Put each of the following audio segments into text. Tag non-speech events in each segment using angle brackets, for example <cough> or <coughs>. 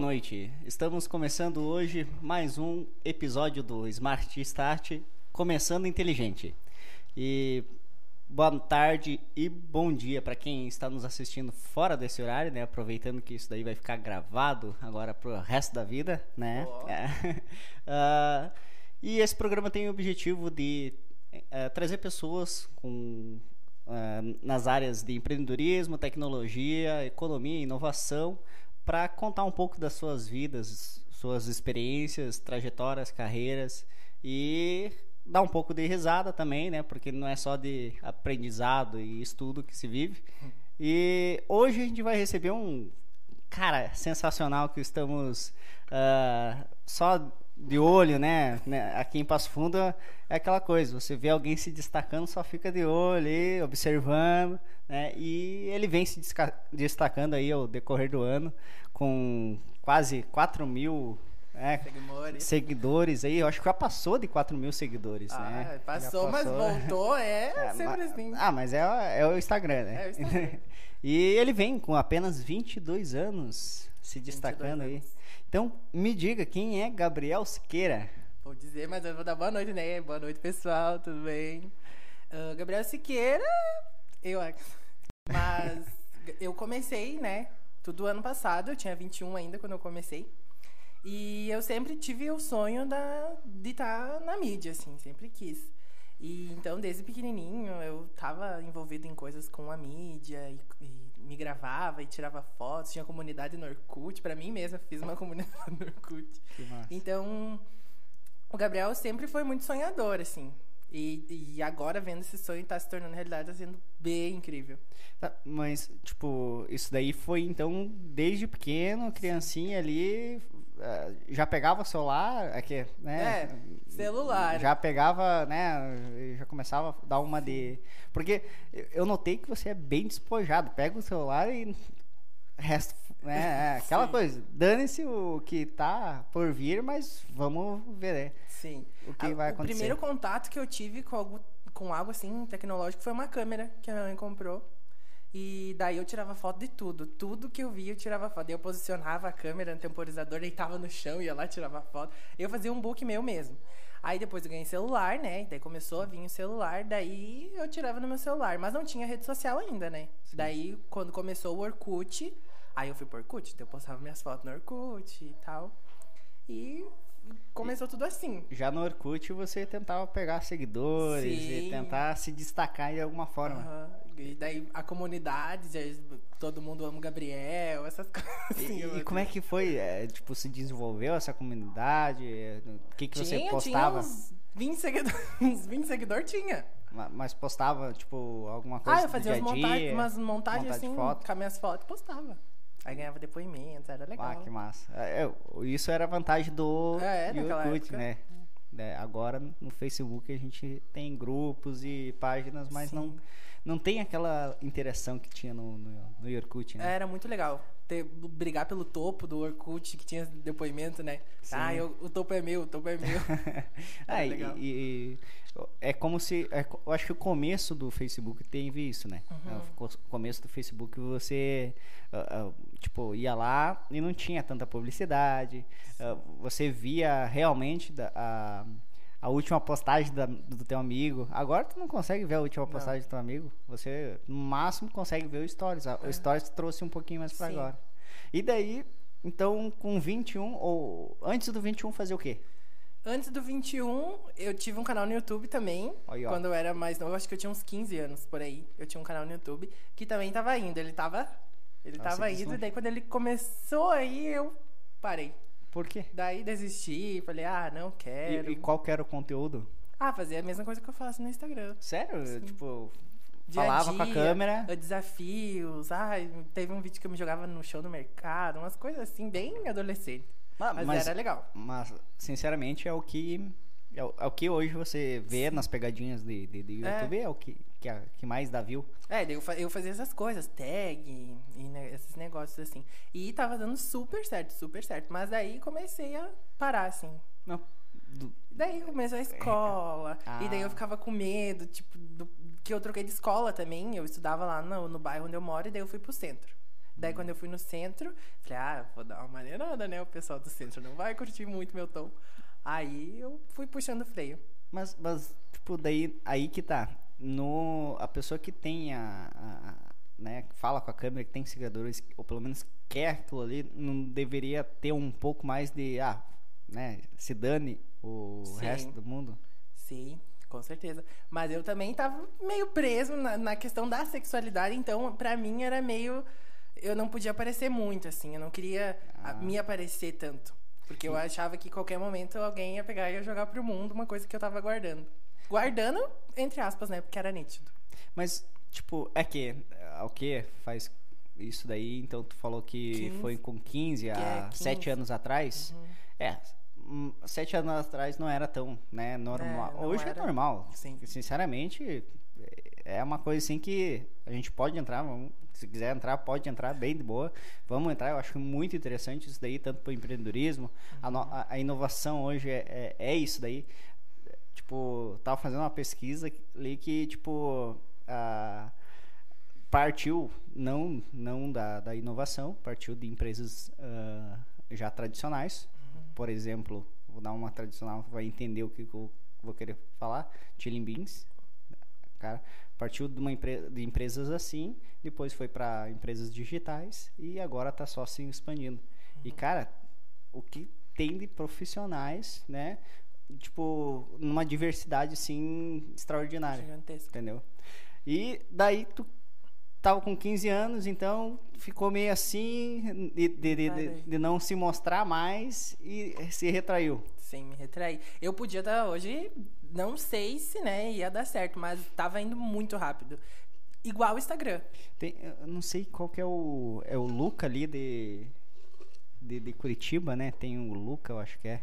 Boa noite. Estamos começando hoje mais um episódio do Smart Start, começando inteligente. E boa tarde e bom dia para quem está nos assistindo fora desse horário, né? Aproveitando que isso daí vai ficar gravado agora pro resto da vida, né? É. uh, <laughs> e esse programa tem o objetivo de uh, trazer pessoas com uh, nas áreas de empreendedorismo, tecnologia, economia, inovação para contar um pouco das suas vidas, suas experiências, trajetórias, carreiras e dar um pouco de risada também, né? Porque não é só de aprendizado e estudo que se vive. E hoje a gente vai receber um cara sensacional que estamos uh, só de olho, né? né? Aqui em Passo Fundo é aquela coisa, você vê alguém se destacando, só fica de olho aí, observando, né? E ele vem se destacando aí ao decorrer do ano com quase 4 mil é, seguidores. seguidores aí, eu acho que já passou de 4 mil seguidores, ah, né? Passou, passou, mas voltou, é, é <laughs> sempre mas, assim. Ah, mas é, é o Instagram, né? É o <laughs> Instagram. e ele vem com apenas 22 anos se destacando aí. Anos. Então, me diga, quem é Gabriel Siqueira? Vou dizer, mas eu vou dar boa noite, né? Boa noite, pessoal, tudo bem? Uh, Gabriel Siqueira, eu... <laughs> Mas eu comecei, né? Tudo ano passado, eu tinha 21 ainda quando eu comecei. E eu sempre tive o sonho da, de estar na mídia, assim, sempre quis. E então, desde pequenininho, eu estava envolvido em coisas com a mídia e, e me gravava e tirava fotos, tinha comunidade no Orkut, para mim mesma fiz uma comunidade no Orkut. <laughs> Então, o Gabriel sempre foi muito sonhador, assim. E, e agora, vendo esse sonho tá se tornando realidade, tá sendo bem incrível. Tá, mas, tipo, isso daí foi, então, desde pequeno, criancinha ali, já pegava o celular, aqui, né? É, celular. Já pegava, né? Já começava a dar uma de. Porque eu notei que você é bem despojado. Pega o celular e. Resto, né? É <laughs> aquela Sim. coisa. Dane-se o que tá por vir, mas vamos ver, né? Sim. O que a, vai acontecer. O primeiro contato que eu tive com algo, com algo assim tecnológico foi uma câmera que a minha mãe comprou. E daí eu tirava foto de tudo. Tudo que eu via eu tirava foto. Daí eu posicionava a câmera no temporizador, deitava no chão, ia lá tirava foto. Eu fazia um book meu mesmo. Aí depois eu ganhei celular, né? Daí começou a vir o celular, daí eu tirava no meu celular. Mas não tinha rede social ainda, né? Sim. Daí quando começou o Orkut, aí eu fui pro Orkut, daí eu postava minhas fotos no Orkut e tal. E começou tudo assim. Já no Orkut você tentava pegar seguidores Sim. e tentar se destacar de alguma forma. Uhum. E daí a comunidade, todo mundo ama o Gabriel, essas <laughs> coisas. Assim, e, e como é que foi? É, tipo, se desenvolveu essa comunidade? O que, que tinha, você postava? <laughs> Tinha uns 20 seguidores, uns 20 seguidores tinha. Mas postava, tipo, alguma coisa Ah, eu fazia dia umas, monta umas montagens assim, foto. com as minhas fotos, postava. Aí ganhava depoimentos, era legal. Ah, que massa. É, é isso era a vantagem do é, é YouTube, né? É, agora no Facebook a gente tem grupos e páginas, mas Sim. não não tem aquela interação que tinha no, no, no Orkut, né? Era muito legal. Ter, brigar pelo topo do Orkut, que tinha depoimento, né? Sim. Ah, eu, o topo é meu, o topo é meu. <laughs> ah, e, e, é como se. É, eu acho que o começo do Facebook teve isso, né? Uhum. O começo do Facebook você. Uh, uh, tipo, ia lá e não tinha tanta publicidade. Uh, você via realmente da, a a última postagem da, do teu amigo. Agora tu não consegue ver a última postagem não. do teu amigo. Você, no máximo, consegue ver o Stories. O é. Stories trouxe um pouquinho mais para agora. E daí, então, com 21, ou antes do 21, fazer o quê? Antes do 21, eu tive um canal no YouTube também. Aí, quando eu era mais novo, acho que eu tinha uns 15 anos por aí. Eu tinha um canal no YouTube que também tava indo. Ele tava. Ele Nossa, tava indo, e daí quando ele começou aí, eu parei. Por quê? Daí desisti, falei, ah, não quero. E, e qual que era o conteúdo? Ah, fazer a mesma coisa que eu faço no Instagram. Sério? Sim. Tipo, dia falava dia, com a câmera. Desafios. Ah, teve um vídeo que eu me jogava no show no mercado, umas coisas assim, bem adolescente. Mas, mas, mas era legal. Mas, sinceramente, é o que. É o, é o que hoje você vê nas pegadinhas de, de, de YouTube, é. é o que, que, a, que mais dá view. É, eu, eu fazia essas coisas, tag e né, esses negócios assim. E tava dando super certo, super certo. Mas daí comecei a parar, assim. Não. Do... Daí começou a escola. Ah. E daí eu ah. ficava com medo, tipo, do, que eu troquei de escola também. Eu estudava lá no, no bairro onde eu moro e daí eu fui pro centro. Daí quando eu fui no centro, falei, ah, vou dar uma maneirada, né? O pessoal do centro não vai curtir muito meu tom. Aí eu fui puxando o freio. Mas, mas tipo, daí aí que tá. No, a pessoa que tem a, a- né, fala com a câmera, que tem seguidores, ou pelo menos quer aquilo ali, não deveria ter um pouco mais de, ah, né, se dane o Sim. resto do mundo. Sim, com certeza. Mas eu também tava meio preso na, na questão da sexualidade, então pra mim era meio. Eu não podia aparecer muito, assim. Eu não queria a- Ah. me aparecer tanto. Porque eu achava que qualquer momento alguém ia pegar e ia jogar pro mundo uma coisa que eu tava guardando. Guardando, entre aspas, né? Porque era nítido. Mas, tipo, é que, é, o que faz isso daí, então tu falou que 15. foi com 15 Que há é 7 15. anos atrás. Uhum. É, hum, sete anos atrás não era tão, né, normal. É, Hoje é era. normal. Sim. Sinceramente, é uma coisa assim que a gente pode entrar, vamos- se quiser entrar, pode entrar bem de boa. Vamos entrar, eu acho muito interessante isso daí, tanto para o empreendedorismo. A, no- a- a inovação hoje é, é, é isso daí. Tipo, tava fazendo uma pesquisa ali que, tipo, a- partiu não, não da, da inovação, partiu de empresas ah, já tradicionais. Por exemplo, vou dar uma tradicional, vai entender o que, que eu vou querer falar. Chilling Beans. Cara, partiu de, uma empre de empresas assim, depois foi para empresas digitais e agora tá só se expandindo. E, cara, o que tem de profissionais, né? Tipo, numa diversidade, assim, extraordinária. Gigantesco. Entendeu? E daí tu tava com 15 anos, então ficou meio assim de, de, de, de, não se mostrar mais e se retraiu. Sem me retrair. Eu podia estar hoje, não sei se né, ia dar certo, mas tava indo muito rápido. Igual o Instagram. Tem, eu não sei qual que é o. É o Luca ali de, de, de Curitiba, né? Tem o Luca, eu acho que é.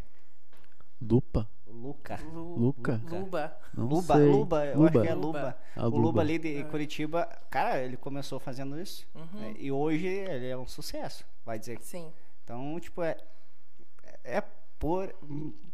Lupa? Luca. Lu- Luca? Luba. Não Luba, sei. Luba, eu acho que é Luba. Luba. Ah, o Luba Luba. ali de É. Curitiba, cara, ele começou fazendo isso. Uhum. né? E hoje ele é um sucesso, vai dizer. Sim. Então, tipo, é, é por,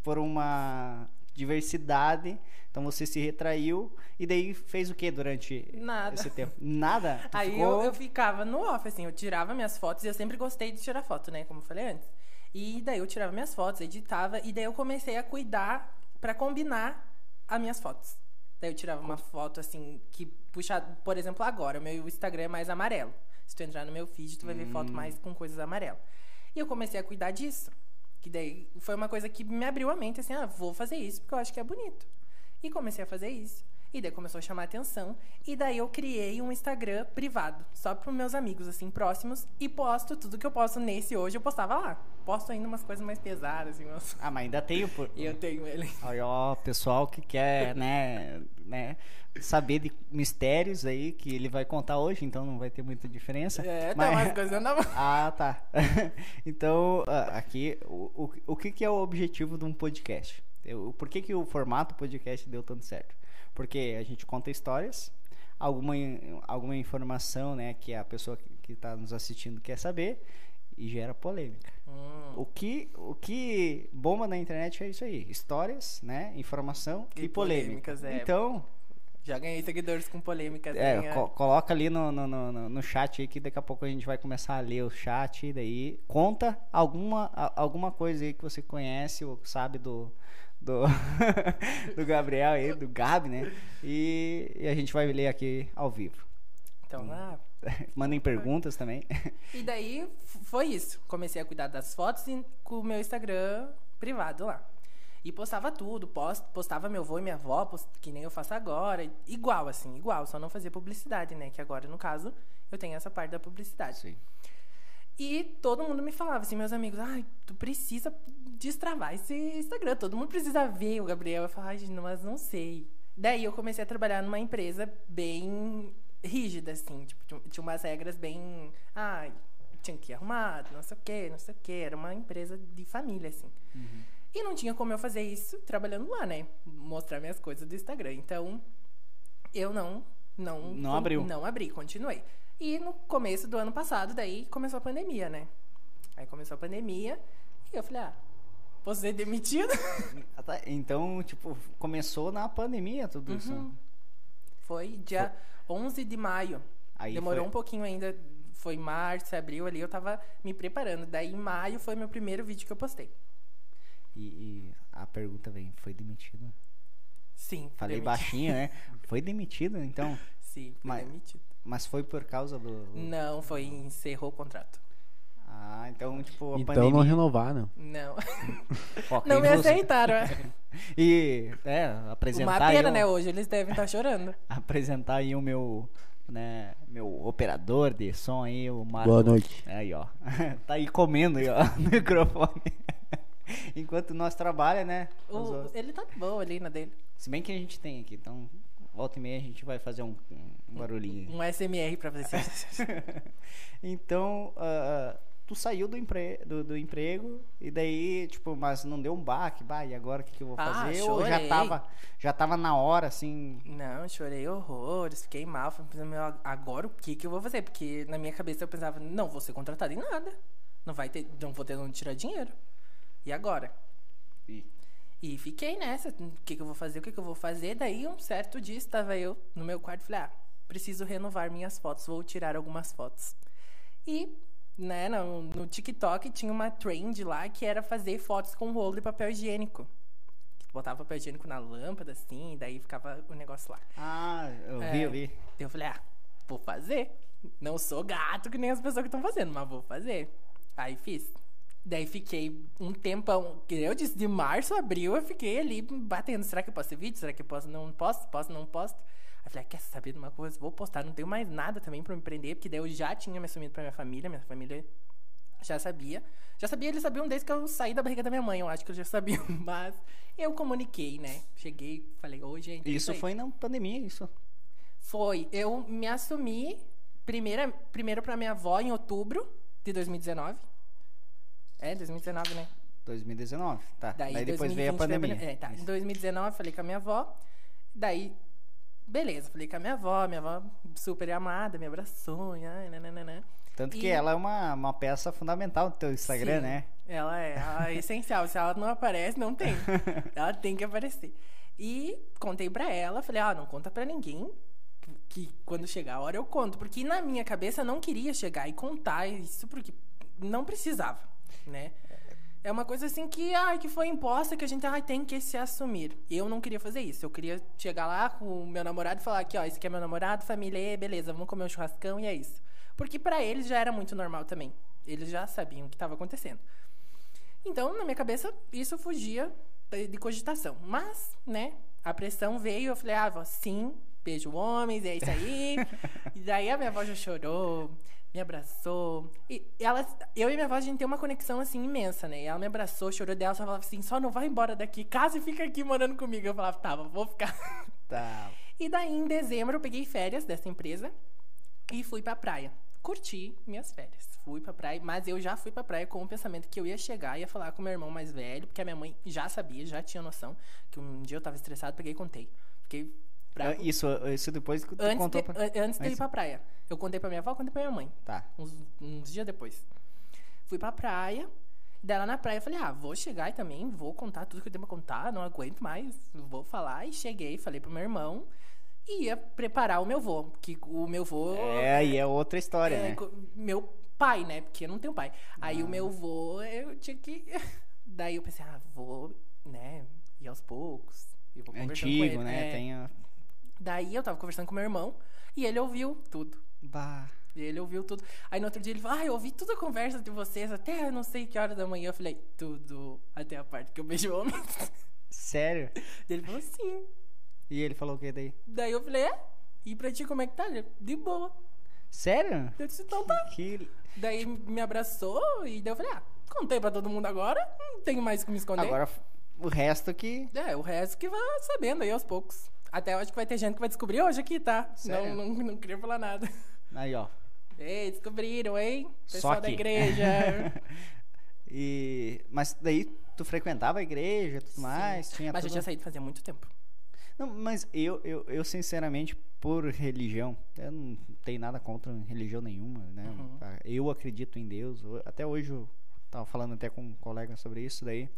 por uma diversidade. Então você se retraiu e daí fez o que durante Nada. esse tempo? Nada. <laughs> Tu Aí ficou- eu, eu ficava no off, assim, eu tirava minhas fotos e eu sempre gostei de tirar foto, né? Como eu falei antes. E daí eu tirava minhas fotos, editava, e daí eu comecei a cuidar pra combinar as minhas fotos. Daí eu tirava uma foto assim, que puxa, por exemplo, agora, o meu Instagram é mais amarelo. Se tu entrar no meu feed, tu vai ver foto mais com coisas amarelas. E eu comecei a cuidar disso. Que daí foi uma coisa que me abriu a mente, assim, ah, vou fazer isso porque eu acho que é bonito. E comecei a fazer isso. E daí começou a chamar atenção. E daí eu criei um Instagram privado, só para meus amigos, assim, próximos. E posto tudo que eu posto nesse hoje, eu postava lá. Posto ainda umas coisas mais pesadas, assim. Umas... Ah, mas ainda tem o. por- <laughs> eu tenho ele. Aí, ó, pessoal que quer, né, né, saber de mistérios aí que ele vai contar hoje, então não vai ter muita diferença. É, mas... tá umas coisas não. <laughs> Ah, tá. <laughs> então, ah, aqui, o, o, o que, que é o objetivo de um podcast? Eu- por que, que o formato podcast deu tanto certo? Porque a gente conta histórias, alguma, alguma informação né, que a pessoa que está nos assistindo quer saber e gera polêmica. Hum, O que, o que bomba na internet é isso aí: histórias, né, informação e, E polêmica. polêmicas, é. Então, já ganhei seguidores com polêmicas. é, co- coloca ali no, no, no, no- chat aí que daqui a pouco a gente vai começar a ler o chat e daí conta alguma, alguma coisa aí que você conhece ou sabe do do, <laughs> do Gabriel aí, do Gabi, né? E, e a gente vai ler aqui ao vivo. Então, ah, <laughs> Mandem perguntas também. E daí foi isso. Comecei a cuidar das fotos e com o meu Instagram privado lá. E postava tudo, post, postava meu avô e minha avó, post- que nem eu faço agora. Igual, assim, igual, só não fazia publicidade, né? Que agora, no caso, eu tenho essa parte da publicidade. Sim. E todo mundo me falava, assim, meus amigos, ai, tu precisa destravar esse Instagram, todo mundo precisa ver o Gabriel. Eu falava, ai, gente, mas não sei. Daí eu comecei a trabalhar numa empresa bem rígida, assim, tipo, tinha- umas regras bem. Ai, tinha que ir arrumado, não sei o quê, não sei o quê. Era uma empresa de família, assim. E não tinha como eu fazer isso trabalhando lá, né? Mostrar minhas coisas do Instagram. Então, eu não. Não, Não abriu. Não abri, continuei. E no começo do ano passado, daí começou a pandemia, né? Aí começou a pandemia e eu falei, ah, vou ser demitido? <laughs> Então, tipo, começou na pandemia tudo isso. Uhum. Foi dia 11 de maio. Aí Demorou foi- um pouquinho ainda. foi março, abril ali, eu tava me preparando. Daí em maio foi meu primeiro vídeo que eu postei. E, e a pergunta vem, foi demitido? Sim. Falei demitido. baixinho, né? <laughs> Foi demitido, então. Sim, fui Mas- demitido. Mas foi por causa do. Não, foi encerrou o contrato. Ah, então, tipo, a Então pandemia. não renovaram. Não. <laughs> Ó, Não me aceitaram. é. <laughs> E, é, apresentar. Uma pena, o- né? Hoje eles devem estar chorando. <laughs> Apresentar aí o meu. Né, meu operador de som aí, o Marco. Boa noite. Aí, ó. tá aí comendo aí, ó, no microfone. Enquanto nós trabalha, né? O- ele tá de boa ali na dele. Se bem que a gente tem aqui, então volta e meia a gente vai fazer um, um barulhinho. Um SMR pra fazer assim. <laughs> então, ah, tu saiu do, empre do, do emprego e daí, tipo, mas não deu um baque, bah, e agora o que, que eu vou Ah, fazer? Ou já tava, já tava na hora, assim. Não, chorei horrores, fiquei mal. Pensando, "Meu, agora o que, que eu vou fazer? Porque na minha cabeça eu pensava, não vou ser contratado em nada. Não vai ter, não vou ter onde tirar dinheiro. E agora? E- E fiquei nessa, o que, que eu vou fazer, o que, que eu vou fazer. Daí, um certo dia, estava eu no meu quarto e falei, ah, preciso renovar minhas fotos, vou tirar algumas fotos. E, né, no, no TikTok tinha uma trend lá que era fazer fotos com rolo de papel higiênico. Botava papel higiênico na lâmpada, assim, daí ficava o negócio lá. Ah, eu É. vi, eu vi. Eu falei, ah, vou fazer. Não sou gato que nem as pessoas que estão fazendo, mas vou fazer. Aí fiz. Daí fiquei um tempão, que eu disse, de março a abril eu fiquei ali batendo. Será que eu posto vídeo? Será que eu posto? Não posto? Posto? Não posto? Aí falei, ah, quer saber de uma coisa? Vou postar. Não tenho mais nada também pra me empreender, porque daí eu já tinha me assumido pra minha família. Minha família já sabia. Já sabia, eles sabiam desde que eu saí da barriga da minha mãe. Eu acho que eles já sabiam. <laughs> Mas eu comuniquei, né? Cheguei, falei, oi, gente. Isso aí." foi na pandemia, isso. Foi. Eu me assumi primeira, primeiro pra minha avó em outubro de 2019. É, 2019, né? 2019, tá. Daí, Daí, depois 2020 veio a pandemia. É, tá. Em Isso. 2019 falei com a minha avó. Daí, beleza, falei com a minha avó. Minha avó super amada, me abraçou. Ai, nananana. Tanto que E- ela é uma, uma peça fundamental do teu Instagram, Sim, né? Ela é a essencial. Se ela não aparece, não tem. <laughs> ela tem que aparecer. E contei pra ela, falei, ah, não conta pra ninguém. Que quando chegar a hora eu conto. Porque na minha cabeça eu não queria chegar e contar isso, porque não precisava, né? É uma coisa assim que, ai, que foi imposta, que a gente ai, tem que se assumir. Eu não queria fazer isso. Eu queria chegar lá com o meu namorado e falar aqui, ó, esse aqui é meu namorado, família, beleza, vamos comer um churrascão e é isso. Porque pra eles já era muito normal também. Eles já sabiam o que estava acontecendo. Então, na minha cabeça, isso fugia de de cogitação. Mas, né, a pressão veio, eu falei, ah, vó, sim, beijo homens, é isso aí. <laughs> e daí a minha avó já chorou, me abraçou. E ela, eu e minha avó, a gente tem uma conexão, assim, imensa, né? E ela me abraçou, chorou dela, só falava assim, só não vai embora daqui, casa e fica aqui morando comigo. Eu falava, tá, vou ficar. <laughs> Tá. E daí, em dezembro, eu peguei férias dessa empresa e fui pra praia. Curti minhas férias. Fui pra praia, mas eu já fui pra praia com o pensamento que eu ia chegar e ia falar com meu irmão mais velho, porque a minha mãe já sabia, já tinha noção, que um dia eu tava estressado, peguei e contei. Fiquei Ah, Isso, isso depois que tu Antes, contou de, pra... an- antes de eu ir pra praia. Eu contei pra minha avó, contei pra minha mãe. Tá. Uns, uns dias depois. Fui pra praia. Daí lá na praia eu falei, ah, vou chegar e também vou contar tudo que eu tenho pra contar, não aguento mais, vou falar. E cheguei, falei pro meu irmão e ia preparar o meu vô. Que o meu vô. É, aí é outra história, é, né? Meu pai, né? Porque eu não tenho pai. Aí o meu vô, eu tinha que. <laughs> Daí eu pensei, ah, vou, né? Ir aos poucos. E vou conversando com Antigo, ele. né? É. Tem a... Daí eu tava conversando com meu irmão e ele ouviu tudo. Bah. E ele ouviu tudo. Aí no outro dia ele falou: Ah, eu ouvi toda a conversa de vocês até não sei que hora da manhã. Eu falei: Tudo. Até a parte que eu beijo homens. <laughs> Sério? Daí ele falou: Sim. E ele falou o que daí? Daí eu falei: É? E pra ti como é que tá? Ele, De boa. Sério? Eu disse: Então tá. Que... Daí me abraçou e daí eu falei: Ah, contei pra todo mundo agora. Não tenho mais o que me esconder. Agora o resto que... É, o resto que vai sabendo aí aos poucos. Até eu acho que vai ter gente que vai descobrir hoje aqui, tá? Sério? Não, não, não queria falar nada. Aí, ó. Ei, descobriram, hein? Pessoal da igreja. <laughs> e... Mas daí tu frequentava a igreja e tudo mais? Tinha Mas eu tudo... tinha saído fazia muito tempo. Não, mas eu, eu, eu, sinceramente, por religião, eu não tenho nada contra religião nenhuma, né? Uhum. Eu acredito em Deus. eu- Até hoje eu tava falando até com um colega sobre isso daí.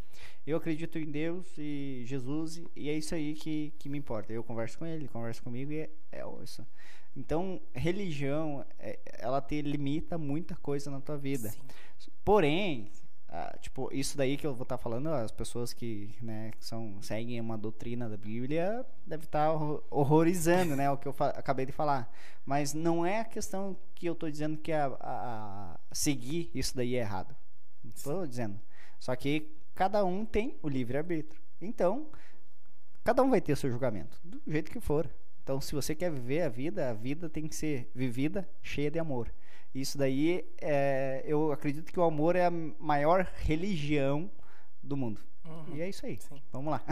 Eu acredito em Deus e Jesus e é isso aí que, que me importa. Eu converso com ele, ele conversa comigo e é, é isso. Então, religião, é, ela te limita muita coisa na tua vida. Sim. Porém, ah, tipo, isso daí que eu vou estar falando, as pessoas que, né, que são, seguem uma doutrina da Bíblia devem estar horror- horrorizando, né, o que eu acabei de falar. Mas não é a questão que eu estou dizendo que a, a- a seguir isso daí é errado. Estou dizendo. Só que cada um tem o livre-arbítrio. Então, cada um vai ter o seu julgamento, do jeito que for. Então, se você quer viver a vida, a vida tem que ser vivida cheia de amor. Isso daí, é, eu acredito que o amor é a maior religião do mundo. Uhum. E é isso aí. Sim. Vamos lá.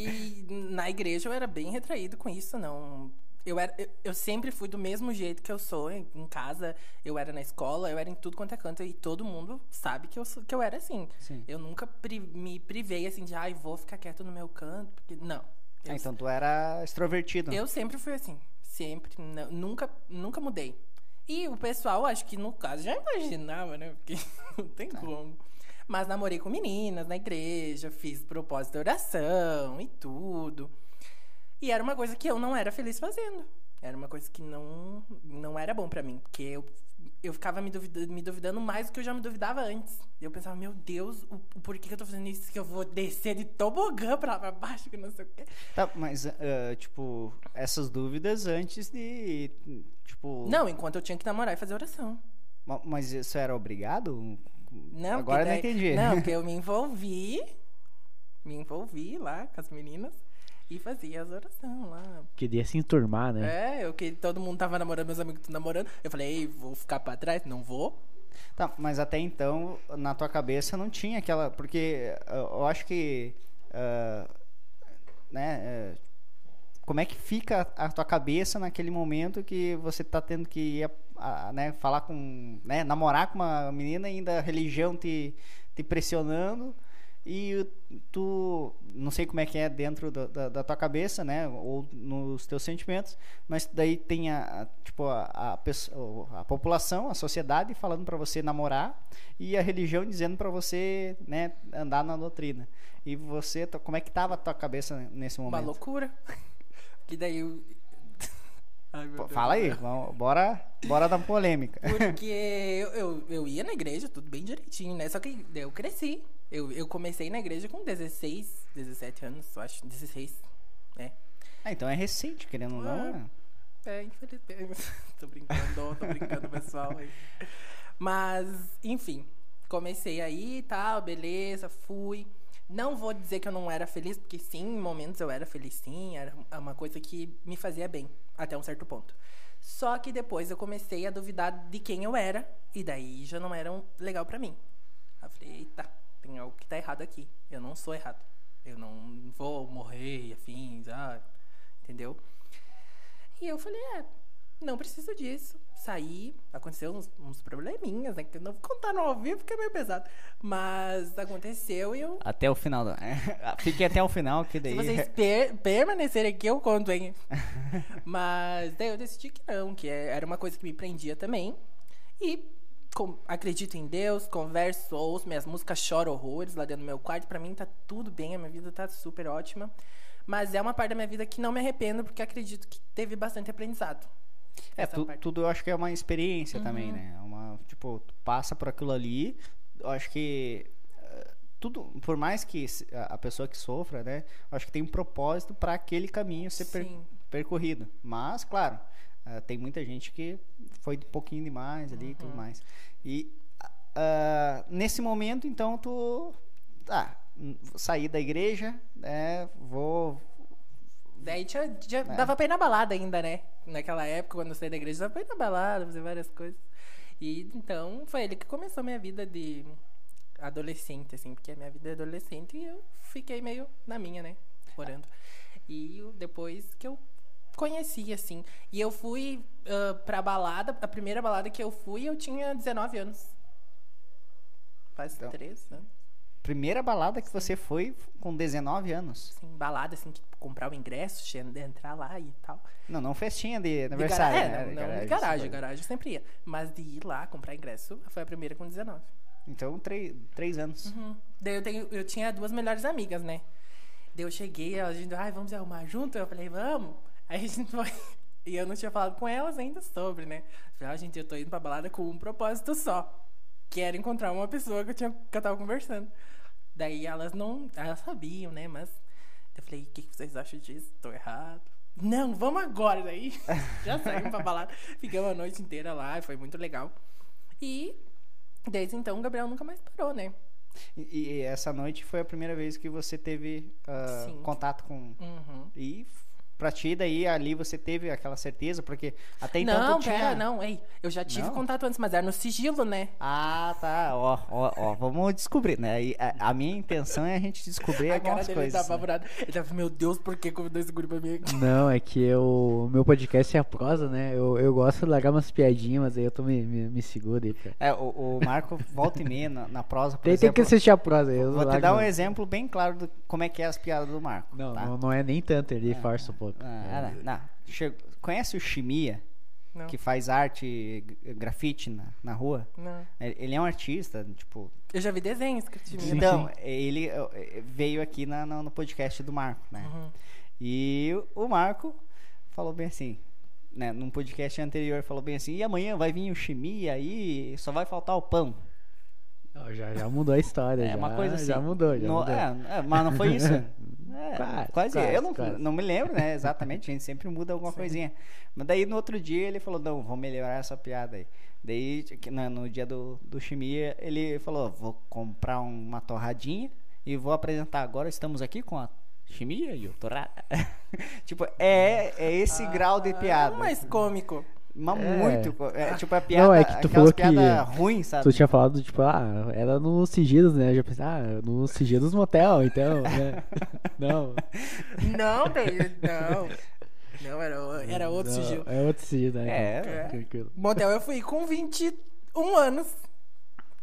E <laughs> na igreja eu era bem retraído com isso, não. Eu, era, eu, eu sempre fui do mesmo jeito que eu sou em, em casa, eu era na escola, eu era em tudo quanto é canto, e todo mundo sabe que eu, sou- que eu era assim. Sim. Eu nunca pri- me privei assim de, ai, vou ficar quieto no meu canto, porque não. Eu, Ah, então tu era extrovertido. eu sempre fui assim, sempre, não- nunca, nunca mudei. E o pessoal, acho que no caso, já imaginava, né? Porque <laughs> não tem como. Mas namorei com meninas na igreja, fiz propósito de oração e tudo. E era uma coisa que eu não era feliz fazendo. Era uma coisa que não, não era bom pra mim. Porque eu, eu ficava me duvidando, me duvidando mais do que eu já me duvidava antes. Eu pensava, meu Deus, o, o porquê que eu tô fazendo isso? Que eu vou descer de tobogã pra lá pra baixo, que não sei o quê. Tá, mas, ah, tipo, essas dúvidas antes de, tipo... Não, enquanto eu tinha que namorar e fazer oração. Ma- Mas isso era obrigado? Não, Agora eu não daí- entendi. Não, porque <laughs> eu me envolvi, me envolvi lá com as meninas e fazia as orações lá. Queria se enturmar, né? É, eu que todo mundo tava namorando, meus amigos namorando. Eu falei, Ei, vou ficar pra trás? Não vou. Tá, mas até então, na tua cabeça não tinha aquela. Porque ah, eu acho que. ah, né? eh, como é que fica a tua cabeça naquele momento que você tá tendo que ir, a- a, né, falar com. Né, namorar com uma menina e ainda a religião te, te pressionando e tu. Não sei como é que é dentro da, da, da tua cabeça, né? Ou nos teus sentimentos, mas daí tem a, a- tipo, a, a, a população, a sociedade falando para você namorar e a religião dizendo para você, né, andar na doutrina. E você, como é que tava a tua cabeça nesse Uma momento? loucura. Que daí eu. <laughs> Ai, meu Pô, Deus Fala aí, vamos, bora, bora dar polêmica. Porque <laughs> eu, eu, eu ia na igreja, tudo bem direitinho, né? Só que daí eu cresci. Eu, eu comecei na igreja com 16, 17 anos, eu acho. 16, né? Ah, então é recente, querendo ou não. Né? É, infelizmente. <laughs> tô brincando, tô brincando, pessoal. aí. Mas, enfim, comecei aí e tal, beleza, fui. Não vou dizer que eu não era feliz, porque sim, em momentos eu era feliz sim, era uma coisa que me fazia bem, até um certo ponto. Só que depois eu comecei a duvidar de quem eu era, e daí já não era um- legal pra mim. Eu falei, eita, tem algo que tá errado aqui. Eu não sou errado. Eu não vou morrer afins, ah, entendeu? E eu falei, é, não preciso disso. Saí, aconteceu uns, uns probleminhas, né? Que eu não vou contar no ao vivo porque é meio pesado. Mas aconteceu e eu. Até o final. Do... <laughs> Fique até o final, que Se daí. vocês <laughs> per permanecerem aqui, eu conto, hein? Mas daí eu decidi que não, que é- era uma coisa que me prendia também. E com- acredito em Deus, converso, ouço minhas músicas, choro horrores lá dentro do meu quarto. Pra mim tá tudo bem, a minha vida tá super ótima. Mas é uma parte da minha vida que não me arrependo, porque acredito que teve bastante aprendizado. É, tu- tudo eu acho que é uma experiência também, Uhum. né? É Uma, tipo, tu passa por aquilo ali, eu acho que eh, tudo, por mais que a pessoa que sofra, né? Eu acho que tem um propósito para aquele caminho ser per- percorrido. Mas, claro, eh, tem muita gente que foi um pouquinho demais ali e Uhum. tudo mais. E ah, nesse momento, então, tu tá, saí da igreja, né? Vou Daí tinha, já É. dava pra ir na balada ainda, né? Naquela época, quando eu saí da igreja, dava pra ir na balada, fazer várias coisas. E então foi ele que começou a minha vida de adolescente, assim, porque a minha vida é adolescente e eu fiquei meio na minha, né? Orando. E depois que eu conheci, assim. E eu fui ah, pra balada, a primeira balada que eu fui, eu tinha 19 anos. Faz Então. três anos. primeira balada que você foi com 19 anos. Assim, balada, assim, que comprar o ingresso, entrar lá e tal. Não, não festinha de De aniversário, né? é, não, não de essa garagem, coisa. garagem eu sempre ia. Mas de ir lá comprar ingresso, foi a primeira com 19. Então, três, anos. Uhum. Daí eu, tenho, eu tinha duas melhores amigas, né? Daí eu cheguei, a gente, ai, vamos arrumar junto? Eu falei, vamos. Aí a gente foi. <laughs> E eu não tinha falado com elas ainda sobre, né? Eu falei, ah, gente, eu tô indo pra balada com um propósito só. Quero encontrar uma pessoa que eu, tinha, que eu tava conversando. Daí elas não. Elas sabiam, né? Mas. Eu falei, o que, que vocês acham disso? Tô errado. Não, vamos agora. Daí <laughs> já saímos pra balada. Ficamos a noite inteira lá, foi muito legal. E desde então o Gabriel nunca mais parou, né? E, e essa noite foi a primeira vez que você teve uh, contato com. Uhum. E pra ti, daí ali você teve aquela certeza, porque até então não, tu tinha. pera, não, ei. Eu já tive Não? contato antes, mas era no sigilo, né? Ah, tá. Ó, ó, ó, vamos descobrir, né? E a, a minha intenção é a gente descobrir a cara algumas dele coisas. tá né? apavorado. Ele tava, meu Deus, por que convidou esse guri pra mim aqui? Não, é que eu, o meu podcast é a prosa, né? Eu, eu gosto de largar umas piadinhas, mas aí eu tô me, me, me seguro aí, cara. É, o, o Marco volta e meia na, na prosa, por Tem, tem que exemplo. assistir a prosa aí. eu Vou te dar um exemplo bem claro do como é que é as piadas do Marco. Não, tá? não, não é nem tanto, ele farsa um Ah, É, não, Conhece o Chimia, Não. que faz arte, grafite na, na rua? Não. Ele é um artista, tipo. Eu já vi desenhos mim. Sim, Então, ele veio aqui na, na- no podcast do Marco, né? Uhum. E o Marco falou bem assim, né? Num podcast anterior, falou bem assim: e amanhã vai vir o Chimia aí, só vai faltar o pão. Já, já mudou a história. É já, uma coisa assim. Já mudou, já No- mudou. é, é, mas não foi isso? <laughs> É, Quase, quase. quase, Eu não, quase. não me lembro, né? Exatamente. A gente sempre muda alguma Sim. coisinha. Mas daí no outro dia ele falou: não, vou melhorar essa piada aí. Daí, no, no dia do, do Chimia, ele falou: vou comprar uma torradinha e vou apresentar. Agora estamos aqui com a Chimia e o Torrada. <laughs> tipo, é, é esse grau de Ah, piada. é mais cômico. Mas É. muito. É, tipo, a piada. Não, é que tu falou que ruins, sabe? Tu tinha falado, tipo, ah, era no Sigilos, né? Eu já pensei, ah, no Sigilos Motel, então, né? <laughs> Não. Não, David, não. Não, era, era outro não, sigilo. É outro sigilo, né? É. É. Tranquilo. Motel eu fui com 21 anos.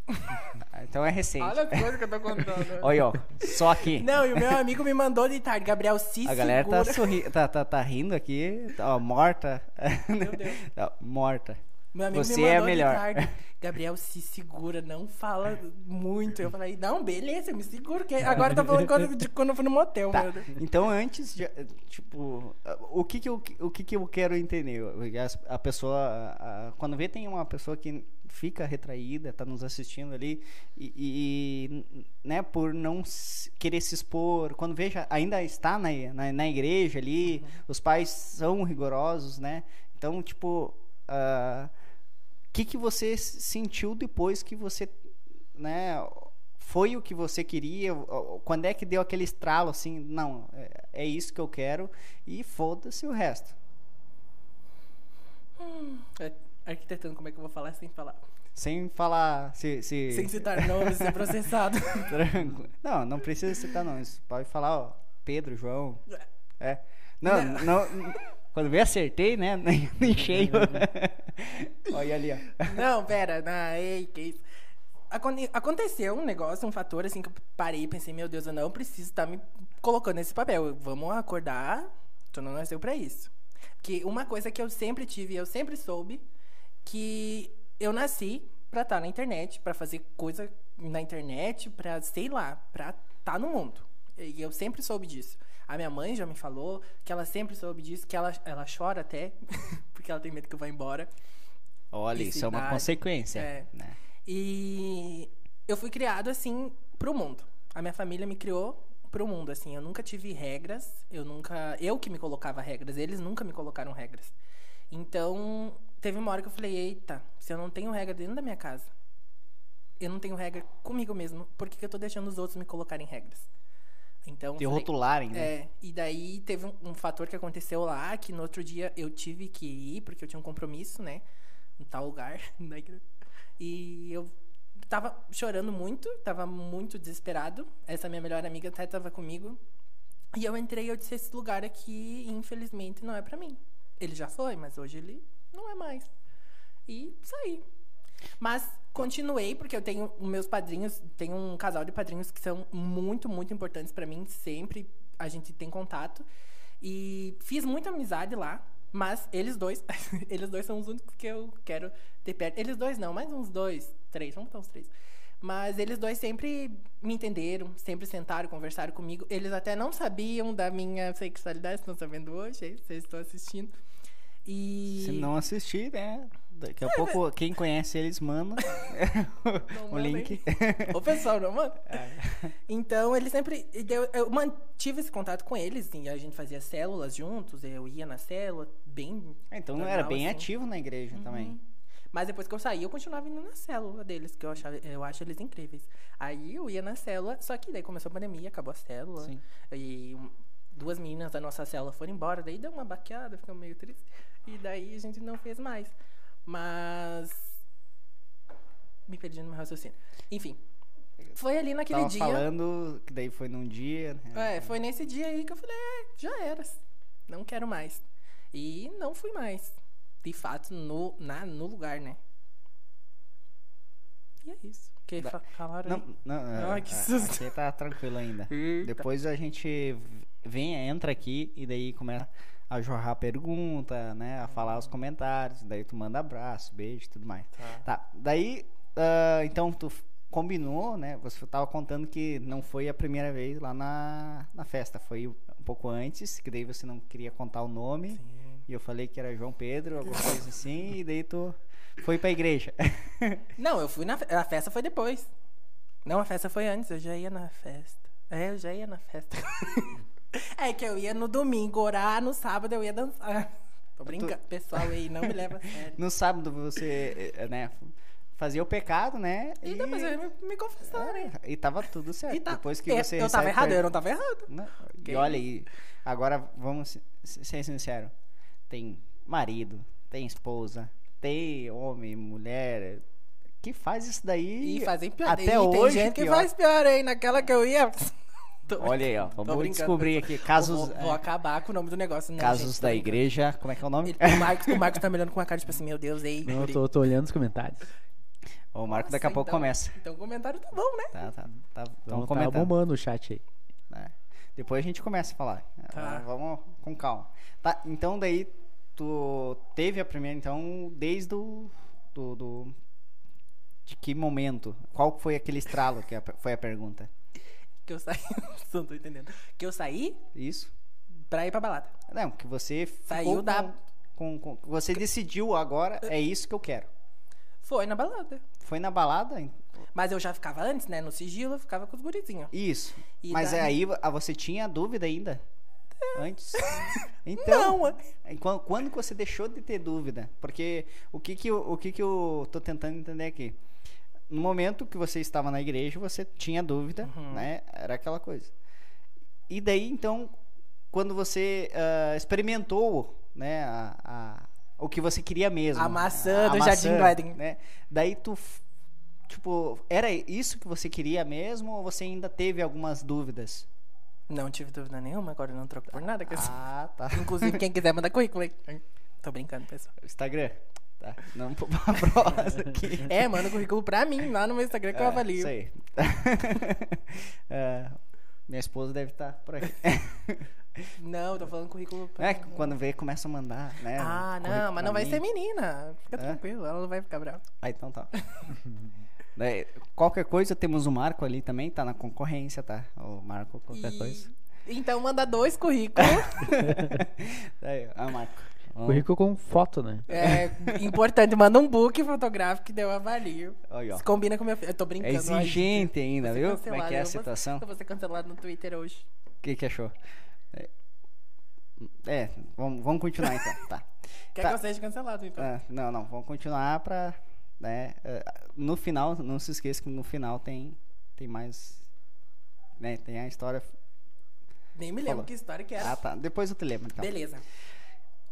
<laughs> Então é recente. Olha as coisas que eu tô contando. <laughs> Olha, ó, só aqui. Não, e o meu amigo me mandou de tarde, Gabriel, se A galera tá, sorri tá, tá, tá rindo aqui, tá, ó, morta. Meu Deus. <laughs> Tá, morta. Meu amigo Você me é mandou melhor. de tarde. Gabriel, se segura, não fala muito. Eu falei, não, beleza, eu me seguro. Que... Agora tô falando quando, de quando eu fui no motel, Tá, meu Deus. então antes, de, tipo, o que que eu, o que que eu quero entender? A pessoa, a- a- quando vê tem uma pessoa que fica retraída, tá nos assistindo ali e, e, né, por não se- querer se expor, quando veja, ainda está na, na, na igreja ali, os pais são rigorosos, né? Então, tipo, ah, o que que você sentiu depois que você, né, foi o que você queria? Quando é que deu aquele estralo assim? Não, é, é isso que eu quero e foda-se o resto. É, Arquitetando, como é que eu vou falar sem falar? Sem falar. Se, se... Sem citar nomes, ser processado. <laughs> Tranquilo. Não, não precisa citar nomes. Pode falar, ó, Pedro, João. É. Não, não. quando eu acertei, né? <laughs> Nem, nem cheio. <laughs> Olha ali, ó. Não, pera, não, ei, que isso. Aconte- Aconteceu um negócio, um fator assim que eu parei e pensei, meu Deus, eu não preciso estar me colocando nesse papel. Vamos acordar, tu não nasceu pra isso. Que uma coisa que eu sempre tive, eu sempre soube, que eu nasci pra estar na internet, pra fazer coisa na internet, pra, sei lá, pra estar no mundo. E eu sempre soube disso. A minha mãe já me falou que ela sempre soube disso, que ela, ela chora até, <laughs> porque ela tem medo que eu vá embora. Olha, isso é uma consequência. É. né? E eu fui criado assim pro mundo. A minha família me criou pro mundo, assim. Eu nunca tive regras, eu nunca. Eu que me colocava regras, eles nunca me colocaram regras. Então, teve uma hora que eu falei: eita, se eu não tenho regra dentro da minha casa, eu não tenho regra comigo mesmo, por que, que eu tô deixando os outros me colocarem regras? Então, Te rotularem, né? é, e daí teve um, um fator que aconteceu lá, que no outro dia eu tive que ir, porque eu tinha um compromisso, né? Em tal lugar. <laughs> igreja. E eu tava chorando muito, tava muito desesperado. Essa minha melhor amiga até tava comigo. E eu entrei e eu disse, esse lugar aqui, infelizmente, não é pra mim. Ele já foi, mas hoje ele não é mais. E saí. Mas continuei, porque eu tenho meus padrinhos, tenho um casal de padrinhos que são muito, muito importantes pra mim. Sempre a gente tem contato. E fiz muita amizade lá. Mas eles dois, <laughs> eles dois são os únicos que eu quero ter perto. Eles dois não, mais uns dois, três, vamos botar uns três. Mas eles dois sempre me entenderam, sempre sentaram, conversaram comigo. Eles até não sabiam da minha sexualidade, estão sabendo hoje, vocês estão assistindo. E. Se não assistir, né? Daqui a pouco, quem conhece eles, manda <laughs> <laughs> o link. Ô, pessoal, não manda? É. Então, eles sempre. Eu, eu mantive esse contato com eles, e a gente fazia células juntos, eu ia na célula, bem. Então normal, era bem assim. ativo na igreja também. Mas depois que eu saí, eu continuava indo na célula deles, que eu, achava, eu acho eles incríveis. Aí eu ia na célula, só que daí começou a pandemia, acabou a célula. Sim. E duas meninas da nossa célula foram embora, daí deu uma baqueada, ficou meio triste. E daí a gente não fez mais. Mas. Me perdi no meu raciocínio. Enfim. Foi ali naquele Tava dia. falando que daí foi num dia. né? É, foi nesse dia aí que eu falei, é, já era. Não quero mais. E não fui mais. De fato, no, na, no lugar, né? E é isso. Que Da- fa falaram Não, aí? não, é, Ai, que a- susto. aqui tá tranquilo ainda. <laughs> Depois a gente vem, entra aqui e daí começa a jorrar pergunta, né? A falar os comentários. Daí tu manda abraço, beijo e tudo mais. Tá. Tá, daí, ah, então tu combinou, né? Você tava contando que não foi a primeira vez lá na, na festa, foi um pouco antes, que daí você não queria contar o nome. Sim. E eu falei que era João Pedro, alguma <laughs> coisa assim, e daí tu foi pra igreja. <laughs> Não, eu fui na fe- a festa foi depois. Não, a festa foi antes, eu já ia na festa. É, eu já ia na festa. <laughs> <laughs> é que eu ia no domingo orar, no sábado eu ia dançar. Tô brincando, pessoal aí, não me leva a <laughs> sério. no sábado você, eh, né, fazia o pecado, né? E depois eu me, confessar, né? É, e tava tudo certo. E tá- Depois que eu, você eu tava errado, per- eu não tava errado. Não, E Ok. olha aí, agora vamos se- se- ser sinceros. Tem marido, tem esposa, tem homem, mulher, que faz isso daí. E fazem pior. Até e hoje, tem gente que pior. faz pior, hein? Naquela que eu ia. Tô- Olha aí, ó. Vamos descobrir aqui casos, Vou, vou é, acabar com o nome do negócio. Não, casos gente, da igreja. Como é que é o nome? Ele- o, Marcos, o Marcos tá me olhando com uma cara tipo assim, meu Deus, ei. Não, eu tô, tô olhando os comentários. O Marco daqui a Nossa, pouco então- começa. Então o comentário tá bom, né? Tá, tá, tá. Tão Então tá comentando. bombando o chat aí. né? Depois a gente começa a falar. Tá. Ah, Vamos com calma. Tá, então daí tu teve a primeira, então, desde o do, do- de que momento? Qual foi aquele estralo que a- foi a pergunta? Que eu saí. <laughs> Não tô entendendo. Que eu saí Isso? pra ir pra balada. Não, que você Saiu ficou da- com, com, com- você decidiu agora é isso que eu quero. Foi na balada. Foi na balada? Mas eu já ficava antes, né? No sigilo, eu ficava com os gurizinhos. Isso. E Mas daí- aí ah, você tinha dúvida ainda? Antes? <laughs> Então, Não, E quan- Quando que você deixou de ter dúvida? Porque o que que eu, o que que eu tô tentando entender aqui? No momento que você estava na igreja, você tinha dúvida, Uhum. né? Era aquela coisa. E daí, então, quando você ah, experimentou, né, a, a- o que você queria mesmo. A maçã do Jardim do Éden. Né? Daí tu, tipo, era isso que você queria mesmo ou você ainda teve algumas dúvidas? Não tive dúvida nenhuma, agora não troco por nada. Ah, tá. Inclusive, quem quiser mandar currículo aí. <laughs> Tô brincando, pessoal. Instagram. Tá. Não <laughs> pra prosa aqui. É, manda currículo pra mim lá no meu Instagram que eu É, avalio. Aí. <laughs> É, minha esposa deve estar por aqui. <laughs> Não, tô falando currículo pra É, quando vê, começa a mandar, né? Ah, não, mas não vai mim. ser menina. Fica É? tranquilo, ela não vai ficar brava. Ah, então tá. Daí, qualquer coisa, temos o Marco ali também, tá na concorrência, tá? O Marco, qualquer E- coisa. Então manda dois currículos. Daí, ah, Marco. Vamos- Currículo com foto, né? é importante, manda um book fotográfico que deu avalio. Aí, ó. Se combina com meu filho. Eu tô É brincando. ai, exigente ainda, viu? Como é que é a eu vou- situação? Eu vou ser cancelado no Twitter hoje. O que que achou? É, é, vamos, vamos continuar então, tá. <laughs> Quer Tá. que eu seja cancelado, então? Ah, não, não, vamos continuar pra. Né, eh, no final, não se esqueça que no final tem, tem mais. Né, tem a história. Nem me lembro Falou. que história que era. Ah, tá. Depois eu te lembro, então. Beleza.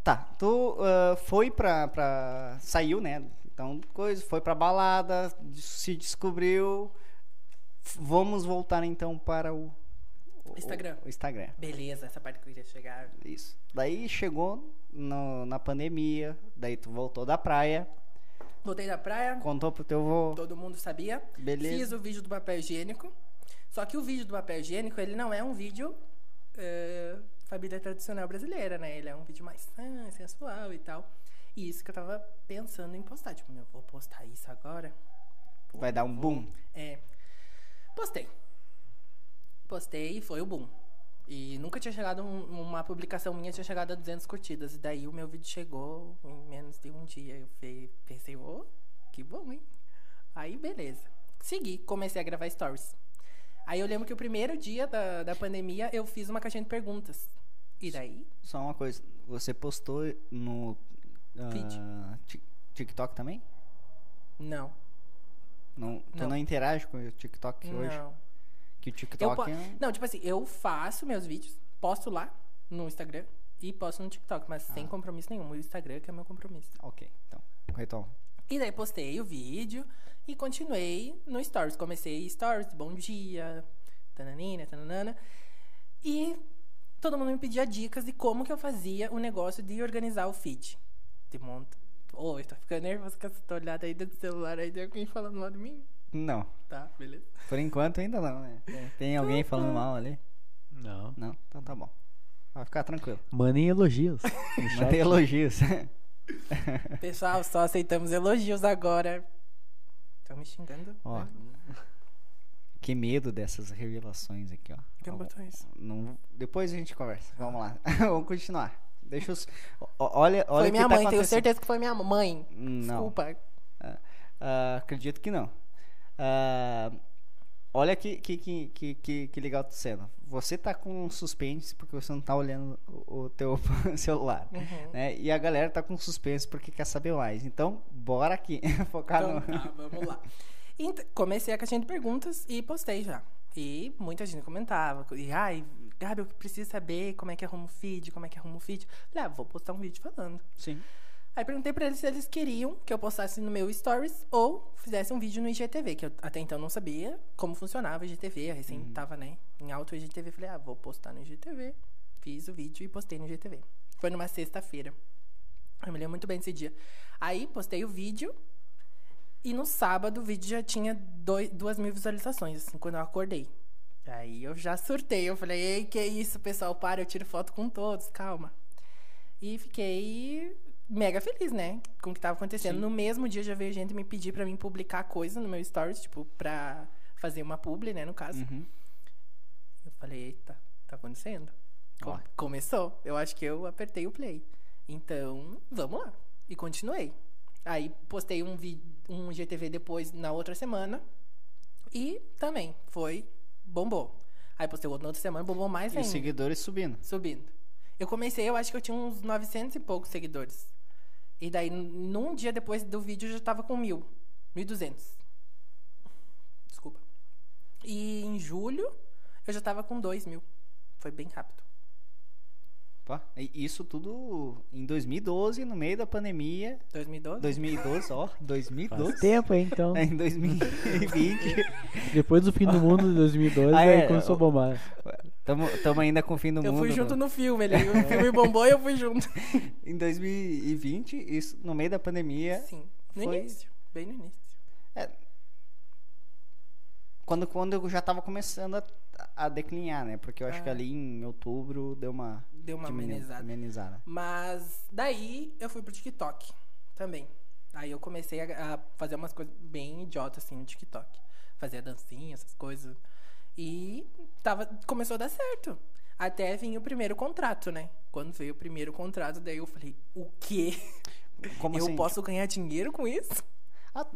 Tá, tu ah, foi pra, pra. Saiu, né? Então, coisa, foi pra balada, se descobriu. Vamos voltar então para o. o- Instagram. O Instagram. Beleza, essa parte que eu queria chegar. Isso. Daí chegou no- na pandemia, daí tu voltou da praia, Voltei da praia, contou pro teu vô. todo mundo sabia. Beleza. Fiz o vídeo do papel higiênico. Só que o vídeo do papel higiênico, ele não é um vídeo eh, família tradicional brasileira, né? Ele é um vídeo mais ah, sensual e tal. E isso que eu tava pensando em postar. Tipo, meu, vou postar isso agora? Vai dar um boom. É. Postei. Postei e foi o boom. E nunca tinha chegado um- uma publicação minha, tinha chegado a 200 curtidas. E daí o meu vídeo chegou em menos de um dia. Eu fe- pensei, ô, que bom, hein? Aí, beleza. Segui, comecei a gravar stories. Aí eu lembro que o primeiro dia da, da pandemia eu fiz uma caixinha de perguntas. E daí? Só uma coisa, você postou no. Tik- TikTok também? Não. Não, tu não, Não. interage com o TikTok hoje? Não. Que o Eu TikTok po- é... Não, tipo assim, eu faço meus vídeos, posto lá no Instagram e posto no TikTok, mas Ah. sem compromisso nenhum. O Instagram que é meu compromisso. Ok, então, retoma. E daí postei o vídeo e continuei no Stories. Comecei Stories, bom dia, tananina, tananana. E todo mundo me pedia dicas de como que eu fazia o negócio de organizar o feed. De monta. Ô, eu tô ficando nervoso com essa olhada aí do celular aí. Tem alguém falando mal de mim? Não, Tá, beleza. por enquanto ainda não, né? Tem- Tem alguém falando mal ali? Não. Não? Então tá bom. Vai ficar tranquilo. Mandem elogios. <laughs> Mantém elogios. Pessoal, só aceitamos elogios agora. Estão me xingando? Ó, que medo dessas revelações aqui, ó. Não, depois a gente conversa. Vamos lá. <laughs> Vamos continuar. Deixa os. Olha, olha Foi o que minha tá mãe, tenho acontecendo. certeza que foi minha mãe. Não. Desculpa. Ah, acredito que não. Ah, olha que, que, que, que, que, legal tá sendo. Você tá com suspense porque você não tá olhando o, o teu <laughs> celular. Uhum. Né? E a galera tá com suspense porque quer saber mais. Então, bora aqui. <laughs> Focar Então, no. tá, vamos lá. Ent- comecei a caixinha de perguntas e postei já. E muita gente comentava. E, ai, Gabi, eu preciso saber como é que arruma o feed, como é que arruma o feed. Falei, ah, vou postar um vídeo falando. Sim. Aí perguntei pra eles se eles queriam que eu postasse no meu Stories ou fizesse um vídeo no IGTV, que eu até então não sabia como funcionava o IGTV. Eu recém tava, né, em alto IGTV. Falei, ah, vou postar no IGTV. Fiz o vídeo e postei no IGTV. Foi numa sexta-feira. Eu me lembro muito bem desse dia. Aí postei o vídeo e no sábado o vídeo já tinha dois, duas mil visualizações, assim, quando eu acordei. Aí eu já surtei. Eu falei, ei, que isso, pessoal, para, eu tiro foto com todos, calma. E fiquei mega feliz, né? Com o que tava acontecendo. Sim. No mesmo dia já veio gente me pedir pra mim publicar coisa no meu stories, tipo, pra fazer uma publi, né, no caso. Uhum. Eu falei, eita, tá acontecendo? Co- Ó. Começou. Eu acho que eu apertei o play. Então, vamos lá. E continuei. Aí postei um, um GTV depois na outra semana. E também foi. Bombou. Aí postei outro na outra semana, bombou mais E ainda. seguidores subindo. Subindo. Eu comecei, eu acho que eu tinha uns 900 e poucos seguidores. E daí, num dia depois do vídeo, eu já tava com mil. 1.200. Desculpa. E em julho, eu já tava com 2 mil. Foi bem rápido. Pá, Isso tudo em 2012, no meio da pandemia. 2012? 2012, ó, <laughs> Faz 2012. tempo, hein, então. <laughs> É, em 2020. Depois do fim do mundo de 2012, Ah, aí é, começou a bombar. Tamo, tamo ainda com o fim do Eu mundo. fui junto no filme, ele, o filme bombou e eu fui junto. <laughs> Em 2020, isso no meio da pandemia. Sim, no Foi- início, bem no início. Quando, quando eu já tava começando a, a declinhar, né? Porque eu acho que Ah. ali em outubro deu uma, Deu uma amenizada. amenizada. Mas daí eu fui pro TikTok também. Aí eu comecei a, a fazer umas coisas bem idiotas assim no TikTok. Fazer dancinha, essas coisas. E tava, começou a dar certo. Até vir o primeiro contrato, né? Quando veio o primeiro contrato, daí eu falei, o quê? <laughs> Como eu assim? posso ganhar dinheiro com isso? Ah,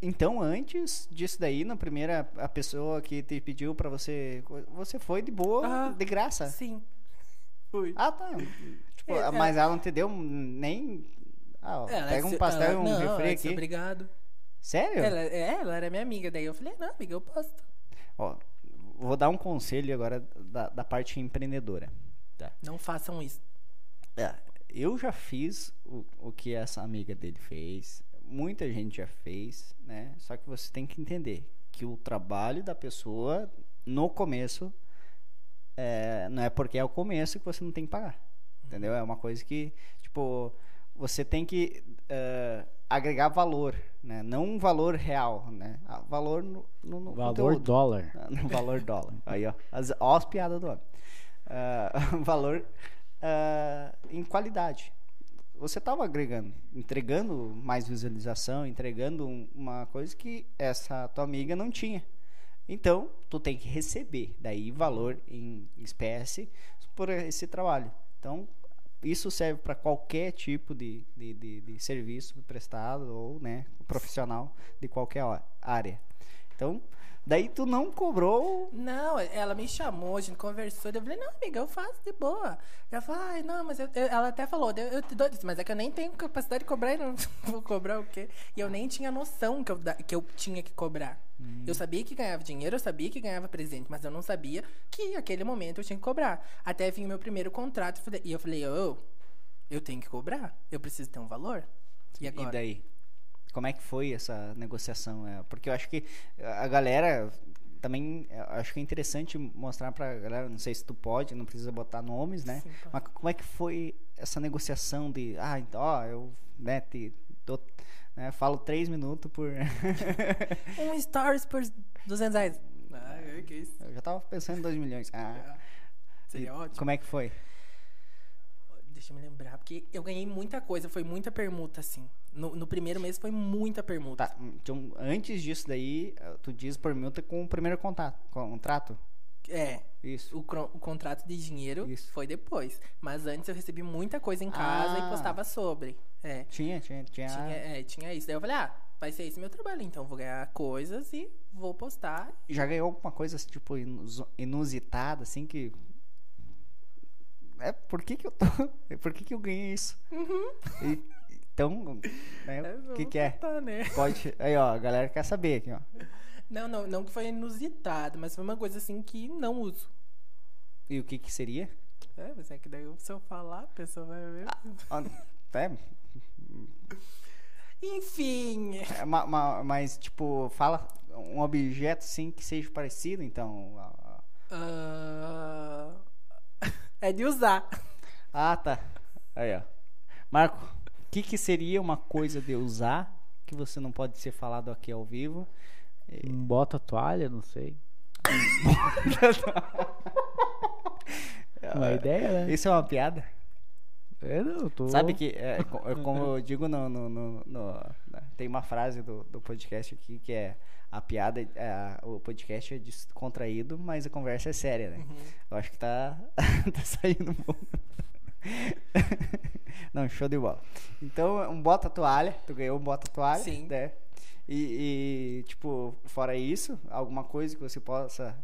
então, antes disso daí, na primeira a pessoa que te pediu pra você. Você foi de boa, Ah, de graça. Sim. Fui. Ah, tá. Tipo, É, mas ela não te deu nem. Ah, ó, Ela pega um pastel e um não, refri aqui. Obrigado. Sério? Ela, é, ela era minha amiga. Daí eu falei, não, amiga, eu posto. Ó, vou dar um conselho agora da, da parte empreendedora. Tá? Não façam isso. É, eu já fiz o, o que essa amiga dele fez. Muita gente já fez, né? Só que você tem que entender que o trabalho da pessoa no começo é, não é porque é o começo que você não tem que pagar. Entendeu? É uma coisa que, tipo, você tem que é, agregar valor, né? Não um valor real, né? Ah, Valor no, no, no Valor conteúdo. dólar. No <laughs> valor dólar. Aí, ó. As, ó as piadas do homem. Ah, <laughs> valor ah, em qualidade. você estava agregando, entregando mais visualização, entregando um- uma coisa que essa tua amiga não tinha. Então, tu tem que receber daí valor em espécie por esse trabalho. Então, isso serve para qualquer tipo de, de, de, de serviço prestado ou né, profissional de qualquer área. Então, daí tu não cobrou. Não, ela me chamou, a gente conversou. Eu falei, não, amiga, eu faço de boa. Ela falou, ai, não, mas eu, eu- ela até falou, eu, eu te dou, mas é que eu nem tenho capacidade de cobrar e não <laughs> vou cobrar o quê? E eu nem tinha noção que eu, que eu tinha que cobrar. Eu sabia que ganhava dinheiro, eu sabia que ganhava presente, mas eu não sabia que naquele momento eu tinha que cobrar. Até vir o meu primeiro contrato e eu falei, ô, eu tenho que cobrar, eu preciso ter um valor. E agora? E daí? Como é que foi essa negociação? É, Porque eu acho que a galera também eu acho que é interessante mostrar pra galera, não sei se tu pode, não precisa botar nomes, né? Sim. Mas como é que foi essa negociação de, ah, então, ó, eu, né, te, dou, né, falo três minutos por... <laughs> Um stories por 200 reais. Ah, que isso. eu já tava pensando em dois milhões. Ah, Seria e ótimo. Como é que foi? Deixa eu me lembrar, porque eu ganhei muita coisa, foi muita permuta, assim. No, no primeiro mês foi muita permuta. Tá, então, antes disso daí, tu diz por multa com o primeiro contato, contrato? É, Isso. o, o contrato de dinheiro Isso. foi depois. Mas antes eu recebi muita coisa em casa Ah. e postava sobre. É, Tinha, tinha, tinha. tinha, é, tinha isso. Daí eu falei, ah, vai ser esse meu trabalho, então vou ganhar coisas e vou postar. Já ganhou alguma coisa tipo inus- inusitada, assim que. É, por que que eu tô. <laughs> Por que que eu ganhei isso? E- então, né, <laughs> É, o que vamos que é? contar, né? Pode. Aí, ó, a galera quer saber aqui, ó. Não, não, não que foi inusitado, mas foi uma coisa assim que não uso. E o que que seria? É, mas é que daí se eu falar, a pessoa vai ver. Ó, É, <laughs> Enfim. é ma- ma- mas, tipo, fala um objeto, assim, que seja parecido, então. ah, <laughs> é de usar. Ah, tá. Aí, ó. Marco, o que que seria uma coisa de usar que você não pode ser falado aqui ao vivo? Bota toalha, não sei. <laughs> Uma ideia, né? Isso é uma piada? É, não, tô... Sabe que, é, é como eu digo no. no- no- no- tem uma frase do, do podcast aqui que é: a piada, é, a- o podcast é descontraído, mas a conversa é séria, né? Eu acho que tá, <laughs> tá saindo bom. <laughs> Não, show de bola. Então, um bota toalha, tu ganhou um bota toalha, Sim. né? E, e, tipo, fora isso, alguma coisa que você possa.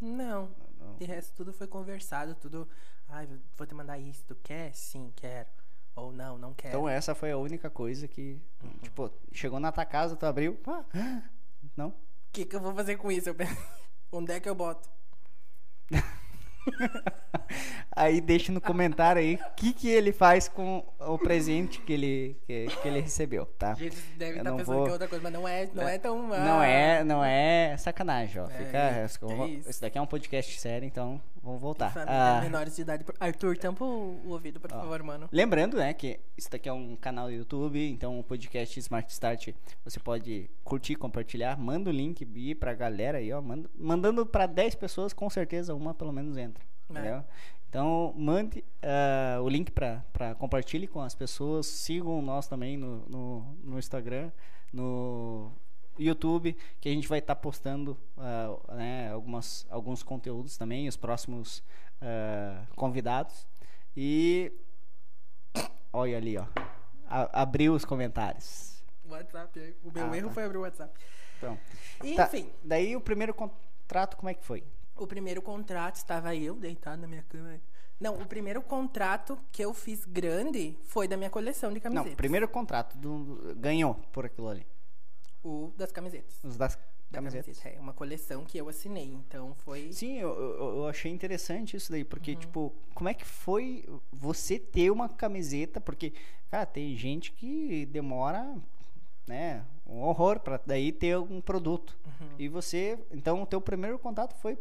Não. Não. De resto, tudo foi conversado, tudo. Ai, vou te mandar isso, tu quer? Sim, quero. Ou não, não quero. Então, essa foi a única coisa que, tipo, chegou na tua casa, tu abriu. ah, não? O que, que eu vou fazer com isso? Eu penso, <laughs> Onde é que eu boto? <laughs> Aí deixa no comentário aí o que, que ele faz com o presente que ele, que, que ele recebeu, tá? Gente deve estar não pensando vou- que é outra coisa, mas não é, não é tão. Não ah, é, não é sacanagem, ó. É, Fica, vou- isso. esse daqui é um podcast sério, então vamos voltar. Ah, menores de idade. Arthur, tampa o, o ouvido, por favor, mano. Lembrando, né, que isso daqui é um canal do YouTube, então o podcast Smart Start você pode curtir, compartilhar, manda o link e pra galera aí, ó, manda, mandando pra 10 pessoas, com certeza uma pelo menos entra, É. Então, mande ah, o link pra, pra compartilhe com as pessoas, sigam nós também no, no, no Instagram, no YouTube, que a gente vai estar postando ah, né, algumas, alguns conteúdos também, os próximos ah, convidados. E <coughs> olha ali, ó. A- abriu os comentários. WhatsApp. O meu Ah, erro tá. foi abrir o WhatsApp. Então, Enfim, tá, daí o primeiro contrato, como é que foi? o primeiro contrato estava eu deitado na minha cama. Não, o primeiro contrato que eu fiz grande foi da minha coleção de camisetas. Não, primeiro contrato do, ganhou por aquilo ali. O das camisetas. Os das Da camisetas. camiseta, É uma coleção que eu assinei, então foi. Sim, eu, eu, achei interessante isso daí, porque, tipo, como é que foi você ter uma camiseta? Porque, cara, tem gente que demora, né, um horror pra daí ter um produto. E você, então, o teu primeiro contato foi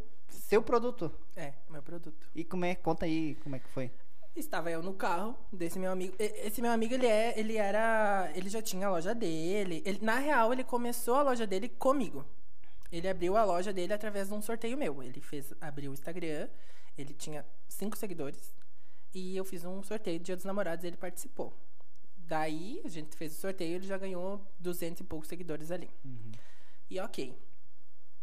teu produto. É, meu produto. E como é, conta aí como é que foi. Estava eu no carro desse meu amigo. Esse meu amigo, ele é, ele era, ele já tinha a loja dele. Ele, na real, ele começou a loja dele comigo. Ele abriu a loja dele através de um sorteio meu. Ele fez, abriu o Instagram. Ele tinha cinco seguidores e eu fiz um sorteio do Dia dos Namorados. e Ele participou. Daí, a gente fez o sorteio, ele já ganhou 200 e poucos seguidores ali. E ok.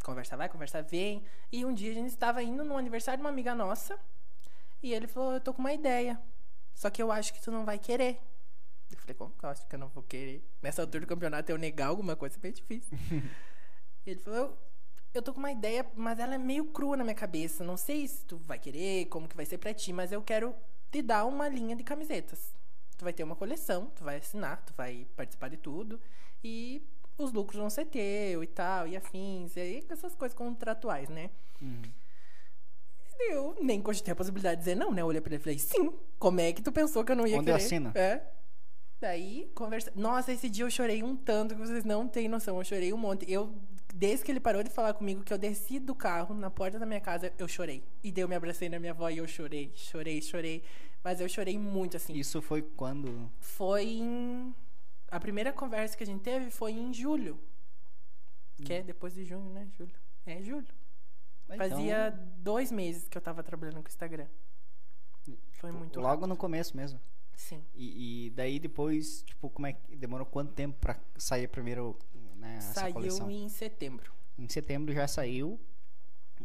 Conversa vai, conversa vem. E um dia a gente estava indo no aniversário de uma amiga nossa. E ele falou: Eu tô com uma ideia. Só que eu acho que tu não vai querer. Eu falei: Como que eu acho que eu não vou querer? Nessa altura do campeonato eu negar alguma coisa é bem difícil. <laughs> ele falou: eu, eu tô com uma ideia, mas ela é meio crua na minha cabeça. Não sei se tu vai querer, como que vai ser pra ti, mas eu quero te dar uma linha de camisetas. Tu vai ter uma coleção, tu vai assinar, tu vai participar de tudo. E os lucros vão ser teu e tal, e afins, e aí essas coisas contratuais, né? Eu nem cogitei a possibilidade de dizer não, né? Eu olhei pra ele e falei, sim, como é que tu pensou que eu não ia Onde eu querer? assino? É. Daí, conversa... Nossa, esse dia eu chorei um tanto que vocês não têm noção. Eu chorei um monte. Eu, desde que ele parou de falar comigo, que eu desci do carro, na porta da minha casa, eu chorei. E daí eu me abracei na minha avó e eu chorei, chorei, chorei. Mas eu chorei muito, assim. Isso foi quando? Foi em. A primeira conversa que a gente teve foi em julho. Que Hum. é depois de junho, né? Julho. É julho. Então, Fazia dois meses que eu tava trabalhando com o Instagram. Foi muito Logo rápido. no começo mesmo. Sim. E, e daí depois, tipo, como é que demorou quanto tempo pra sair primeiro né, Saiu coleção? em setembro. Em setembro já saiu.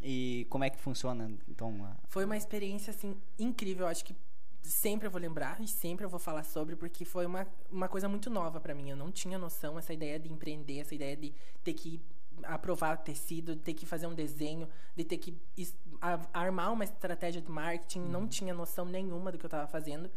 E como é que funciona? Então, a- Foi uma experiência, assim, incrível. Eu acho que sempre eu vou lembrar e sempre eu vou falar sobre, porque foi uma, uma coisa muito nova pra mim. Eu não tinha noção, essa ideia de empreender, essa ideia de ter que aprovar tecido, de ter que fazer um desenho, de ter que armar uma estratégia de marketing. Não tinha noção nenhuma do que eu tava fazendo.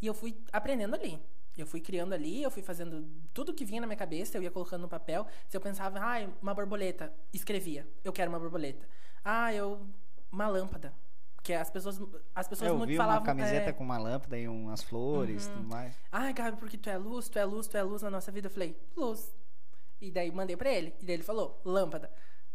E eu fui aprendendo ali. Eu fui criando ali, eu fui fazendo tudo que vinha na minha cabeça, eu ia colocando no papel. Se eu pensava, ah, uma borboleta, escrevia, eu quero uma borboleta. Ah, eu uma lâmpada, que as pessoas as pessoas eu muito vi falavam uma camiseta é, com uma lâmpada e umas flores e tudo mais. Ai, Gabi, porque tu é luz, tu é luz, tu é luz na nossa vida. Eu falei, luz. E daí mandei pra ele. E daí ele falou, lâmpada.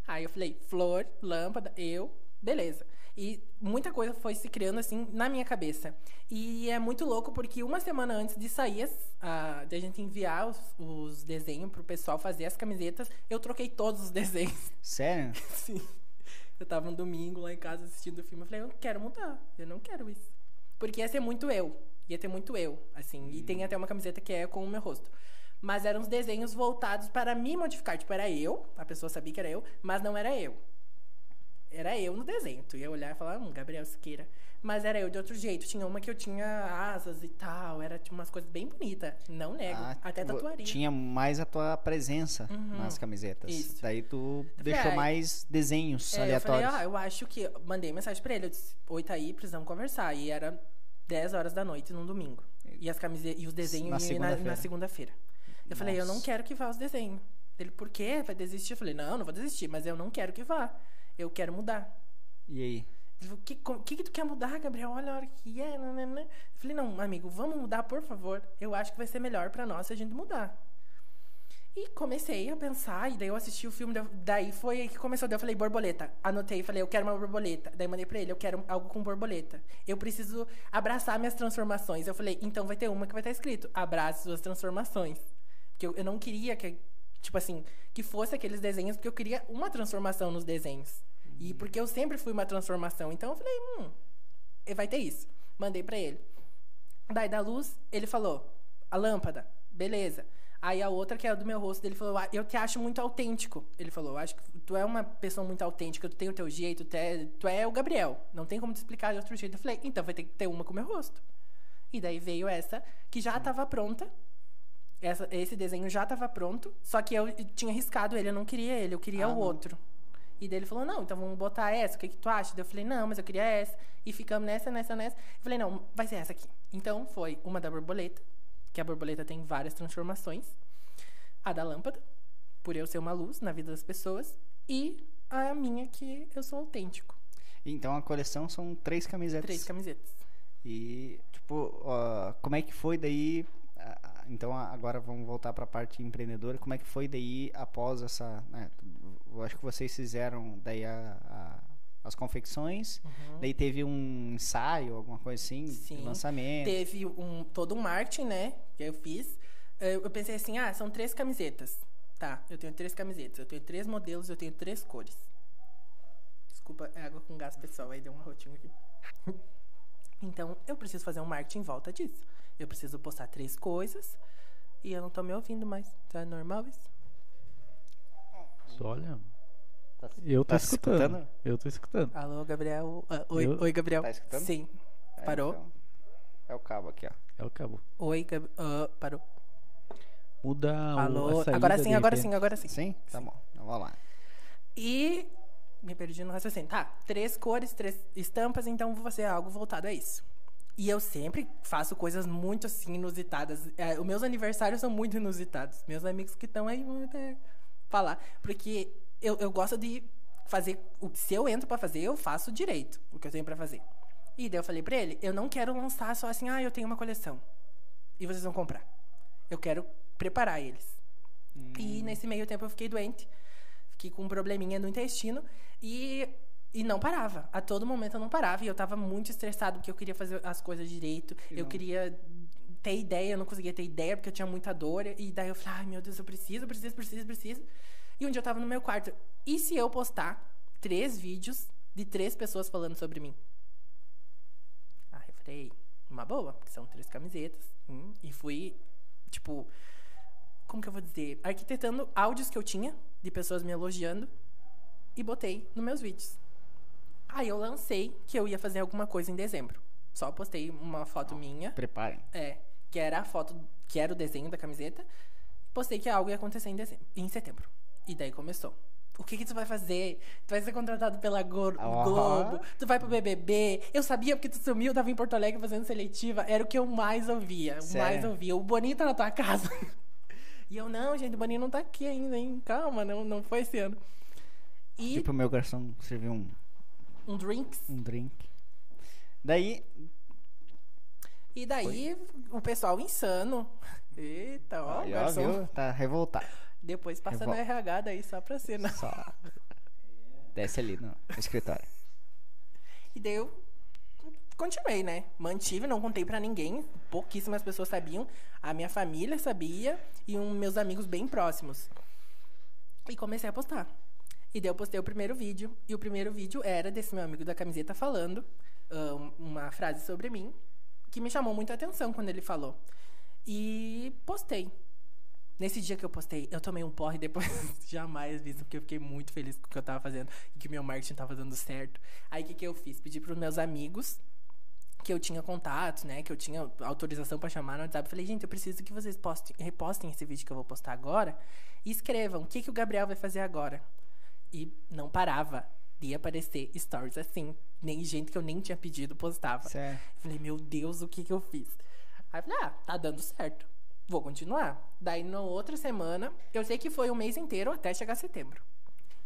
Aí eu falei, flor, lâmpada, eu, beleza. E muita coisa foi se criando assim na minha cabeça. E é muito louco porque uma semana antes de sair, a, de a gente enviar os, os desenhos pro pessoal fazer as camisetas, eu troquei todos os <laughs> desenhos. Sério? <laughs> Sim. Eu tava um domingo lá em casa assistindo o filme. Eu falei, eu quero mudar. Eu não quero isso. Porque ia ser muito eu. Ia ter muito eu, assim. E tem até uma camiseta que é com o meu rosto. Mas eram uns desenhos voltados para me modificar. Tipo, era eu. A pessoa sabia que era eu. Mas não era eu. Era eu no desenho. Tu ia olhar e falar, hum, Gabriel Siqueira. Mas era eu de outro jeito. Tinha uma que eu tinha asas e tal. Era tipo, umas coisas bem bonitas. Não nego. Ah, até tatuaria. Tinha mais a tua presença nas camisetas. Isso. Daí tu falei, deixou ah, mais desenhos É, eu aleatórios. falei, ah, eu acho que. Mandei mensagem pra ele. Eu disse, oi, tá aí, precisamos conversar. E era 10 horas da noite num domingo. E as camisetas e os desenhos na- segunda-feira. Eu falei, eu não Nossa. quero que vá os desenhos. Ele, por quê? Vai desistir? Eu falei, não, não vou desistir, mas eu não quero que vá. Eu quero mudar. E aí? Ele falou, o que, que, que tu quer mudar, Gabriel? Olha a hora que é. nananã." Eu falei, não, amigo, vamos mudar, por favor. Eu acho que vai ser melhor pra nós se a gente mudar. E comecei a pensar, e daí eu assisti o filme, da- daí foi aí que começou, daí eu falei, borboleta. Anotei, falei, eu quero uma borboleta. Daí mandei pra ele, eu quero algo com borboleta. Eu preciso abraçar minhas transformações. Eu falei, então vai ter uma que vai estar escrito, abrace suas transformações. Porque eu, eu não queria que, tipo assim, que fosse aqueles desenhos, porque eu queria uma transformação nos desenhos. E porque eu sempre fui uma transformação. Então eu falei, hum, vai ter isso. Mandei pra ele. Daí da luz, ele falou, a lâmpada, beleza. Aí a outra, que é do meu rosto, ele falou, "Ah, eu te acho muito autêntico. Ele falou, acho que tu é uma pessoa muito autêntica, tu tem o teu jeito, tu é, tu é o Gabriel. Não tem como te explicar de outro jeito. Eu falei, então vai ter que ter uma com o meu rosto. E daí veio essa, que já estava pronta. Essa- esse desenho já estava pronto, só que eu tinha riscado ele, eu não queria ele, eu queria Ah, o não. outro. E daí ele falou, não, então vamos botar essa, o que, que tu acha? Daí eu falei, não, mas eu queria essa. E ficamos nessa, nessa, nessa. Eu falei, não, vai ser essa aqui. Então foi uma da borboleta, que a borboleta tem várias transformações. A da lâmpada, por eu ser uma luz na vida das pessoas. E a minha, que eu sou autêntico. Então a coleção são três camisetas. Três camisetas. E, tipo, ó, como é que foi daí? Então, agora vamos voltar para a parte empreendedora. Como é que foi daí após essa. né, eu acho que vocês fizeram daí a- a- as confecções. Daí teve um ensaio, alguma coisa assim, de Sim. lançamento. Teve um, todo um marketing, né? Que eu fiz. Eu, eu pensei assim, ah, são três camisetas. Tá, eu tenho três camisetas, eu tenho três modelos, eu tenho três cores. Desculpa, é água com gás, pessoal. Aí deu um rotinho aqui. <laughs> Então, eu preciso fazer um marketing em volta disso. Eu preciso postar três coisas e eu não tô me ouvindo mais. Tá normal isso? Olha. Tá, Eu tô tá se escutando. Eu tô escutando. Alô, Gabriel. Ah, oi, Eu- oi, Gabriel. Tá escutando? Sim. É, Parou? então. É o cabo aqui, ó. É o cabo. Oi, Gabriel. parou. Muda o, Alô. a Agora sim, agora sim, agora sim. Sim? Tá bom. Então vamos lá. E me perdi no raciocínio. Tá, três cores, três estampas, então vou fazer algo voltado a isso. E eu sempre faço coisas muito assim inusitadas. É, os meus aniversários são muito inusitados. Meus amigos que estão aí vão até falar. Porque eu, eu gosto de fazer. O, se eu entro pra fazer, eu faço direito o que eu tenho pra fazer. E daí eu falei pra ele: eu não quero lançar só assim, ah, eu tenho uma coleção. E vocês vão comprar. Eu quero preparar eles. E nesse meio tempo eu fiquei doente. Fiquei com um probleminha no intestino e, e não parava. A todo momento eu não parava. E eu tava muito estressado porque eu queria fazer as coisas direito. E eu não- queria ter ideia, eu não conseguia ter ideia porque eu tinha muita dor. E daí eu falei, ai meu Deus, eu preciso, preciso, preciso, preciso. E um dia eu tava no meu quarto. E se eu postar três vídeos de três pessoas falando sobre mim? Ah, eu falei, uma boa, porque são três camisetas. Hum, e fui, tipo, como que eu vou dizer? Arquitetando áudios que eu tinha de pessoas me elogiando e botei nos meus vídeos. Aí eu lancei que eu ia fazer alguma coisa em dezembro. Só postei uma foto minha, Preparem. é, que era a foto, que era o desenho da camiseta. Postei que algo ia acontecer em dezembro, em setembro. E daí começou. O que que tu vai fazer? Tu vai ser contratado pela Aham. Globo, tu vai pro BBB. Eu sabia porque tu sumiu, tava em Porto Alegre fazendo seletiva. Era o que eu mais ouvia, Sério? mais ouvia. O Boninho tá na tua <laughs> casa. E eu, não, gente, o Boninho não tá aqui ainda, hein? Calma, não, não foi esse ano. E Tipo, meu garçom serviu um, um drinks. um drink. Daí, E daí, o pessoal insano. Eita, ó, aí, ó, viu? Tá revoltado. Depois passa Revol- no RH daí só pra cena. Só. Desce ali no escritório. E daí eu continuei, né? Mantive, não contei pra ninguém. Pouquíssimas pessoas sabiam. A minha família sabia e um, meus amigos bem próximos. E comecei a postar. E daí eu postei o primeiro vídeo. E o primeiro vídeo era desse meu amigo da camiseta falando um- uma frase sobre mim que me chamou muita atenção quando ele falou. E postei. Nesse dia que eu postei, eu tomei um porre depois <laughs> jamais visto, porque eu fiquei muito feliz com o que eu tava fazendo e que meu marketing tava dando certo. Aí o que, que eu fiz? Pedi pros meus amigos que eu tinha contato, né? Que eu tinha autorização pra chamar no WhatsApp. Falei, gente, eu preciso que vocês postem, repostem esse vídeo que eu vou postar agora e escrevam o que, que o Gabriel vai fazer agora. E não parava de aparecer stories assim. Nem gente que eu nem tinha pedido postava. Sério. Falei, meu Deus, o que que eu fiz? Aí eu falei, ah, tá dando certo. Vou continuar. Daí, na outra semana, eu sei que foi um mês inteiro até chegar setembro.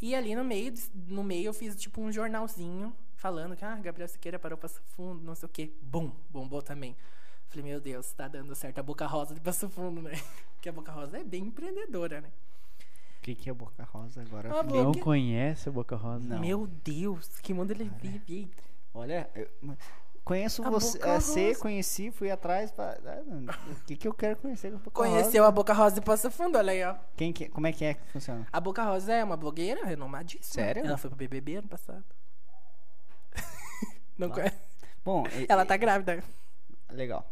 E ali no meio, no meio eu fiz tipo um jornalzinho falando que, ah, Gabriel Siqueira parou Passo Fundo, não sei o quê. Bum, bombou também. Falei, meu Deus, tá dando certo a Boca Rosa de Passo Fundo, né? <laughs> Porque a Boca Rosa é bem empreendedora, né? O que, que é Boca Rosa agora? eu Ah, Não que- conhece o Boca Rosa? Não. Meu Deus, que mundo ele vive. Olha, eu conheço A você. É, você, Rosa. conheci, fui atrás. Pra, ah, o que, que eu quero conhecer com a Boca Conheceu Rosa? a Boca Rosa de Passo Fundo, olha aí, ó. Quem que, como é que é que funciona? A Boca Rosa é uma blogueira renomadíssima. Sério? Ela foi pro BBB ano passado. <laughs> Não conhece? Bom, Ela e- tá grávida. Legal.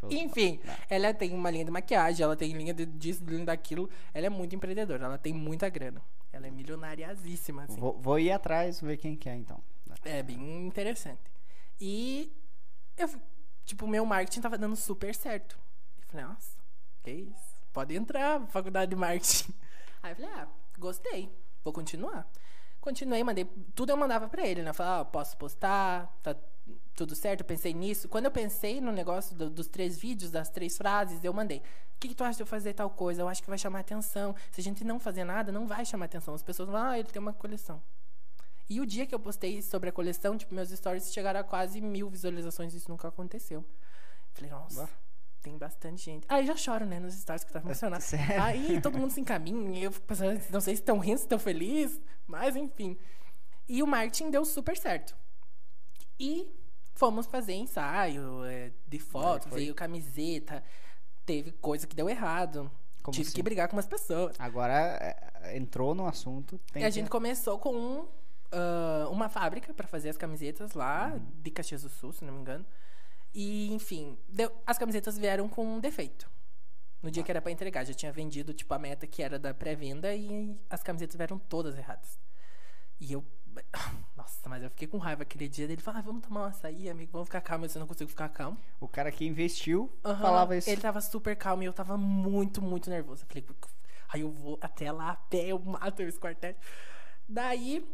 Show Enfim, ela tem uma linha de maquiagem, ela tem linha de disso, linha daquilo. Ela é muito empreendedora, ela tem muita grana. Ela é milionariasíssima, assim. Vou, vou ir atrás ver quem que é então. É bem interessante. E eu, tipo, o meu marketing tava dando super certo. Eu falei, nossa, que isso? Pode entrar, faculdade de marketing. <laughs> Aí eu falei, ah, gostei, vou continuar. Continuei, mandei, tudo eu mandava pra ele, né? Eu falei, ah, posso postar, tá tudo certo, eu pensei nisso. Quando eu pensei no negócio do- dos três vídeos, das três frases, eu mandei. O que, que tu acha de eu fazer tal coisa? Eu acho que vai chamar atenção. Se a gente não fazer nada, não vai chamar atenção. As pessoas vão, ah, ele tem uma coleção. E o dia que eu postei sobre a coleção, tipo, meus stories chegaram a quase mil visualizações, isso nunca aconteceu. Falei, nossa, Bah. tem bastante gente. Aí já choro, né, nos stories que tá. <laughs> Sério? Aí todo mundo se encaminha, eu fico pensando, não sei se estão rindo, se estão felizes, mas enfim. E o marketing deu super certo. E fomos fazer ensaio é, de foto, foi. veio camiseta, teve coisa que deu errado. Como Tive assim? que brigar com umas pessoas. Agora é, entrou no assunto. E a que- gente começou com um, ah, uma fábrica pra fazer as camisetas lá, de Caxias do Sul, se não me engano. E, enfim, deu- as camisetas vieram com um defeito. No dia que era pra entregar, já tinha vendido, tipo, a meta que era da pré-venda e as camisetas vieram todas erradas. E eu. Nossa, mas eu fiquei com raiva aquele dia dele. Falou, ah, vamos tomar um açaí, amigo, vamos ficar calmo. Eu não consigo ficar calmo. O cara que investiu Aham, falava isso. Ele tava super calmo e eu tava muito, muito nervoso. Eu falei, aí eu vou até lá a pé, eu mato esse quartel. Daí,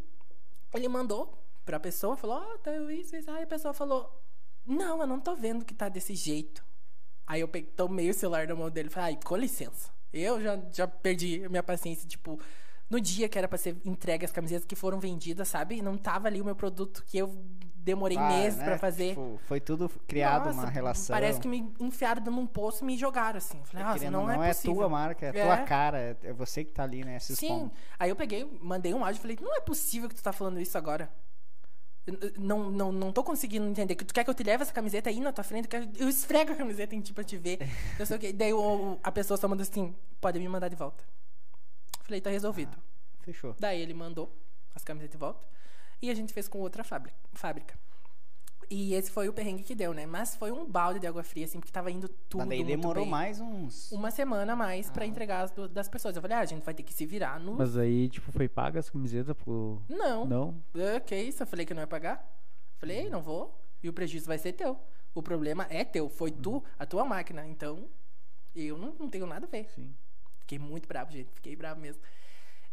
ele mandou pra pessoa, falou, ó, tá isso, isso. Aí a pessoa falou, não, eu não tô vendo que tá desse jeito. Aí eu peguei, tomei o celular da mão dele e falei, ai, com licença. Eu já, já perdi a minha paciência, tipo, no dia que era pra ser entregue as camisetas que foram vendidas, sabe? Não tava ali o meu produto que eu demorei Ah, meses né? pra fazer. Tipo, foi tudo criado Nossa, uma relação. Parece que me enfiaram dentro de um poço e me jogaram assim. Falei, ah, não, é não é possível. tua marca, é, É. tua cara, é, é você que tá ali, né? Se Sim. expondo. Aí eu peguei, mandei um áudio e falei, não é possível que tu tá falando isso agora. Eu- Não, não, não tô conseguindo entender. Que tu quer que eu te leve essa camiseta aí na tua frente? Eu, esfrego a camiseta em ti pra te ver. <laughs> Eu sei o quê. Daí a pessoa só mandou assim, pode me mandar de volta. Falei, tá resolvido. Fechou. Daí ele mandou as camisetas de volta. E a gente fez com outra fábrica. E esse foi o perrengue que deu, né? Mas foi um balde de água fria, assim, porque tava indo tudo Mas daí muito demorou bem. mais uns. Uma semana a mais pra entregar as do- das pessoas. Eu falei, ah, a gente vai ter que se virar no... Mas aí, tipo, foi paga as camisetas pro. Não. Não? Ah, que isso? Eu falei que não ia pagar. Falei, "Ei, não vou. E o prejuízo vai ser teu. O problema é teu. Foi tu, a tua máquina. Então, eu não, não tenho nada a ver. Sim. Fiquei muito bravo, gente. Fiquei bravo mesmo.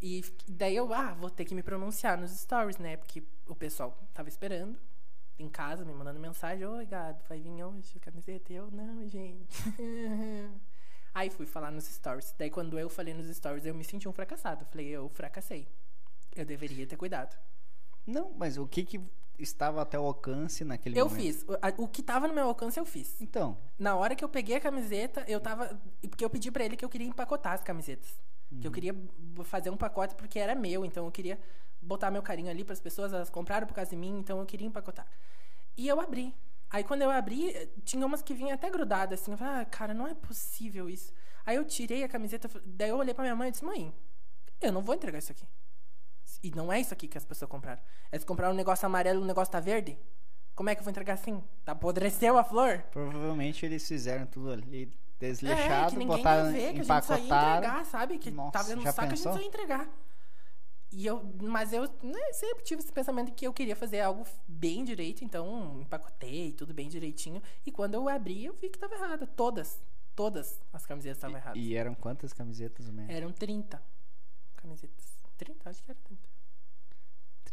E daí eu, ah, vou ter que me pronunciar nos stories, né? Porque o pessoal tava esperando em casa, me mandando mensagem. Oi, gado, vai vir hoje a camiseta? Eu, não, gente. <laughs> Aí fui falar nos stories. Daí quando eu falei nos stories, eu me senti um fracassado. Falei, eu fracassei. Eu deveria ter cuidado. Não, mas o que que estava até o alcance naquele Eu momento? fiz. O, que tava no meu alcance, eu fiz. Então, Na hora que eu peguei a camiseta, eu tava. Porque eu pedi pra ele que eu queria empacotar as camisetas. Que eu queria b- fazer um pacote porque era meu, então eu queria botar meu carinho ali pras pessoas, elas compraram por causa de mim, então eu queria empacotar. E eu abri. Aí quando eu abri, tinha umas que vinham até grudadas assim. Eu falei, ah, cara, não é possível isso. Aí eu tirei a camiseta, daí eu olhei pra minha mãe e disse, mãe, eu não vou entregar isso aqui. E não é isso aqui que as pessoas compraram. Eles compraram um negócio amarelo e o negócio tá verde? Como é que eu vou entregar assim? Tá apodreceu a flor? provavelmente eles fizeram tudo ali É, desleixado, ninguém botaram, ver, que a gente só ia empacotaram. entregar, sabe? Que Nossa, tava saco, pensou? a gente só ia entregar. E eu, mas eu né, sempre tive esse pensamento que eu queria fazer algo bem direito, então empacotei tudo bem direitinho. E quando eu abri, eu vi que tava errado. Todas, todas as camisetas estavam erradas. E eram quantas camisetas mesmo? Eram 30 camisetas. 30? Acho que era 30.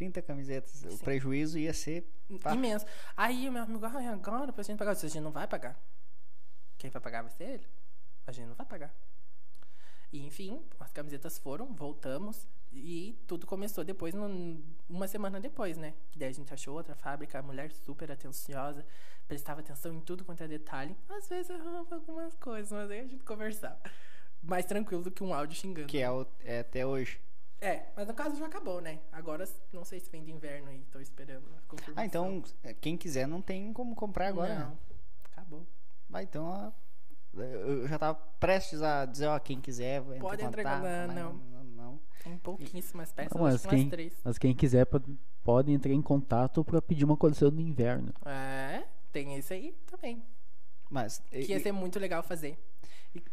30 camisetas. O Sim. prejuízo ia ser. Imenso. Aí o meu amigo, ai, agora pra gente pagar. Eu disse, a gente não vai pagar. Quem vai pagar vai ser ele. A gente não vai pagar. E enfim, as camisetas foram, voltamos. E tudo começou depois, num- uma semana depois, né? Que daí a gente achou outra fábrica, a mulher super atenciosa, prestava atenção em tudo quanto é detalhe. Às vezes errava algumas coisas, mas aí a gente conversava. Mais tranquilo do que um áudio xingando. Que é, o- é até hoje. É, mas no caso já acabou, né? Agora não sei se vem de inverno aí, tô esperando a confirmação. Ah, então é, quem quiser não tem como comprar agora. Não, né? acabou. Ah, então ó, eu já tava prestes a dizer, ó, quem quiser, vai entrar Pode em entrar em contato, contato, mas não. não, não. Tem pouquíssimas peças, Não, mas quem, três. mas quem quiser pode, pode entrar em contato pra pedir uma coleção do inverno. É, tem esse aí também. Mas, e- Que ia ser muito legal fazer.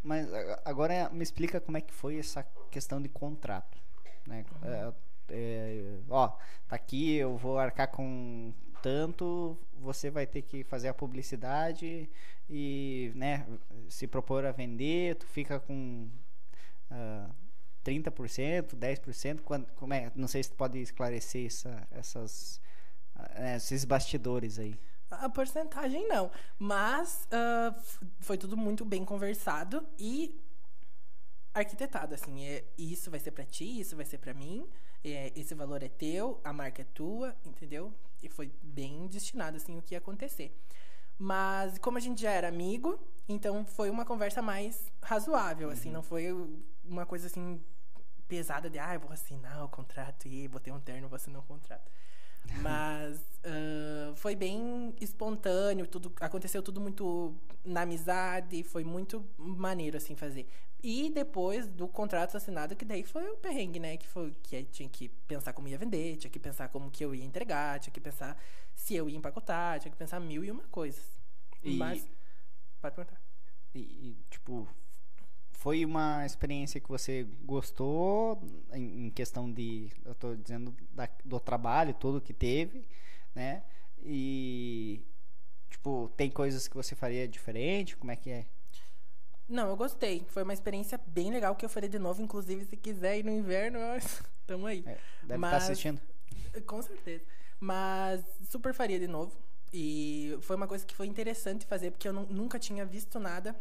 mas agora me explica como é que foi essa questão de contrato. Né? É, é, ó, tá aqui, eu vou arcar com tanto, você vai ter que fazer a publicidade e né, se propor a vender, tu fica com ah, 30%, 10%, quando, como é? Não sei se tu pode esclarecer essa, essas, ah, esses bastidores aí. A porcentagem não. Mas f- foi tudo muito bem conversado e arquitetado, assim. É, isso vai ser pra ti, isso vai ser pra mim. é, esse valor é teu, a marca é tua, entendeu? E foi bem destinado, assim, o que ia acontecer. Mas como a gente já era amigo, então foi uma conversa mais razoável, assim. Não foi uma coisa, assim, pesada de, ah, eu vou assinar o contrato e botei um terno, vou assinar o contrato. Mas ah, foi bem espontâneo, tudo aconteceu tudo muito na amizade, foi muito maneiro assim fazer. E depois do contrato assinado, que daí foi o perrengue, né? Que foi que tinha que pensar como ia vender, tinha que pensar como que eu ia entregar, tinha que pensar se eu ia empacotar, tinha que pensar mil e uma coisas. E- Mas pode perguntar. E, e, tipo, foi uma experiência que você gostou em, questão de, eu tô dizendo, da- do trabalho todo que teve, né? E, tipo, tem coisas que você faria diferente? Como é que é? Não, eu gostei. Foi uma experiência bem legal que eu farei de novo. Inclusive, se quiser ir no inverno, <laughs> tamo aí. É, deve estar Mas- assistindo. <laughs> Com certeza. Mas super faria de novo. E foi uma coisa que foi interessante fazer, porque eu nu- nunca tinha visto nada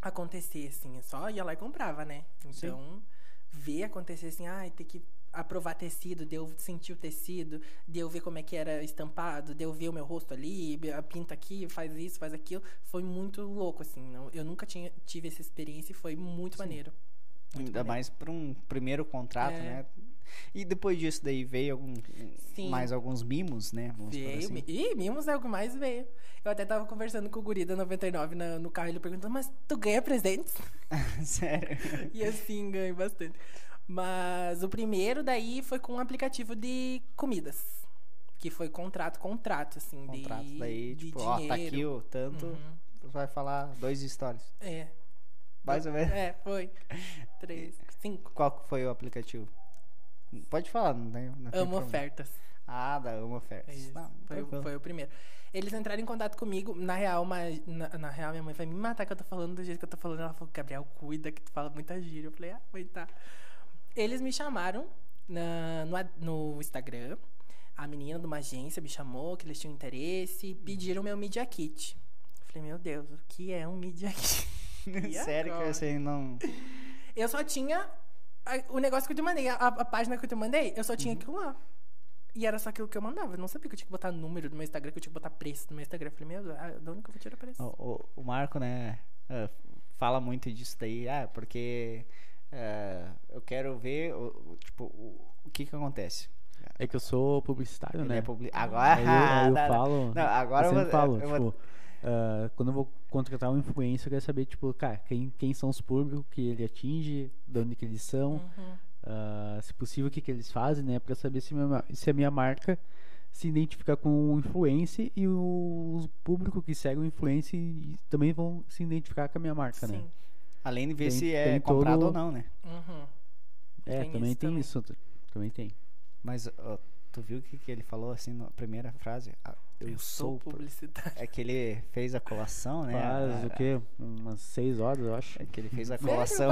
acontecer, assim. Eu só ia lá e comprava, né? Então, ver acontecer assim, ai, ter que aprovar tecido, de eu sentir o tecido, de eu ver como é que era estampado, de eu ver o meu rosto ali, a pinta aqui, faz isso, faz aquilo. Foi muito louco, assim. Não, eu nunca tinha, tive essa experiência e foi muito maneiro. Muito Ainda maneiro. mais para um primeiro contrato, É. né? E depois disso daí veio algum, mais alguns mimos, né? Vamos Veio, assim. Ih, mimos é o que mais veio. Eu até tava conversando com o guri da 99 na- no carro, ele perguntou, mas tu ganha presentes? <laughs> Sério. <laughs> e assim, ganho bastante. Mas o primeiro daí foi com um aplicativo de comidas. Que foi contrato, contrato, assim, de Contrato daí, de tipo, ó, tá aqui dinheiro. o tanto, Uhum. vai falar dois stories. É, Mais ou menos. é, foi. <laughs> Três, cinco. Qual foi o aplicativo? Pode falar, não tem, não tem Amo ofertas. Ah, da Amo Ofertas. Isso. Foi, o- foi o primeiro. Eles entraram em contato comigo. Na real, mas, na, na real, minha mãe vai me matar que eu tô falando do jeito que eu tô falando. Ela falou, Gabriel, cuida que tu fala muita gíria. Eu falei, ah, mãe, tá. Eles me chamaram na- no, no Instagram. A menina de uma agência me chamou, que eles tinham interesse. Pediram meu Media Kit. Eu falei, meu Deus, o que é um Media Kit? <laughs> Sério que agora? você não. Eu só tinha a- o negócio que eu te mandei, a, a página que eu te mandei, eu só tinha aquilo lá. E era só aquilo que eu mandava. Eu não sabia que eu tinha que botar número do meu Instagram, que eu tinha que botar preço do meu Instagram. Eu falei, meu Deus, ah, de onde que eu vou tirar preço? O, o- o Marco, né, eh, fala muito disso daí. Ah, porque eh, eu quero ver, o, o- tipo, o, o que que acontece. É que eu sou publicitário, Ele né? é publi... Agora, Aí eu, aí eu <laughs> falo. Não, agora eu eu vou- falo, eu vou- ah, quando eu vou contratar um influencer, eu quero saber, tipo, cara, quem, quem são os públicos que ele atinge, de onde que eles são, Uhum. ah, se possível, o que, que eles fazem, né? Pra saber se, minha, se a minha marca se identifica com o influencer e o público que segue o influencer também vão se identificar com a minha marca, né? Sim. Além de ver Tem- se é comprado todo- ou não, né? Uhum. É, Tem também isso tem também. isso. Também tem. Mas ó, tu viu o que, que ele falou assim na primeira frase? Ah, eu, sou. pu- publicitário. É que ele fez a colação, né? Faz A- o quê? Umas seis horas, eu acho. É que ele fez a colação.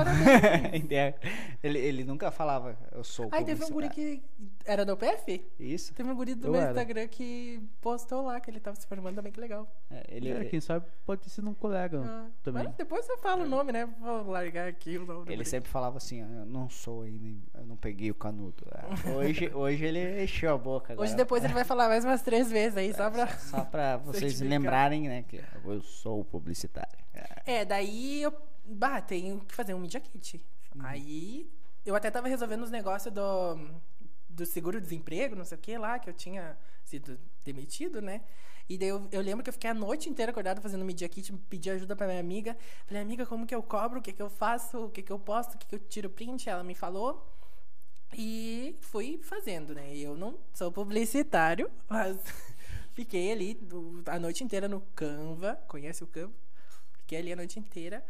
Ideia. <laughs> ele, ele nunca falava, eu sou Aí teve um guri que era do PF? Isso. Teve um guri do Eu meu era. Instagram que postou lá que ele tava se formando também, que legal. É, ele, É, quem sabe pode ter sido um colega Ah, também. mas depois eu falo o nome, né? Vou largar aqui o nome do ele sempre falava assim, "Ah, eu não sou ainda, eu não peguei o canudo. Ah, Hoje, hoje ele encheu a boca. Hoje depois ele vai falar mais umas três vezes aí, só pra... Só pra <laughs> vocês lembrarem, né, que eu sou publicitário. É. Daí eu. Bah, tenho que fazer um Media Kit. Aí eu até tava resolvendo os negócios do, do seguro-desemprego, não sei o que lá, que eu tinha sido demitido, né? E daí eu, eu lembro que eu fiquei a noite inteira acordada fazendo Media Kit, pedi ajuda pra minha amiga. Falei, amiga, como que eu cobro? O que que eu faço? O que que eu posto? O que que eu tiro print? Ela me falou. E fui fazendo, né? Eu não sou publicitário, mas fiquei ali do- a noite inteira no Canva. Conhece o Canva? Fiquei ali a noite inteira.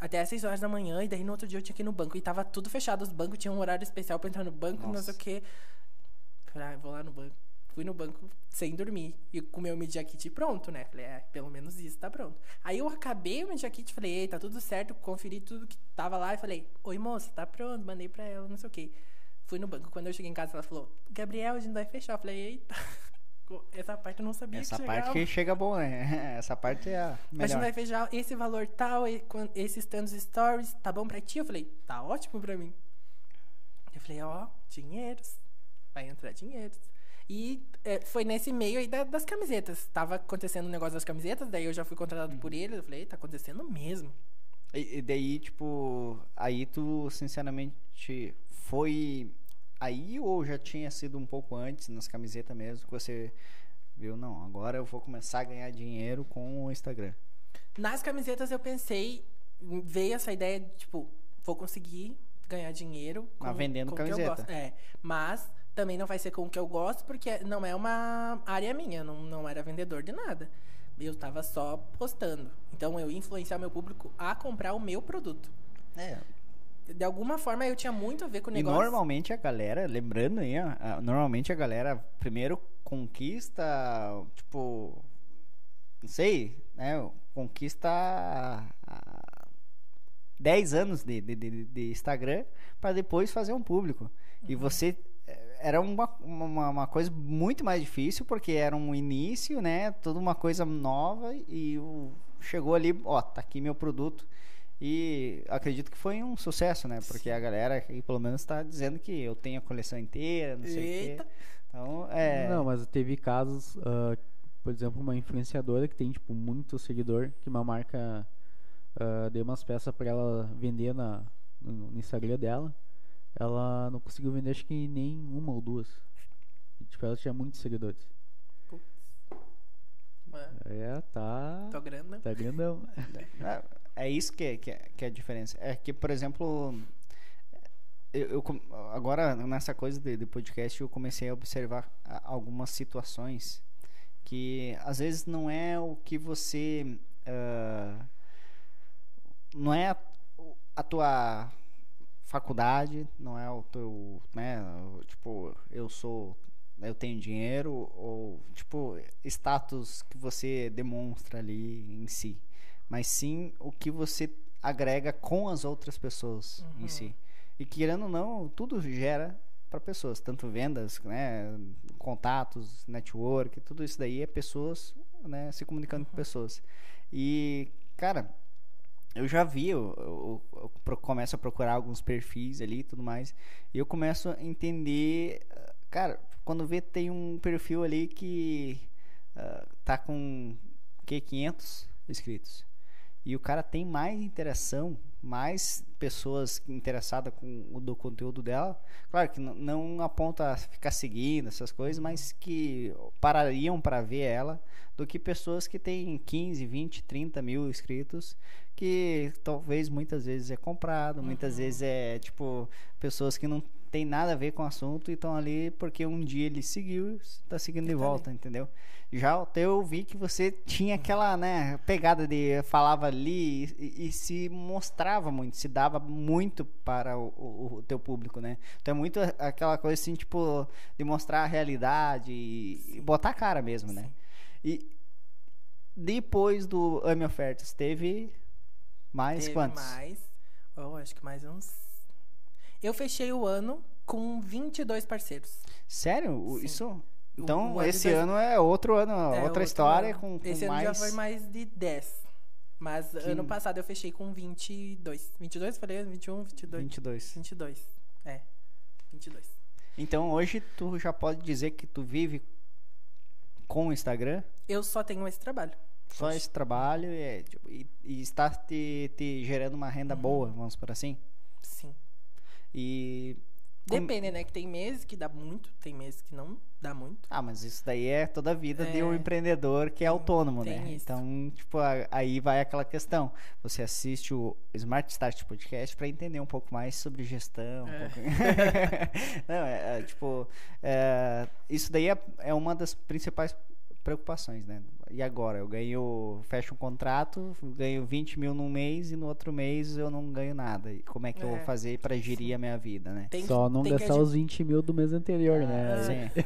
Até às 6 horas da manhã, e daí no outro dia eu tinha que ir no banco. E tava tudo fechado, os bancos tinham um horário especial pra entrar no banco, não Nossa. sei o quê. Falei, ah, vou lá no banco. Fui no banco sem dormir. E com o meu Media Kit pronto, né? Falei, é, pelo menos isso tá pronto. Aí eu acabei o Media Kit, falei, ei, tá tudo certo. Conferi tudo que tava lá e falei, oi moça, tá pronto. Mandei pra ela, não sei o quê. Fui no banco. Quando eu cheguei em casa, ela falou, Gabriel, a gente vai fechar. Eu falei, eita. Essa parte eu não sabia Essa que parte chegava. que chega bom, né? <laughs> Essa parte é a A gente melhor. vai fechar esse valor tal, esses tantos stories, tá bom pra ti? Eu falei, tá ótimo pra mim. Eu falei, ó, dinheiros. Vai entrar dinheiros. E é, foi nesse meio aí da- das camisetas. Tava acontecendo o negócio das camisetas, daí eu já fui contratado por eles. Eu falei, tá acontecendo mesmo. E, e daí, tipo, aí tu, sinceramente, foi aí ou já tinha sido um pouco antes, nas camisetas mesmo, que você viu, não, agora eu vou começar a ganhar dinheiro com o Instagram? Nas camisetas eu pensei, veio essa ideia de, tipo, vou conseguir ganhar dinheiro com, Ah, vendendo com o que eu camiseta. gosto. É, mas também não vai ser com o que eu gosto, porque não é uma área minha, não, não era vendedor de nada. Eu tava só postando. Então eu ia influenciar meu público a comprar o meu produto. É. De alguma forma eu tinha muito a ver com o E negócio. normalmente a galera, lembrando aí, ó, normalmente a galera primeiro conquista, tipo, não sei, né? Conquista a- a 10 anos de, de, de- de Instagram para depois fazer um público. E você eh, era uma, uma, uma coisa muito mais difícil porque era um início, né? Toda uma coisa nova e o, chegou ali, ó, tá aqui meu produto. E acredito que foi um sucesso, né? Porque a galera aqui, pelo menos, está dizendo que eu tenho a coleção inteira, não sei o Eita. quê. Então, é. Não, mas teve casos, ah, por exemplo, uma influenciadora que tem, tipo, muito seguidor, que uma marca ah, deu umas peças pra ela vender na, no, no Instagram dela. Ela não conseguiu vender, acho que nem uma ou duas. E, tipo, ela tinha muitos seguidores. É, É, tá. tô grande. Tá grandão. <laughs> É, isso que, é- que, é- que é a diferença. É que, por exemplo, eu, eu agora nessa coisa de, de podcast eu comecei a observar a- algumas situações que às vezes não é o que você ah, não é a, a tua faculdade, não é o teu, né, tipo, eu sou eu tenho dinheiro ou tipo status que você demonstra ali em si, mas sim o que você agrega com as outras pessoas em si. E querendo ou não, tudo gera para pessoas, tanto vendas, né, contatos, network, tudo isso daí é pessoas, né, se comunicando com pessoas. E, cara, eu já vi, eu, eu- eu começo a procurar alguns perfis ali e tudo mais, e eu começo a entender, cara, quando vê tem um perfil ali que ah, tá com que 500 inscritos. E o cara tem mais interação, mais pessoas interessadas com o do conteúdo dela. Claro que não aponta a ficar seguindo essas coisas, mas que parariam para ver ela do que pessoas que têm 15, 20, 30 mil inscritos, que talvez muitas vezes é comprado, muitas vezes é tipo pessoas que não tem nada a ver com o assunto e estão ali porque um dia ele seguiu, está seguindo de tá volta, entendeu? Já o teu eu vi que você tinha aquela, né, pegada de falava ali e, e se mostrava muito, se dava muito para o, o- o teu público, né? Então é muito aquela coisa assim, tipo, de mostrar a realidade e, e botar a cara mesmo, né? E depois do Ame Ofertas, teve mais Teve quantos? mais. Oh, acho que mais uns. Eu fechei o ano com 22 parceiros. Sério? Sim. Isso? Então, ano esse dois- ano é outro ano, É, outra outro história ano. com, com Esse mais... ano já foi mais de 10. Mas Que- ano passado eu fechei com 22. 22, falei? 21, 22. 22. 22. É. 22. Então, hoje tu já pode dizer que tu vive com o Instagram, Eu só tenho esse trabalho. só esse trabalho e, é, tipo, e- e está te, te gerando uma renda Uhum. boa, vamos por assim. Sim. E... com- Depende, né? Que tem meses que dá muito, tem meses que não dá muito. Ah, mas isso daí é toda a vida de um É. empreendedor que é autônomo, tem né? isso. Então, tipo, aí vai aquela questão. Você assiste o Smart Start Podcast para entender um pouco mais sobre gestão. um É. pouco- <laughs> Não, é, é, tipo, é, isso daí é, é uma das principais preocupações, né? E agora? Eu ganho, fecho um contrato, ganho 20 mil num mês e no outro mês eu não ganho nada. E como é que eu vou É. fazer para gerir a minha vida, né? Tem Só não gastar os 20 mil do mês anterior, né? Ah, Sim.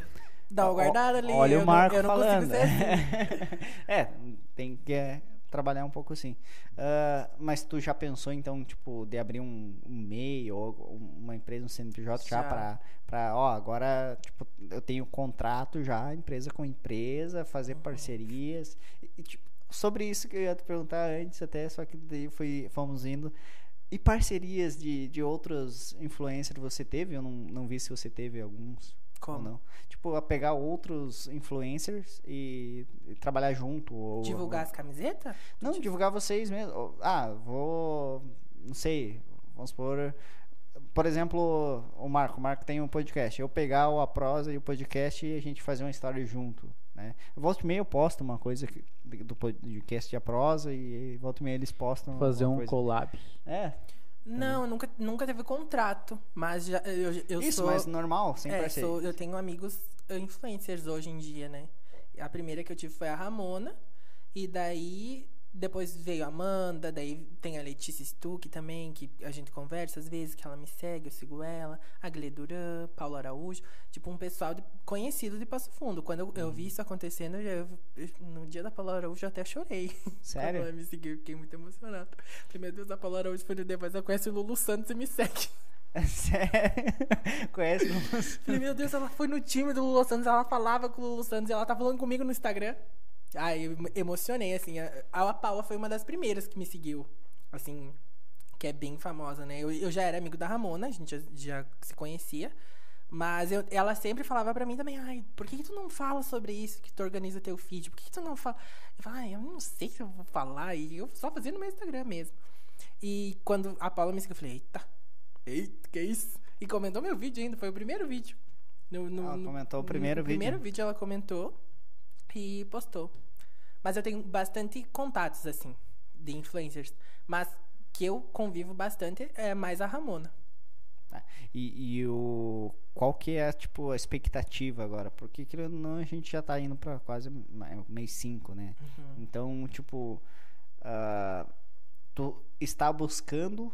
Dá uma guardada ali. Olha eu o não- Marco eu não falando. consigo ser assim. <laughs> é, tem que é, trabalhar um pouco assim. Ah, mas tu já pensou então, tipo, de abrir um, um MEI ou uma empresa, um CNPJ já, Já. pra, pra, ó, agora, tipo, eu tenho contrato já, empresa com empresa, fazer Uhum. parcerias. E, e, tipo, sobre isso que eu ia te perguntar antes até, só que daí foi, fomos indo. E parcerias de, de outros influencers você teve? Eu não, não vi se você teve alguns Como? não. Tipo, a pegar outros influencers e, e trabalhar junto. Ou, Divulgar ou- as camisetas? Não, divulgar vocês mesmo. Ah, vou. Não sei. Vamos supor. por exemplo, o Marco, o Marco tem um podcast. Eu pegar o A Prosa e o podcast e a gente fazer uma história junto. Né? Volta e meia eu posto uma coisa que- do podcast de A Prosa e volta e meia eles postam. Fazer um coisa. collab. É, Não, nunca, nunca teve contrato, mas já, eu, eu isso, sou... mas normal, sem é, sou, eu tenho amigos influencers hoje em dia, né? A primeira que eu tive foi a Ramona. E daí, depois veio a Amanda. Daí tem a Letícia Stuck também, que a gente conversa às vezes, que ela me segue, eu sigo ela. A Gle Duran, Paulo Araújo. Tipo, um pessoal de- conhecido de Passo Fundo. Quando eu, eu vi isso acontecendo, eu eu- no dia da Paula Araújo eu até chorei. <laughs> Sério? Ela me seguiu, fiquei muito emocionado. Falei, meu Deus, a Paula Araújo foi depois eu conheço o Lulu Santos e me segue. <laughs> Sério? Conhece como... Falei, meu Deus, ela foi no time do Lulu Santos, ela falava com o Lulu Santos e ela tá falando comigo no Instagram. Ai, eu emocionei, assim. A, a Paula foi uma das primeiras que me seguiu, assim, que é bem famosa, né? Eu, eu já era amigo da Ramona, a gente já, já se conhecia. Mas eu- ela sempre falava pra mim também, ai, por que, que tu não fala sobre isso, que tu organiza teu feed? Por que, que tu não fala? Eu falo, ai, eu não sei se eu vou falar, e eu só fazia no meu Instagram mesmo. E quando a Paula me seguiu, eu falei, eita, eita, que isso? E comentou meu vídeo ainda, foi o primeiro vídeo. No, no- Ela no- comentou o primeiro no vídeo. primeiro vídeo ela comentou e postou. Mas eu tenho bastante contatos, assim, de influencers. Mas que eu convivo bastante é mais a Ramona. Tá. E, e o qual que é tipo a expectativa agora? Porque querendo ou não a gente já tá indo pra quase mês 5, né? Então, tipo, ah, tu está buscando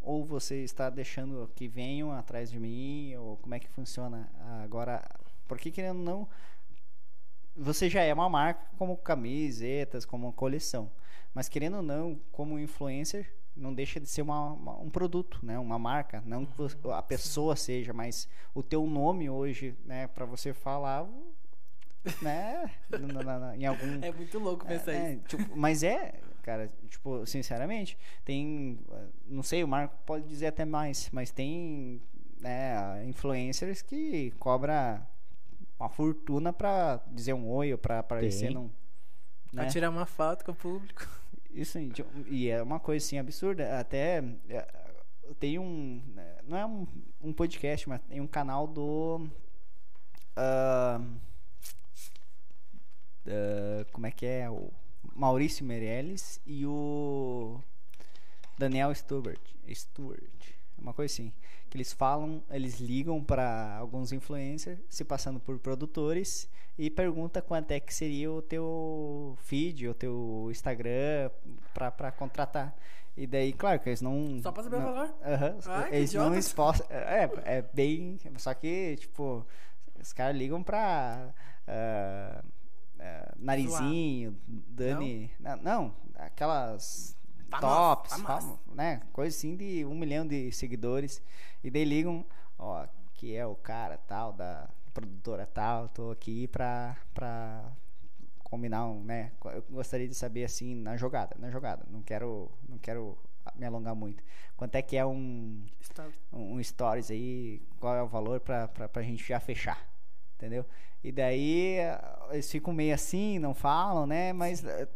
ou você está deixando que venham atrás de mim ou como é que funciona agora? Porque querendo ou não você já é uma marca como camisetas, como coleção. Mas querendo ou não, como influencer, não deixa de ser uma, uma- um produto, né? Uma marca, não que você- a pessoa seja, mas o teu nome hoje, né, para você falar, né, <laughs> na- na- na- em algum É muito louco pensar é, isso. tipo, mas é, cara, tipo, sinceramente, tem, não sei, o Marco pode dizer até mais, mas tem, né, influencers que cobra uma fortuna pra dizer um oi ou pra aparecer num, Pra né? tirar uma foto com o público. <laughs> Isso aí, e é uma coisa assim absurda. Até é, tem um. né, Não é um, um podcast, mas tem um canal do. ah, ah, como é que é? O Maurício Meirelles e o Daniel Stewart. Stewart. Uma coisa assim. Que eles falam, eles ligam para alguns influencers, se passando por produtores, e pergunta quanto é que seria o teu feed, o teu Instagram pra, pra contratar. E daí, claro que eles não. Só pra saber o não- valor? Aham. Ai, que eles não expostam. É, é bem. Só que, tipo, os caras ligam pra. ah, ah, narizinho, Dani. Não, não, aquelas tops, famosa. famo- né? Coisa assim de um milhão de seguidores. E daí ligam, ó, que é o cara tal, da produtora tal, tô aqui pra, pra combinar um, né? Eu gostaria de saber assim, na jogada, na jogada. Não quero, não quero me alongar muito. Quanto é que é um, Story. um um stories aí, qual é o valor pra, pra, pra gente já fechar, entendeu? E daí eles ficam meio assim, não falam, né? Mas eh,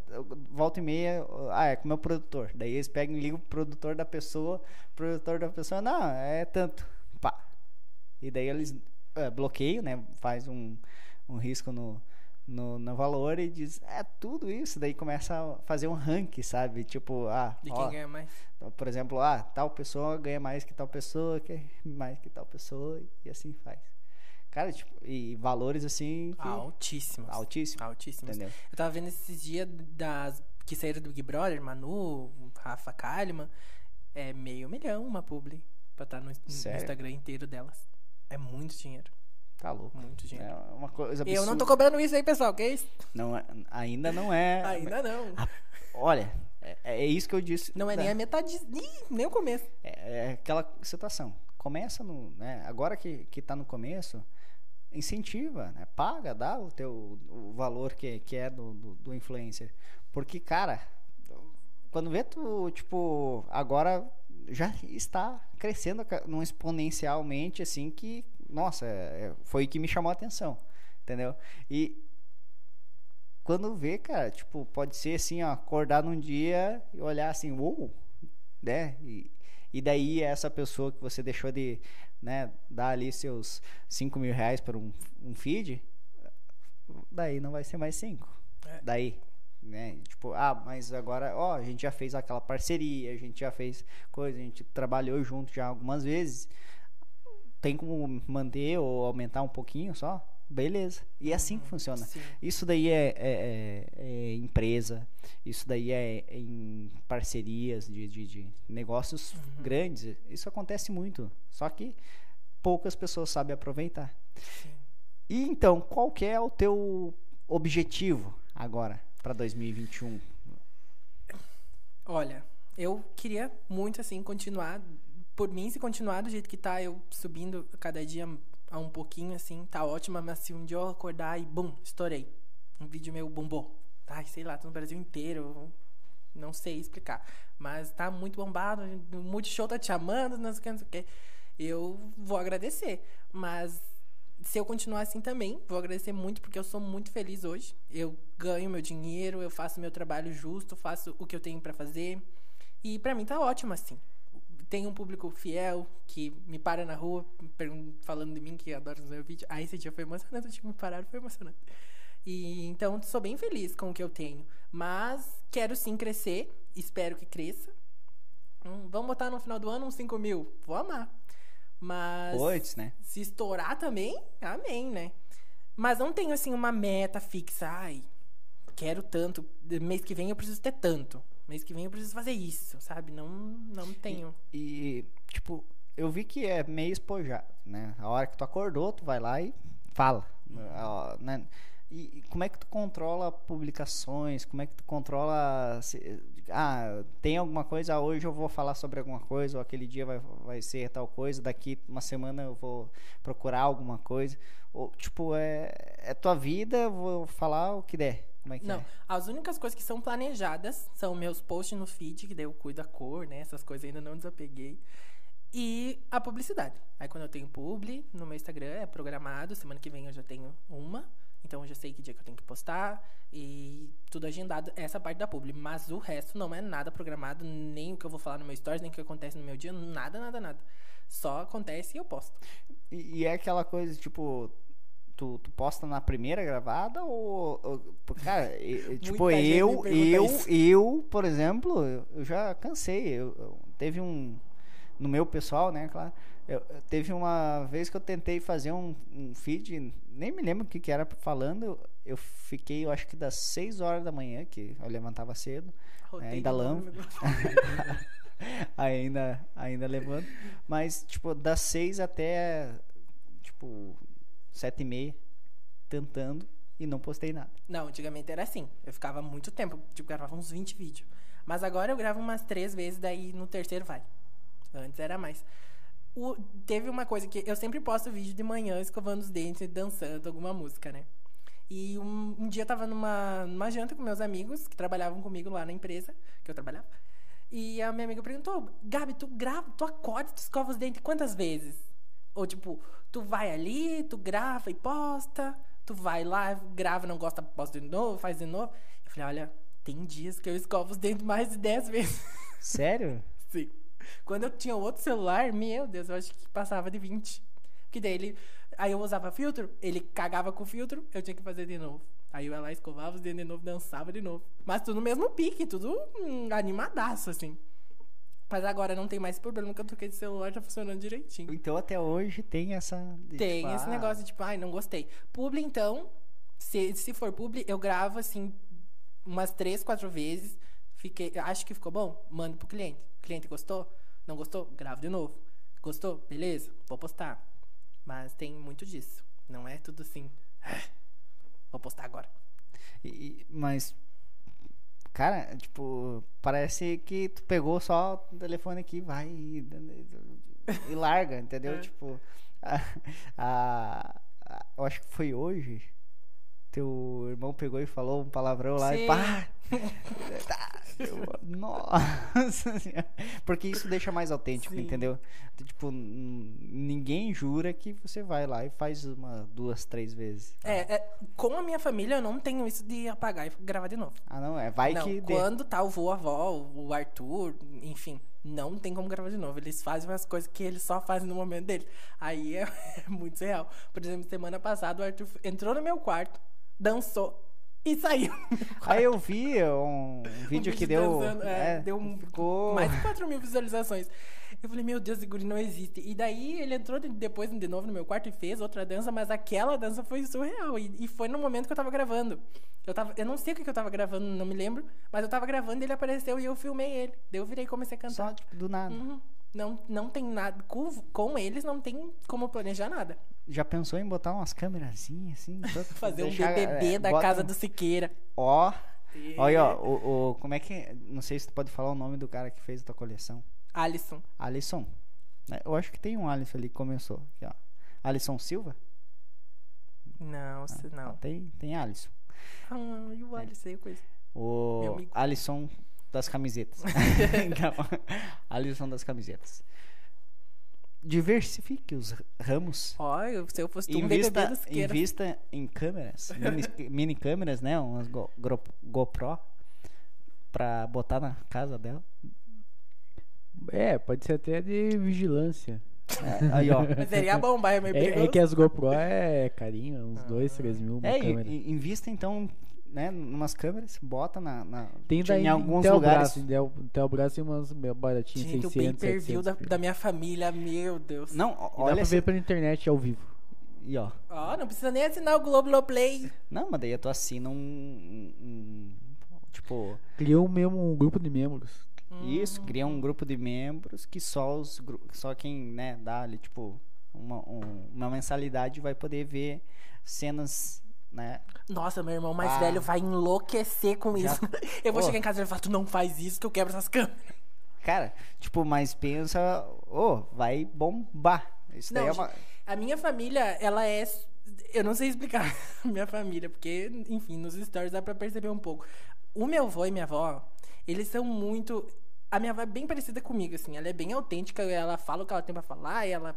volta e meia, ah, é com o meu produtor. Daí eles pegam e ligam pro produtor da pessoa, o produtor da pessoa, não, é tanto, pá. E daí eles eh, bloqueiam, né? Faz um, um risco no, no, no valor e diz, é tudo isso. Daí começa a fazer um ranking, sabe? Tipo, ah, De quem ó, ganha mais. por exemplo, ah, tal pessoa ganha mais que tal pessoa, que mais que tal pessoa, e assim faz. Cara, tipo, e valores assim que- Altíssimos. altíssimos, Altíssimos. entendeu? Eu tava vendo esses dias das que saíram do Big Brother, Manu, Rafa Kalimann. É meio milhão uma publi pra estar no, no Sério? Instagram inteiro delas. É muito dinheiro. Tá louco. Muito dinheiro. É uma coisa absurda. Eu não tô cobrando isso aí, pessoal, que isso? Não é- ainda não é. Ainda não. Olha, é, é isso que eu disse. Não é nem a metade, nem, nem o começo. É, é aquela situação. Começa no, né, agora que que tá no começo, incentiva, né? Paga, dá o teu o valor que, que é do, do, do influencer. Porque, cara, quando vê tu, tipo, agora já está crescendo num exponencialmente assim que, nossa, é- é- foi o que me chamou a atenção, entendeu? E quando vê, cara, tipo, pode ser assim, ó, acordar num dia e olhar assim, uou, né? E, E daí essa pessoa que você deixou de né, dar ali seus 5 mil reais para um, um feed, daí não vai ser mais 5. É. Daí, né? Tipo, ah, mas agora, ó, a gente já fez aquela parceria, a gente já fez coisa, a gente trabalhou junto já algumas vezes. Tem como manter ou aumentar um pouquinho só? Beleza. E é assim que funciona. Sim. Isso daí é, é- é- é empresa, isso daí é em parcerias de, de- de negócios grandes. Isso acontece muito. Só que poucas pessoas sabem aproveitar. E então, qual que é o teu objetivo agora para 2021? Olha, eu queria muito, assim, continuar. Por mim, se continuar do jeito que tá, eu subindo cada dia a um pouquinho, assim, tá ótimo. Mas se um dia eu acordar e, bum, estourei. Um vídeo meu bombou. Ai, sei lá, tá no Brasil inteiro. Não sei explicar. Mas tá muito bombado. O Multishow tá te chamando, não sei o que, não sei o que. Eu vou agradecer. Mas se eu continuar assim também, vou agradecer muito porque eu sou muito feliz hoje. Eu ganho meu dinheiro, eu faço meu trabalho justo, faço o que eu tenho pra fazer. E pra mim tá ótimo assim. Tem um público fiel que me para na rua falando de mim que adora os meus vídeos. Ah, esse dia foi emocionante, o que me pararam foi emocionante. E então sou bem feliz com o que eu tenho, mas quero sim crescer, espero que cresça. Hum, vamos botar no final do ano uns 5 mil, vou amar. Mas Puts, né? se estourar também, amém, né? Mas não tenho assim uma meta fixa. Ai, quero tanto. Mês que vem eu preciso ter tanto. Mês que vem eu preciso fazer isso, sabe? Não, não tenho. E, tipo, eu vi que é meio espojado, né? A hora que tu acordou, tu vai lá e fala, ó, né? E e como é que tu controla publicações? Como é que tu controla... se- ah, tem alguma coisa, ah, hoje eu vou falar sobre alguma coisa, ou aquele dia vai, vai ser tal coisa, daqui uma semana eu vou procurar alguma coisa. Ou, tipo, é, é tua vida, eu vou falar o que der. Como é que Não, é? as únicas coisas que são planejadas são meus posts no feed, que daí eu cuido da cor, né? Essas coisas ainda não desapeguei. E a publicidade. Aí quando eu tenho publi no meu Instagram, é programado. Semana que vem eu já tenho uma. Então eu já sei que dia que eu tenho que postar. E tudo agendado, essa parte da publi. Mas o resto não é nada programado, nem o que eu vou falar no meu stories, nem o que acontece no meu dia, nada, nada, nada. Só acontece e eu posto. E, e é aquela coisa, tipo, tu, tu posta na primeira gravada ou. ou- cara, <laughs> tipo, eu, eu, isso. eu, por exemplo, eu, já cansei. Eu, eu- teve um. No meu pessoal, né, claro. Eu, teve uma vez que eu tentei fazer um, um feed, nem me lembro o que, que era falando. Eu, fiquei, eu acho que das 6 horas da manhã, que eu levantava cedo. Rodei ainda meu- <laughs> ainda, ainda levando. Mas, tipo, das seis até, tipo, sete e meia, tentando e não postei nada. Não, antigamente era assim. Eu ficava muito tempo, tipo, gravava uns 20 vídeos. Mas agora eu gravo umas três vezes, daí no terceiro vai. Antes era mais. O- teve uma coisa que eu sempre posto vídeo de manhã escovando os dentes e dançando alguma música, né? E um, um dia eu tava numa, numa janta com meus amigos que trabalhavam comigo lá na empresa que eu trabalhava. E a minha amiga perguntou: Gabi, tu grava, tu acorda, tu escova os dentes quantas vezes? Ou tipo, tu vai ali, tu grava e posta, tu vai lá, grava, não gosta, posta de novo, faz de novo. Eu falei, olha, tem dias que eu escovo os dentes mais de 10 vezes. <laughs> Sério? Sim. Quando eu tinha outro celular, meu Deus, eu acho que passava de 20. Porque daí ele. Aí eu usava filtro, ele cagava com o filtro, eu tinha que fazer de novo. Aí eu ia lá, escovava os dentes de novo, dançava de novo. Mas tudo no mesmo pique, tudo hum, animadaço, assim. Mas agora não tem mais problema que eu troquei de celular, tá funcionando direitinho. Então até hoje tem essa. Tem tipo, esse ah, negócio de tipo, ai, não gostei. Publi, então, se, se for publi, eu gravo assim umas três, quatro vezes. Fiquei, acho que ficou bom, mando pro cliente. O cliente gostou? Não gostou? Gravo de novo. Gostou? Beleza, vou postar. Mas tem muito disso. Não é tudo assim. "Ah, Vou postar agora. e- mas. Cara, tipo, parece que tu pegou só o telefone aqui, vai e, e larga, entendeu? É. Tipo, a, a- a- eu acho que foi hoje. Teu irmão pegou e falou um palavrão lá e Sim. pá! <laughs> Tá, Nossa <laughs> senhora. Porque isso deixa mais autêntico, Sim. entendeu? Tipo, ninguém jura que você vai lá e faz uma, duas, três vezes. É, é, com a minha família eu não tenho isso de apagar e gravar de novo. Ah, não, é. Vai não, que. dê. quando tá o vô, a avó, o Arthur, enfim, não tem como gravar de novo. Eles fazem umas coisas que eles só fazem no momento deles. Aí é, <laughs> é muito real. Por exemplo, semana passada o Arthur entrou no meu quarto, dançou e saiu. <laughs> Aí eu vi um, um vídeo que deu. dançando, é, é, deu um- ficou. mais de 4 mil visualizações. Eu falei, meu Deus, esse guri não existe. E daí ele entrou de- depois de novo no meu quarto e fez outra dança, mas aquela dança foi surreal. E, e foi no momento que eu tava gravando. Eu, tava, eu não sei o que, que eu tava gravando, não me lembro, mas eu tava gravando e ele apareceu e eu filmei ele. Daí eu virei e comecei a cantar. Só, tipo, do nada. Uhum. Não, não tem nada. Com, com eles não tem como planejar nada. Já pensou em botar umas câmerazinhas assim? <laughs> Fazer deixar, um BBB é, da bota casa do Siqueira. Ó. E- Olha, ó, o, o- como é que. Não sei se tu pode falar o nome do cara que fez a tua coleção. Alisson. Alisson. né? Eu acho que tem um Alisson ali que começou. Aqui, ó. Alisson Silva? Não, se Ah, não. tem, tem Alisson. Ah, e o Alisson, eu conheço. Meu O. Alisson das camisetas. <laughs> <laughs> então, Alisson das camisetas. Diversifique os ramos. Eu- se eu fosse tu, um Invista, Siqueira. invista em câmeras, <laughs> mini, mini câmeras, né? Umas Go- GoPro pra botar na casa dela. É, pode ser até de vigilância. É, aí, ó. <laughs> Mas seria bom, vai, é meio É, perigoso. é que as GoPro é carinho, uns 2, 3 mil uma É, câmera. invista então, né, numas câmeras, bota na, na Tem daí em alguns lugares. em Del- Telbras tem umas baratinhas, Gente, o 600, pay-per-view 700. da, da minha família, meu Deus. Não, E dá olha pra essa, ver pela internet ao vivo. e ó. Ó, não precisa nem assinar o Globoplay. Não, mas daí tu assina um, um- um- tipo, Criou mesmo um grupo de membros. isso, cria um grupo de membros que só os só quem, né, dá ali tipo uma, um- uma mensalidade vai poder ver cenas, né? Nossa, meu irmão mais Ah. velho vai enlouquecer com Já- isso. <laughs> Eu vou Ô. chegar em casa e ele falar, tu não faz isso que eu quebro essas câmeras. Cara, tipo, mas pensa, ô, vai bombar. Isso daí Não, é uma A minha família, ela é. Eu não sei explicar <laughs> a minha família, porque, enfim, nos stories dá pra perceber um pouco. O meu avô e minha avó, eles são muito. A minha avó é bem parecida comigo, assim. Ela é bem autêntica, ela fala o que ela tem pra falar, ela,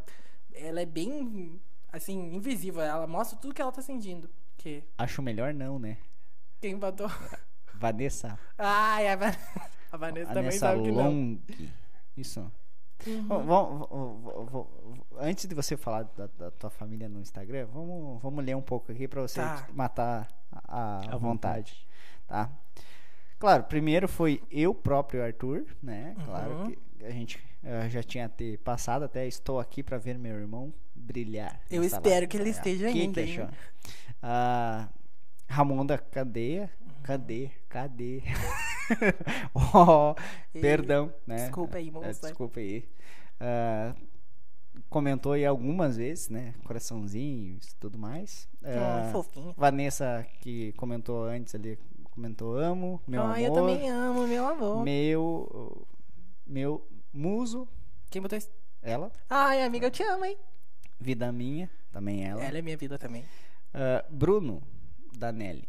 ela é bem, assim, invisível. Ela mostra tudo que ela tá sentindo. Que acho melhor não, né? quem botou. Vanessa Ai, a, Van... <laughs> a Vanessa também Vanessa sabe que não. Long. Isso. Bom, vamos- vamos- vamos- vamos- antes de você falar da, da tua família no Instagram, vamos, vamos ler um pouco aqui pra você Tá. matar a, a À vontade, tá? Claro, primeiro foi eu próprio, Arthur, né? Claro Uhum. que a gente eh, já tinha ter passado até estou aqui pra ver meu irmão brilhar. Eu espero que ele esteja que ainda, que achou? Ah, Ramonda Cadeia. Cadê? Cadê? <laughs> oh, Ei, perdão, né? desculpa aí, É, moça. desculpa aí. Ah, comentou aí algumas vezes, né? Coraçãozinhos e tudo mais. Ai, Ah, fofinho. Vanessa, que comentou antes ali, comentou amo, meu Ai, amor. eu também amo meu avô. Meu, meu muso, Quem botou isso? ela. Ai, amiga, eu te amo, hein? Vida minha, também ela. Ela é minha vida também. Ah, Bruno, da Nelly.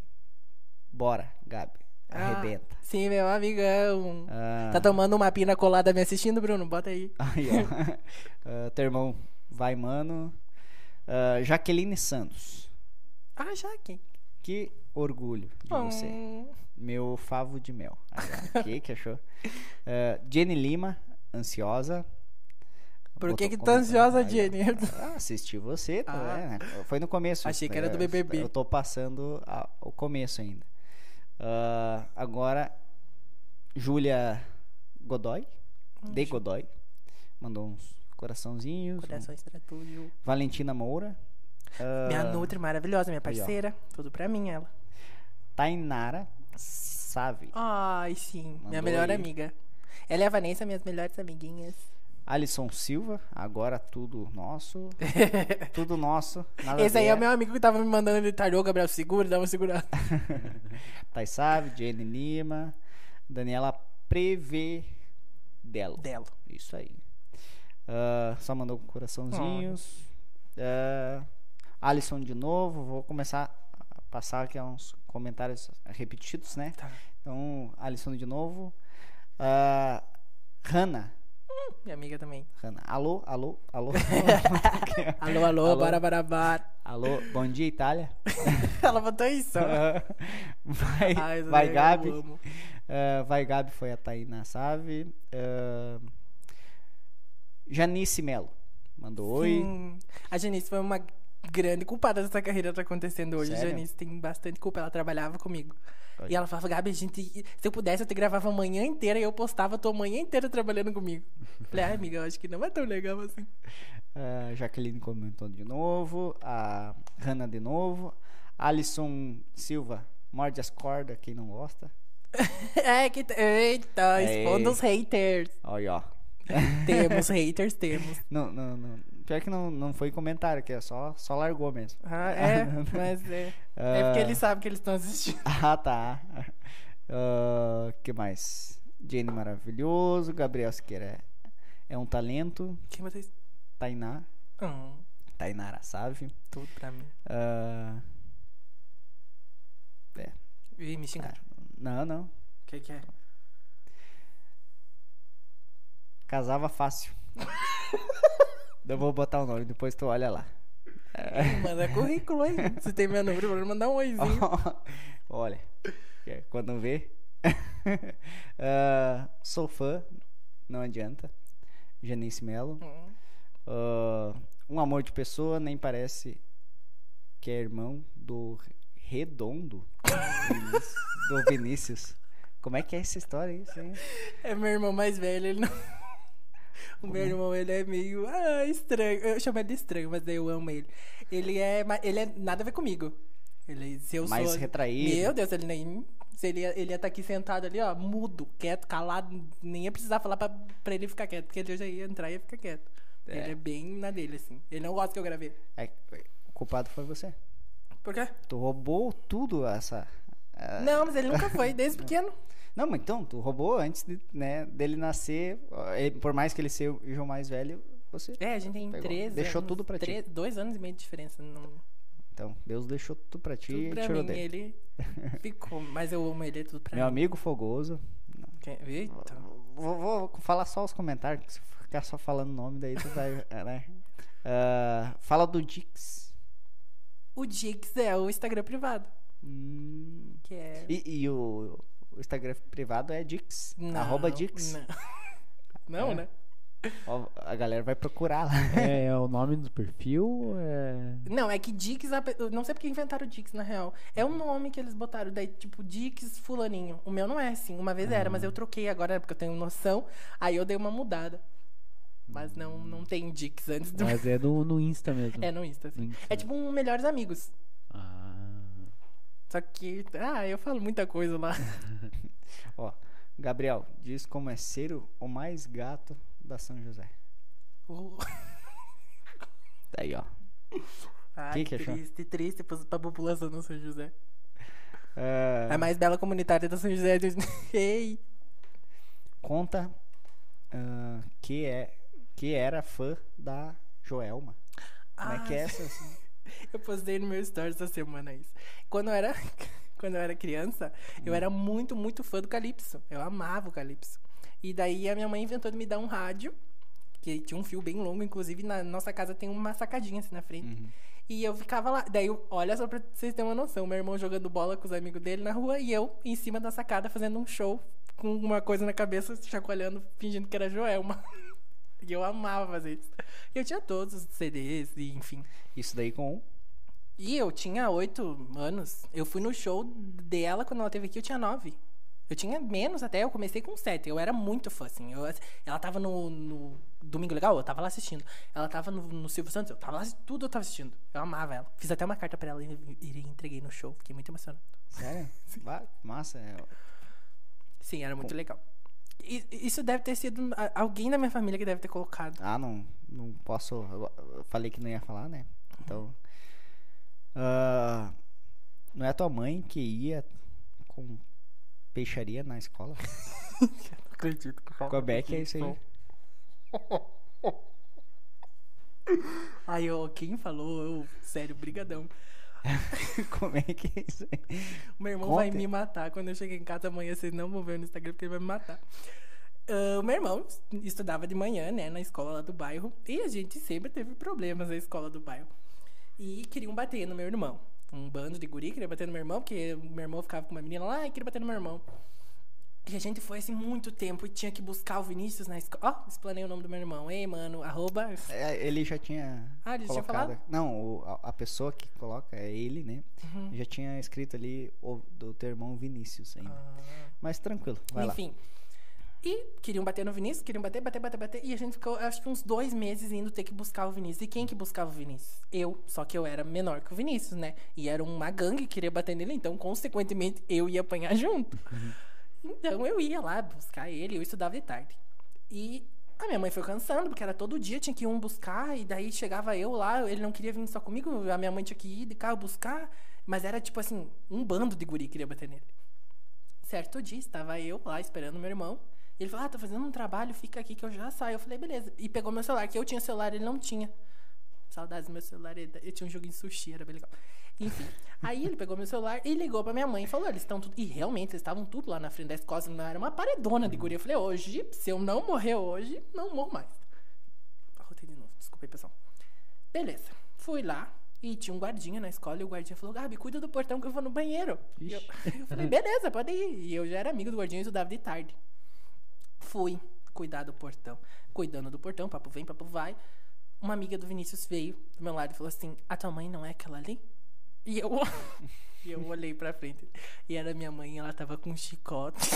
Bora, Gabi. Ah, Arrebenta. sim, meu amigão. Ah, Tá tomando uma pina colada me assistindo, Bruno? Bota aí. <laughs> Aí, ó. <laughs> Ah, teu irmão, vai, mano. Ah, Jaqueline Santos. Ah, Jaque. Que orgulho de você. Hum. Meu favo de mel. Ó. <laughs> que que achou? Ah, Jenny Lima, ansiosa. Por que que tá ansiosa, Aí. Jenny? <laughs> Ah, assisti você, tá, Ah. né? Foi no começo. Achei que era né? do BBB. Eu tô passando a- o começo ainda. Ah, agora, Júlia Godoy, de Godoy, mandou uns coraçãozinhos. um- Corações pra tudo. Valentina Moura. ah, Minha Nutri maravilhosa, minha aí, parceira. Tudo pra mim, ela. Tainara Save. Ai, sim. minha Mandou melhor aí. amiga. Ela e a Vanessa, minhas melhores amiguinhas. Alisson Silva, agora tudo nosso. <laughs> tudo nosso. Esse a aí é o meu amigo que tava me mandando ele tardou, Gabriel, segura, dá uma segurada. <laughs> Thais Save, Jenny Lima. Daniela Prevedelo. Dela. Isso aí. Ah, só mandou coraçãozinhos. Ah, Alisson de novo. Vou começar passar aqui uns comentários repetidos, né? Tá. Então, Alisson de novo. Ah, Hanna. Minha amiga também. Hanna. Alô, alô, alô. <laughs> Alô, alô, Alô. bora, bora, bora. alô, bom dia, Itália. <laughs> Ela botou isso. vai, Ai, vai Gabi. Ah, vai Gabi foi a Tainá Save. Ah, Janice Melo. Mandou oi. Sim. A Janice foi uma grande culpada dessa carreira tá acontecendo hoje. Sério? Janice tem bastante culpa. Ela trabalhava comigo. Oi. E ela falava, Gabi, a gente, se eu pudesse, eu te gravava a manhã inteira e eu postava a tua manhã inteira trabalhando comigo. <laughs> Falei, ai, amiga, eu acho que não é tão legal assim. A Jaqueline comentou de novo. A Hanna de novo. Alisson Silva. Morde as cordas, quem não gosta. <laughs> é que. Eita, Ei. expondo os haters. Olha, ó. Temos <laughs> haters, temos. Não, não, não. Pior que não, não foi comentário, que é só, só largou mesmo. Ah, é, <laughs> mas é. É porque eles sabem que eles estão assistindo. <laughs> Ah, tá. Ah, que mais? Jenny maravilhoso. Gabriel Siqueira é, é um talento. Quem vocês. Tainá. Hum, Tainara Save. tudo pra mim. Ah, Ih, me xingaram. não, não. O que, que é? Casava fácil. <laughs> Eu vou botar o nome, depois tu olha lá. Manda currículo aí. <laughs> Se tem meu número, pode mandar um oizinho. <laughs> olha, é, quando vê. <laughs> Ah, sou fã, não adianta. Janice Melo. Hum. Ah, um amor de pessoa, nem parece que é irmão do Redondo. Do Vinícius. Como é que é essa história? Isso aí? É meu irmão mais velho, ele não. <laughs> O meu irmão, ele é meio ah, estranho. Eu chamo ele de estranho, mas eu amo ele. Ele é, ele é nada a ver comigo. Ele, se eu Mais sou... retraído. Meu Deus, ele nem. Se ele, ia- ele ia estar aqui sentado ali, ó, mudo, quieto, calado. Nem ia precisar falar pra, pra ele ficar quieto, porque ele já ia entrar e ia ficar quieto. É. Ele é bem na dele, assim. Ele não gosta que eu gravei. É, o culpado foi você. Por quê? Tu roubou tudo essa. ah, Não, mas ele nunca foi, desde <laughs> pequeno. Não, mas então, tu roubou antes de, né, dele nascer. ele- por mais que ele seja o mais velho, você. É, a gente tem Pegou. 13 Deixou anos, tudo pra ti. tre- Dois anos e meio de diferença. Não, Então, Deus deixou tudo pra ti tudo e pra tirou mim, dele. ele <laughs> ficou. Mas eu amo ele, é tudo pra Meu mim. amigo fogoso. Quem- Eita. Vou, vou falar só os comentários, que se ficar só falando o nome, daí tu vai. <laughs> né? Ah, fala do Dix. O Dix é o Instagram privado. Hum, Que é. e e o, o Instagram privado é Dix. Não, arroba Dix. Não, <laughs> não É. né? Ó, a galera vai procurar lá. É, <laughs> o nome do perfil é. Não, é que Dix. Não sei porque inventaram Dix, na real. É um nome que eles botaram. Daí, tipo, Dix Fulaninho. O meu não é assim. Uma vez era, mas eu troquei agora, porque eu tenho noção. Aí eu dei uma mudada. Mas não, não tem Dix antes do. Mas é no, no Insta mesmo. É no Insta, assim. No Insta. É tipo um Melhores Amigos. Ah. Só que. Ah, eu falo muita coisa lá. <laughs> Ó, Gabriel, diz como é ser o- mais gato da São José. Uh. Daí, ó. Ai, que achou? triste, triste pra, população do São José. Ah, A mais bela comunitária da São José. do- <laughs> Ei! conta ah, que é que era fã da Joelma. Como é que é Ah, essa? assim? <laughs> Eu postei no meu story essa semana isso. Quando eu era, <laughs> quando eu era criança, eu era muito, muito fã do Calypso. Eu amava o Calypso. E daí a minha mãe inventou de me dar um rádio, que tinha um fio bem longo, inclusive na nossa casa tem uma sacadinha assim na frente. Uhum. E eu ficava lá. Daí, eu- olha só pra vocês terem uma noção: meu irmão jogando bola com os amigos dele na rua e eu em cima da sacada fazendo um show com uma coisa na cabeça, chacoalhando, fingindo que era Joelma. <laughs> E eu amava fazer isso. Eu tinha todos os CDs, e enfim. Isso daí com. E eu tinha oito anos. Eu fui no show dela quando ela teve aqui, eu tinha nove. Eu tinha menos até, eu comecei com sete. Eu era muito fã, assim. Eu- ela tava no, no Domingo Legal, eu tava lá assistindo. Ela tava no, no Silvio Santos, eu tava lá, tudo eu tava assistindo. Eu amava ela. Fiz até uma carta pra ela e, e entreguei no show. Fiquei muito emocionado. Sério? <laughs> Bah, massa. é. Sim, era muito legal. Isso deve ter sido alguém da minha família que deve ter colocado. Ah, não, não posso. Eu eu falei que não ia falar, né? Então. ah, não é tua mãe que ia com peixaria na escola? Não <laughs> acredito que Como é que é isso aí? Aí, <laughs> ó, quem falou, eu, sério, brigadão. <laughs> Como é que é isso aí? Meu irmão vai Conta. me matar. Quando eu cheguei em casa amanhã, vocês não vão ver no Instagram porque ele vai me matar. O meu irmão estudava de manhã, né, na escola lá do bairro. E a gente sempre teve problemas na escola do bairro. E queriam bater no meu irmão. Um bando de guri queria bater no meu irmão, porque meu irmão ficava com uma menina lá e queria bater no meu irmão. E a gente foi assim muito tempo e tinha que buscar o Vinícius na escola. Ó, explanei o nome do meu irmão. Ei, mano, arroba. É, ele já tinha. Ah, ele já tinha colocado- falado? Não, o- a, a pessoa que coloca é ele, né? Uhum. Já tinha escrito ali o, do teu irmão Vinícius ainda. Ah. Mas tranquilo, vai Enfim. E queriam bater no Vinícius, queriam bater, bater, bater, bater. E a gente ficou, acho que uns dois meses indo ter que buscar o Vinícius. E quem que buscava o Vinícius? Eu. Só que eu era menor que o Vinícius, né? E era uma gangue que queria bater nele. Então, consequentemente, eu ia apanhar junto. Então, eu ia lá buscar ele. Eu estudava de tarde. E a minha mãe foi cansando, porque era todo dia, tinha que ir um buscar. E daí chegava eu lá, ele não queria vir só comigo. A minha mãe tinha que ir de carro buscar. Mas era tipo assim, um bando de guri que queria bater nele. Certo dia, estava eu lá esperando meu irmão. E ele falou: Ah, tô fazendo um trabalho, fica aqui que eu já saio. Eu falei: Beleza. E pegou meu celular, que eu tinha celular, ele não tinha. Saudades do meu celular, eu tinha um joguinho de sushi, era bem legal. Enfim, aí ele pegou meu celular e ligou pra minha mãe e falou: Eles estão tudo. E realmente, eles estavam tudo lá na frente da escola, não era uma paredona de guria. Eu falei: Hoje, se eu não morrer hoje, não morro mais. Arrotei de novo, desculpa aí, pessoal. Beleza, fui lá. E tinha um guardinha na escola e o guardinha falou: Gabi, cuida do portão que eu vou no banheiro. E eu, <laughs> eu falei: beleza, pode ir. E eu já era amigo do guardinha e estudava de tarde. Fui cuidar do portão. Cuidando do portão, papo vem, papo vai. Uma amiga do Vinícius veio do meu lado e falou assim: A tua mãe não é aquela ali? E eu, <laughs> e eu olhei pra frente. E era minha mãe, ela tava com um chicote.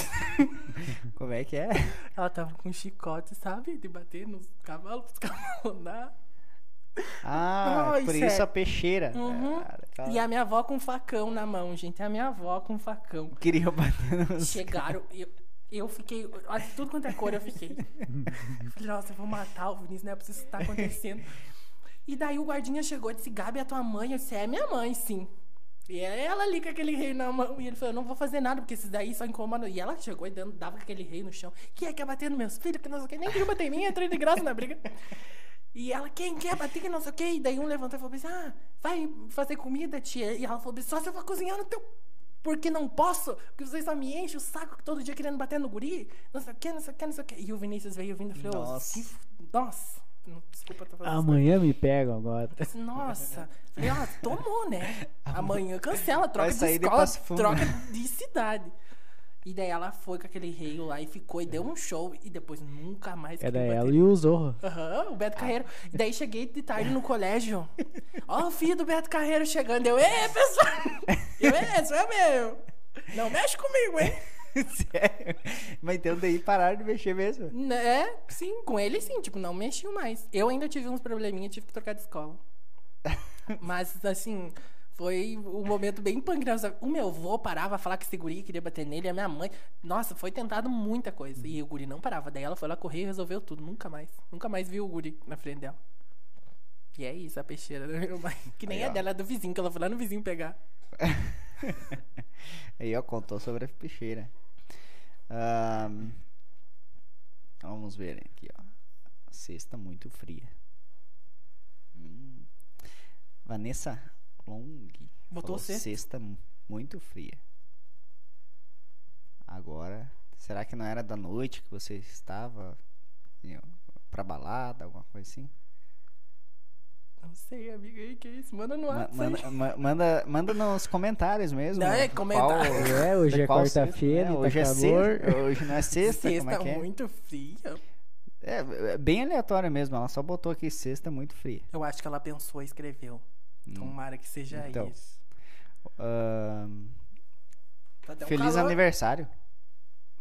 <laughs> Como é que é? Ela tava com um chicote, sabe? De bater nos cavalos, os <laughs> cavalos andar. Ah, Ai, por sério. isso a peixeira. Uhum. Cara, aquela- E a minha avó com um facão na mão, gente. A minha avó com um facão. Queria bater nos... Chegaram, eu, eu fiquei. Olha, tudo quanto é cor eu fiquei. Eu falei, nossa, eu vou matar o Vinícius, não é possível isso tá acontecendo. E daí o guardinha chegou e disse: Gabi, é tua mãe? Eu disse: É minha mãe, sim. E é ela ali com aquele rei na mão. E ele falou: Eu não vou fazer nada, porque esses daí só incomodam. E ela chegou e dando, dava aquele rei no chão. Quem é que quer bater nos meus filhos? Que não sei o que. Nem queria bater em mim, entrei de graça na briga. E ela, quem quer bater, que não sei o quê. E daí um levantou e falou assim, ah, vai fazer comida, tia. E ela falou assim, só se eu for cozinhar no teu... Porque não posso, porque vocês só me enchem o saco todo dia querendo bater no guri. Não sei o que, não sei o que, não sei o que. E o Vinícius veio vindo e falou, Nossa. "Se f- nossa. Não, Desculpa, tô falando Amanhã me pegam agora. Nossa. Falei, ah, tomou, né? <laughs> Amanhã cancela, troca Vai de sair de escola, Fundo. troca de cidade. E daí ela foi com aquele rei lá e ficou e deu um show. E depois nunca mais Era queria bater ela e o Zorro. Aham, o Beto Carreiro. E daí cheguei de tarde no <laughs> colégio. Ó, o filho do Beto Carreiro chegando. Eu, ê, pessoal! <laughs> Eu, ê, sou eu mesmo. Não mexe comigo, hein? <laughs> Sério? Mas então daí pararam de mexer mesmo. É, sim, com ele sim, tipo, não mexiam mais. Eu ainda tive uns probleminhas, tive que trocar de escola. <laughs> Mas, assim, foi um momento bem punk. né? O meu avô parava a falar que esse guri queria bater nele, a minha mãe. Nossa, foi tentado muita coisa. E o guri não parava. Daí ela foi lá correr e resolveu tudo. Nunca mais. Nunca mais viu o guri na frente dela. E é isso, a peixeira da minha mãe. Que nem Aí, é ó. dela, é do vizinho, que ela foi lá no vizinho pegar. <laughs> Aí, ó, contou sobre a peixeira. Ahn, vamos ver aqui, ó. Cesta muito fria. Hum. Vanessa Long. Botou cesta mu- muito fria. Agora, será que não era da noite que você estava indo pra balada, alguma coisa assim? Não sei, amiga, aí que é isso? Manda no Ma- WhatsApp. manda, ma- manda, manda nos comentários mesmo. Não, é qual- comentário. É, hoje é quarta-feira, né? tá Hoje é calor. sexta, hoje não é sexta, como Sexta é que é? muito fria. É, é bem aleatório mesmo, ela só botou aqui sexta muito fria. Eu acho que ela pensou e escreveu. Tomara que seja Então. isso. Tá dando feliz calor. aniversário.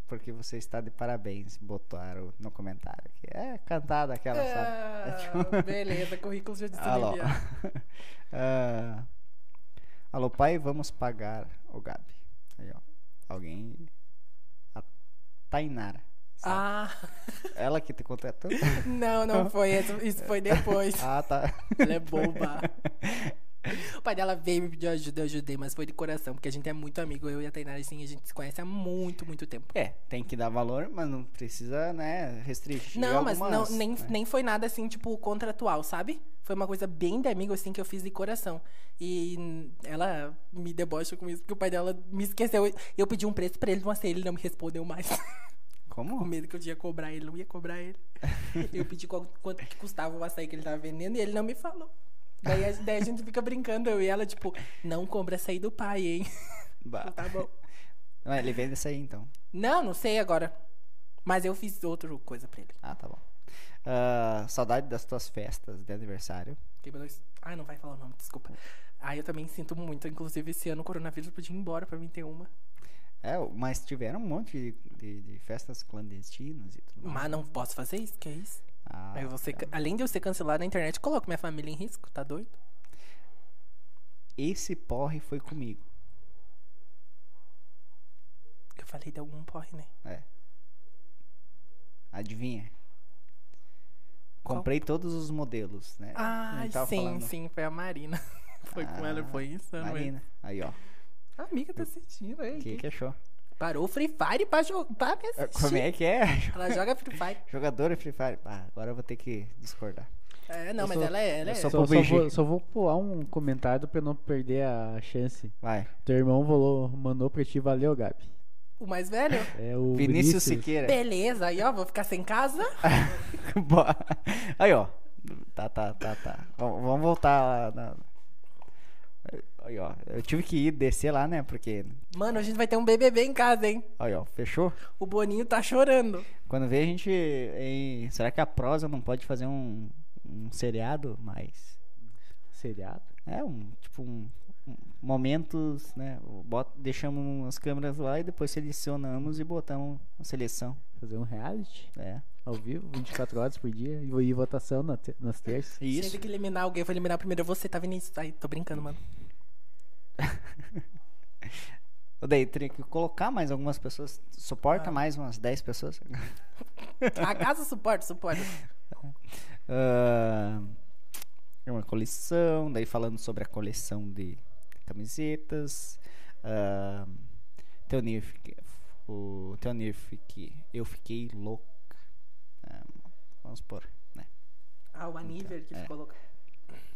Porque você está de parabéns, botaram no comentário. É cantada aquela, sabe? Ah, <laughs> beleza, currículo já disse Alô. <laughs> Ah, alô, pai, vamos pagar o Gabi. Aí, ó. Alguém. A Tainara. sabe? Ah, Ela que te contratou? <laughs> não, não foi. Isso, isso foi depois. ah, tá. Ela é boba. O pai dela veio me pedir ajuda, eu ajudei, mas foi de coração, porque a gente é muito amigo, eu e a Tainara, assim, a gente se conhece há muito, muito tempo. É, tem que dar valor, mas não precisa, né, restringir Não, mas não, algumas, nem, né? nem foi nada assim, tipo, contratual, sabe? Foi uma coisa bem de amigo, assim, que eu fiz de coração. E ela me debocha com isso, porque o pai dela me esqueceu. Eu pedi um preço pra ele, não ele não me respondeu mais. <laughs> com Como? medo que eu ia cobrar ele, não ia cobrar ele. <laughs> Eu pedi quanto que custava o açaí que ele tava vendendo e ele não me falou. Daí a, daí a gente fica brincando, eu e ela, tipo, não compra açaí do pai, hein? Bah. Tá bom. Não, ele vende isso aí, então. Não, não sei agora. Mas eu fiz outra coisa pra ele. Ah, tá bom. Ah, saudade das tuas festas de aniversário. Mandou isso? Ah, não vai falar o nome, desculpa. Ah, eu também sinto muito. Inclusive, esse ano o coronavírus podia ir embora pra mim ter uma. É, mas tiveram um monte de, de- de festas clandestinas e tudo mais. Mas não posso fazer isso, que é isso? Ah, Aí você, tá. além de eu ser cancelado na internet, eu coloco minha família em risco, tá doido? Esse porre foi comigo. Eu falei de algum porre, né? É. Adivinha? Qual? Comprei todos os modelos, né? Ah, sim, falando. sim, foi a Marina. <laughs> foi com ela, Ah, foi isso, não é? Marina. Aí, ó. A amiga tá assistindo aí. O que, que achou? Parou o Free Fire pra, jo- pra me Ah, assistir. Como é que é? Ela joga Free Fire. <laughs> Jogadora Free Fire. Ah, agora eu vou ter que discordar. É, não, Eu mas sou- ela é. Ela eu é. Só, só, vou, só vou pular um comentário pra não perder a chance. Vai. Teu irmão falou, mandou pra ti, valeu, Gabi. O mais velho? É o Vinícius, Vinícius. Siqueira. Beleza, aí ó, vou ficar sem casa. <laughs> Boa. Aí, ó. Tá, tá, tá, tá. Vamos vamos voltar lá. Na... Aí, ó. Eu tive que ir descer lá, né? Porque. Mano, a gente vai ter um BBB em casa, hein? Aí, ó. Fechou? O Boninho tá chorando. Quando vê a gente. em- Será que a prosa não pode fazer um, um seriado mais. Seriado? É, um. Tipo, um. Momentos, né? Bota, deixamos as câmeras lá e depois selecionamos e botamos a seleção. Fazer um reality? É. Ao vivo, 24 horas por dia. E votação na te- nas terças. Isso. Tem que eliminar alguém. Eu vou eliminar primeiro você, tá Vinícius? Aí, tô brincando, mano. <laughs> Daí teria que colocar mais algumas pessoas. Suporta Ah. mais umas 10 pessoas. <laughs> A casa suporta, suporta. É uma coleção, daí falando sobre a coleção de camisetas. Uh, Teonir, fique- o Teonir fique, eu fiquei louca. Ah, vamos pôr, né? Ah, o Aniver que É. ficou louco.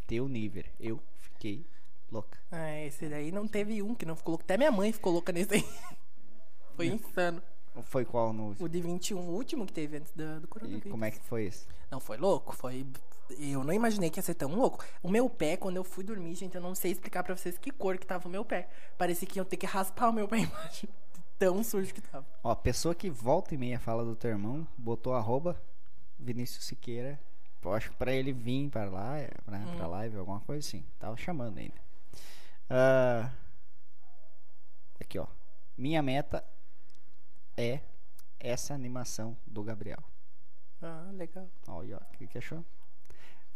Teonir, eu fiquei louca. Ah, esse daí não teve um que não ficou louco. Até minha mãe ficou louca nesse aí. <laughs> Foi insano. Foi qual no. O de 21, o último que teve antes do, do E coronavírus. como é que foi isso? Não, foi louco. Foi. Eu não imaginei que ia ser tão louco. O meu pé, quando eu fui dormir, gente, eu não sei explicar pra vocês que cor que tava o meu pé. Parecia que iam ter que raspar o meu pé <laughs> embaixo. Tão sujo que tava. Ó, pessoa que volta e meia fala do teu irmão, botou arroba Vinícius Siqueira. Eu acho que pra ele vir pra lá, é, pra, Hum. pra live, alguma coisa assim. Tava chamando ainda. Ah, aqui, ó. Minha meta é essa animação do Gabriel. Ah, legal. Ó. O que, que achou?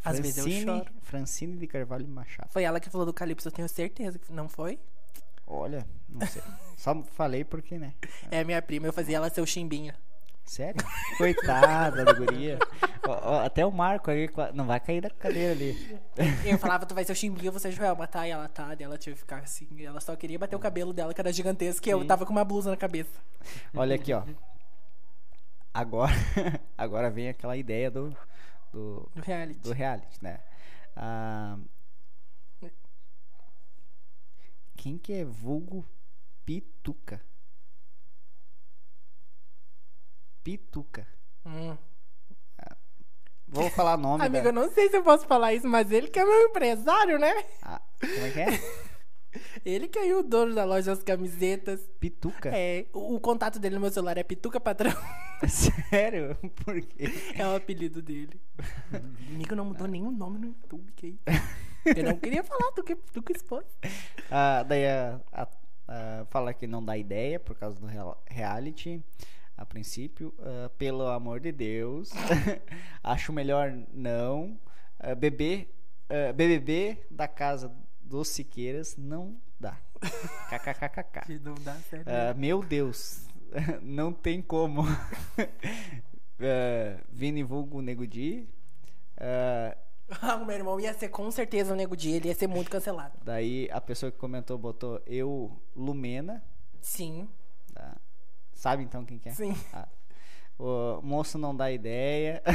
Às vezes eu choro. Francine de Carvalho Machado. Foi ela que falou do Calypso, eu tenho certeza que não foi? Olha, não sei. <laughs> Só falei porque, né? É minha prima, eu fazia ela ser o chimbinho. Sério? Coitada da guria. Ó, ó, até o Marco aí não vai cair da cadeira ali. Eu falava, tu vai ser o chimbinho, você é Joelma, tá? E ela tá, daí ela tinha que ficar assim. Ela só queria bater o cabelo dela, que era gigantesco, e eu Sim. tava com uma blusa na cabeça. Olha aqui, ó. Agora, <laughs> agora vem aquela ideia do, do, No reality. do reality, né? Ah, quem que é vulgo Pituca? Pituca. Hum. Vou falar nome <laughs> Amigo, da... eu não sei se eu posso falar isso, mas ele que é meu empresário, né? Ah, como é que é? <laughs> Ele que é o dono da loja das camisetas. Pituca? É, o, o contato dele no meu celular é Pituca Patrão. <laughs> Sério? Por quê? É o apelido dele. Amigo, não mudou nenhum nome no YouTube, que? Eu não queria falar, tu que, tu que expôs. Ah, daí a, a- a- fala que não dá ideia por causa do real- reality. A princípio, Ah, pelo amor de Deus, <laughs> acho melhor não. Ah, bebê, ah, BBB da casa dos Siqueiras não dá. <laughs> KKKKK. Não dá certo. Ah, meu Deus, <laughs> não tem como. <laughs> Ah, Vini Vulgo Nego Di. ah, Ah, o meu irmão ia ser com certeza o nego dia, ele ia ser muito cancelado. Daí a pessoa que comentou botou eu, Lumena. Sim? Sabe então quem que é? sim. Ah, o moço não dá ideia. <laughs>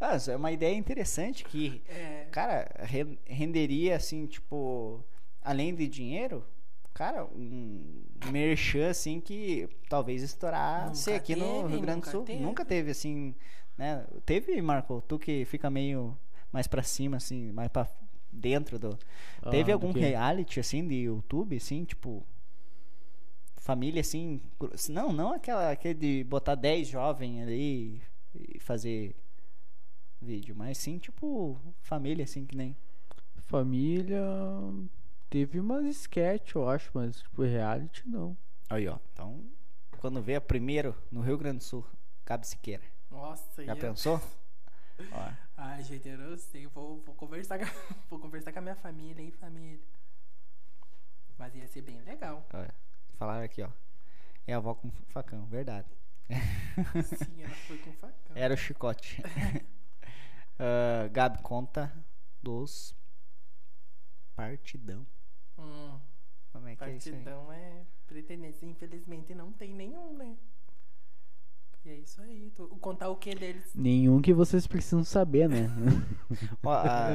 Ah, isso é uma ideia interessante que, É, cara, re- renderia assim, tipo, além de dinheiro, cara, um merchan assim que talvez estourasse aqui no teve, Rio Grande do nunca Sul. teve. Nunca teve assim, né? Teve, Marco, tu que fica meio mais pra cima assim, mais pra dentro do Ah, Teve do algum quê? reality assim de YouTube assim, tipo família assim, não, não aquela aquele de botar 10 jovens ali e fazer vídeo, mas sim tipo família assim que nem Família. Teve umas sketch, eu acho, mas tipo, reality não. Aí, ó. Então, quando vê a primeiro no Rio Grande do Sul, Cabo Siqueira. Nossa, Já ia... pensou? <laughs> Ó, Ai, gente, eu não sei. Vou, vou, conversar com, <laughs> vou conversar com a minha família, hein, família. Mas ia ser bem legal. ó, falaram aqui, ó. É a avó com facão, verdade. Sim, ela foi com facão. Era o chicote. <laughs> Ah, Gabi conta dos partidão. Hum, Como é que é isso aí? partidão é pretendência. Infelizmente não tem nenhum, né? E é isso aí. Tu- contar o que deles? Nenhum que vocês precisam saber, né? <laughs> Ó, a-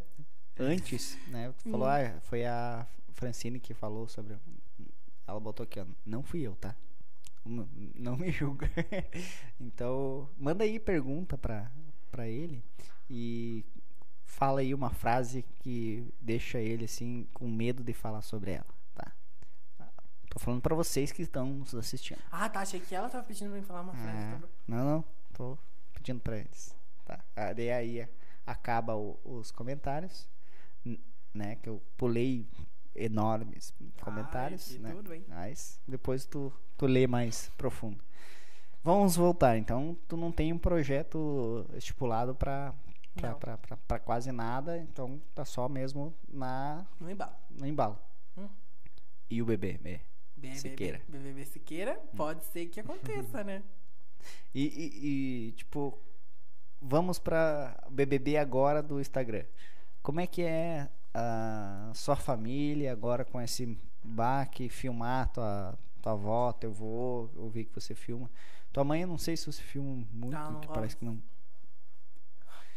<laughs> antes, né? Tu falou, Hum. ah, foi a Francine que falou sobre. Ela botou aqui, ó. Não fui eu, tá? Não me julga. <laughs> então, manda aí pergunta pra, pra ele e fala aí uma frase que deixa ele assim com medo de falar sobre ela, tá? Tô falando pra vocês que estão nos assistindo. Ah, tá. Achei que ela tava pedindo pra mim falar uma frase. É, tá não, não, tô pedindo pra eles. Tá? Ah, Daí aí acaba o- os comentários, né? Que eu pulei enormes comentários, Ai, né? tudo? Mas depois tu, tu lê mais profundo. Vamos voltar, então tu não tem um projeto estipulado pra, pra quase nada, então tá só mesmo na, No embalo. no embalo. Hum. E o. BBB, Siqueira. BBB Siqueira, pode ser que aconteça, <laughs> né? E, e- e, tipo, vamos pra BBB agora do Instagram. Como é que é a sua família agora com esse baque, filmar tua, tua avó, teu avô, eu vi que você filma. Tua mãe, eu não sei se você filma muito, Não, não que parece que não.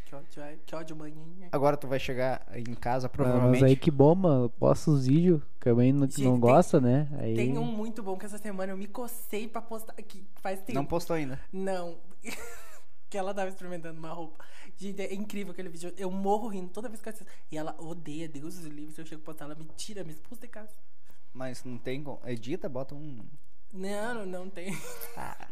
Que ódio, ai, que ódio manhinha. Agora tu vai chegar em casa, provavelmente. mas aí que bom, mano. Posta os vídeos, que a mãe não, Gente, não tem- gosta, né? Aí... Tem um muito bom que essa semana eu me cocei pra postar. Que faz tempo. Não postou ainda. Não. <laughs> que ela tava experimentando uma roupa. Gente, é incrível aquele vídeo. Eu morro rindo toda vez que eu assisto. E ela odeia Deus os livros. Eu chego a postar, ela me tira, me expulsa de casa. Mas não tem. como- Edita, bota um. Não, não, tem. Ah.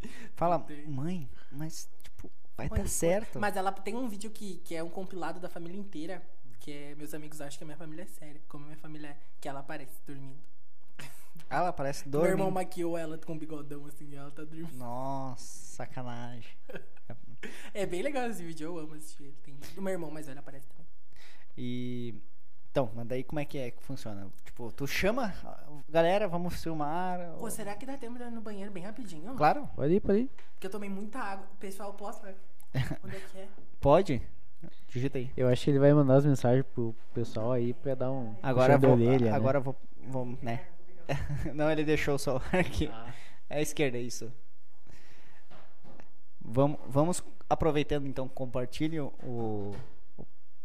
<laughs> Fala, tem. mãe, mas, tipo, vai dar certo. Mas ela tem um vídeo que, que é um compilado da família inteira. Que é, meus amigos acham que a minha família é séria. Como a minha família é. Que ela aparece dormindo. Ah, ela parece Meu irmão dormindo. maquiou ela com um bigodão assim e ela tá dormindo. Nossa, sacanagem. <laughs> É bem legal esse vídeo, eu amo assistir ele. Tem... O meu irmão mais velho aparece também. E. Então, mas daí como é que é que funciona? Tipo, tu chama, galera, vamos filmar. Pô, ou- será que dá tempo de ir no banheiro bem rapidinho? Claro, Pode ir, pode ir. Porque eu tomei muita água. Pessoal, posso? <laughs> né? Onde é que é? pode? Digita aí. Eu acho que ele vai mandar as mensagens pro pessoal aí pra dar um. Agora vou, orelha, né? agora vou, vou, né? <laughs> Não, ele deixou o celular aqui. Ah. É a esquerda, isso. Vamos, vamos aproveitando então, compartilhe o, o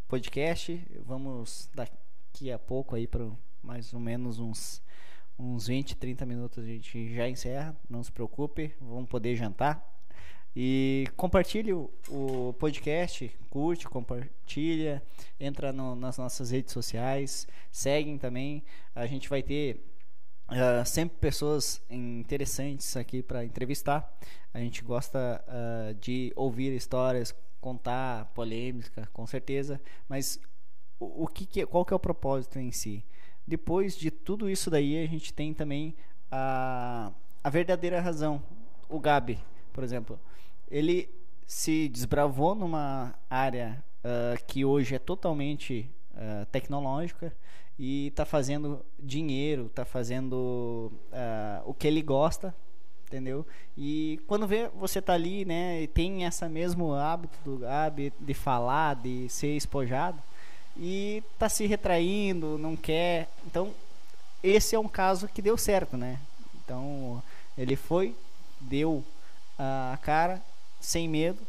podcast. Vamos daqui a pouco aí para mais ou menos uns uns 20, 30 minutos a gente já encerra. Não se preocupe, vamos poder jantar. E compartilhe o, o podcast, curte, compartilha, entra no- nas nossas redes sociais, seguem também. A gente vai ter ah, sempre pessoas interessantes aqui para entrevistar. A gente gosta ah, de ouvir histórias, contar polêmica, com certeza. Mas o, o que, que é- qual que é o propósito em si? Depois de tudo isso daí, a gente tem também a, a verdadeira razão. O Gabi, por exemplo, ele se desbravou numa área ah, que hoje é totalmente tecnológica e está fazendo dinheiro, está fazendo ah, o que ele gosta, entendeu? E quando vê, você tá ali, né, e tem essa mesmo hábito do Gabi de falar, de ser espojado, e tá se retraindo, não quer. Então, esse é um caso que deu certo, né? Então, ele foi, deu a cara, sem medo,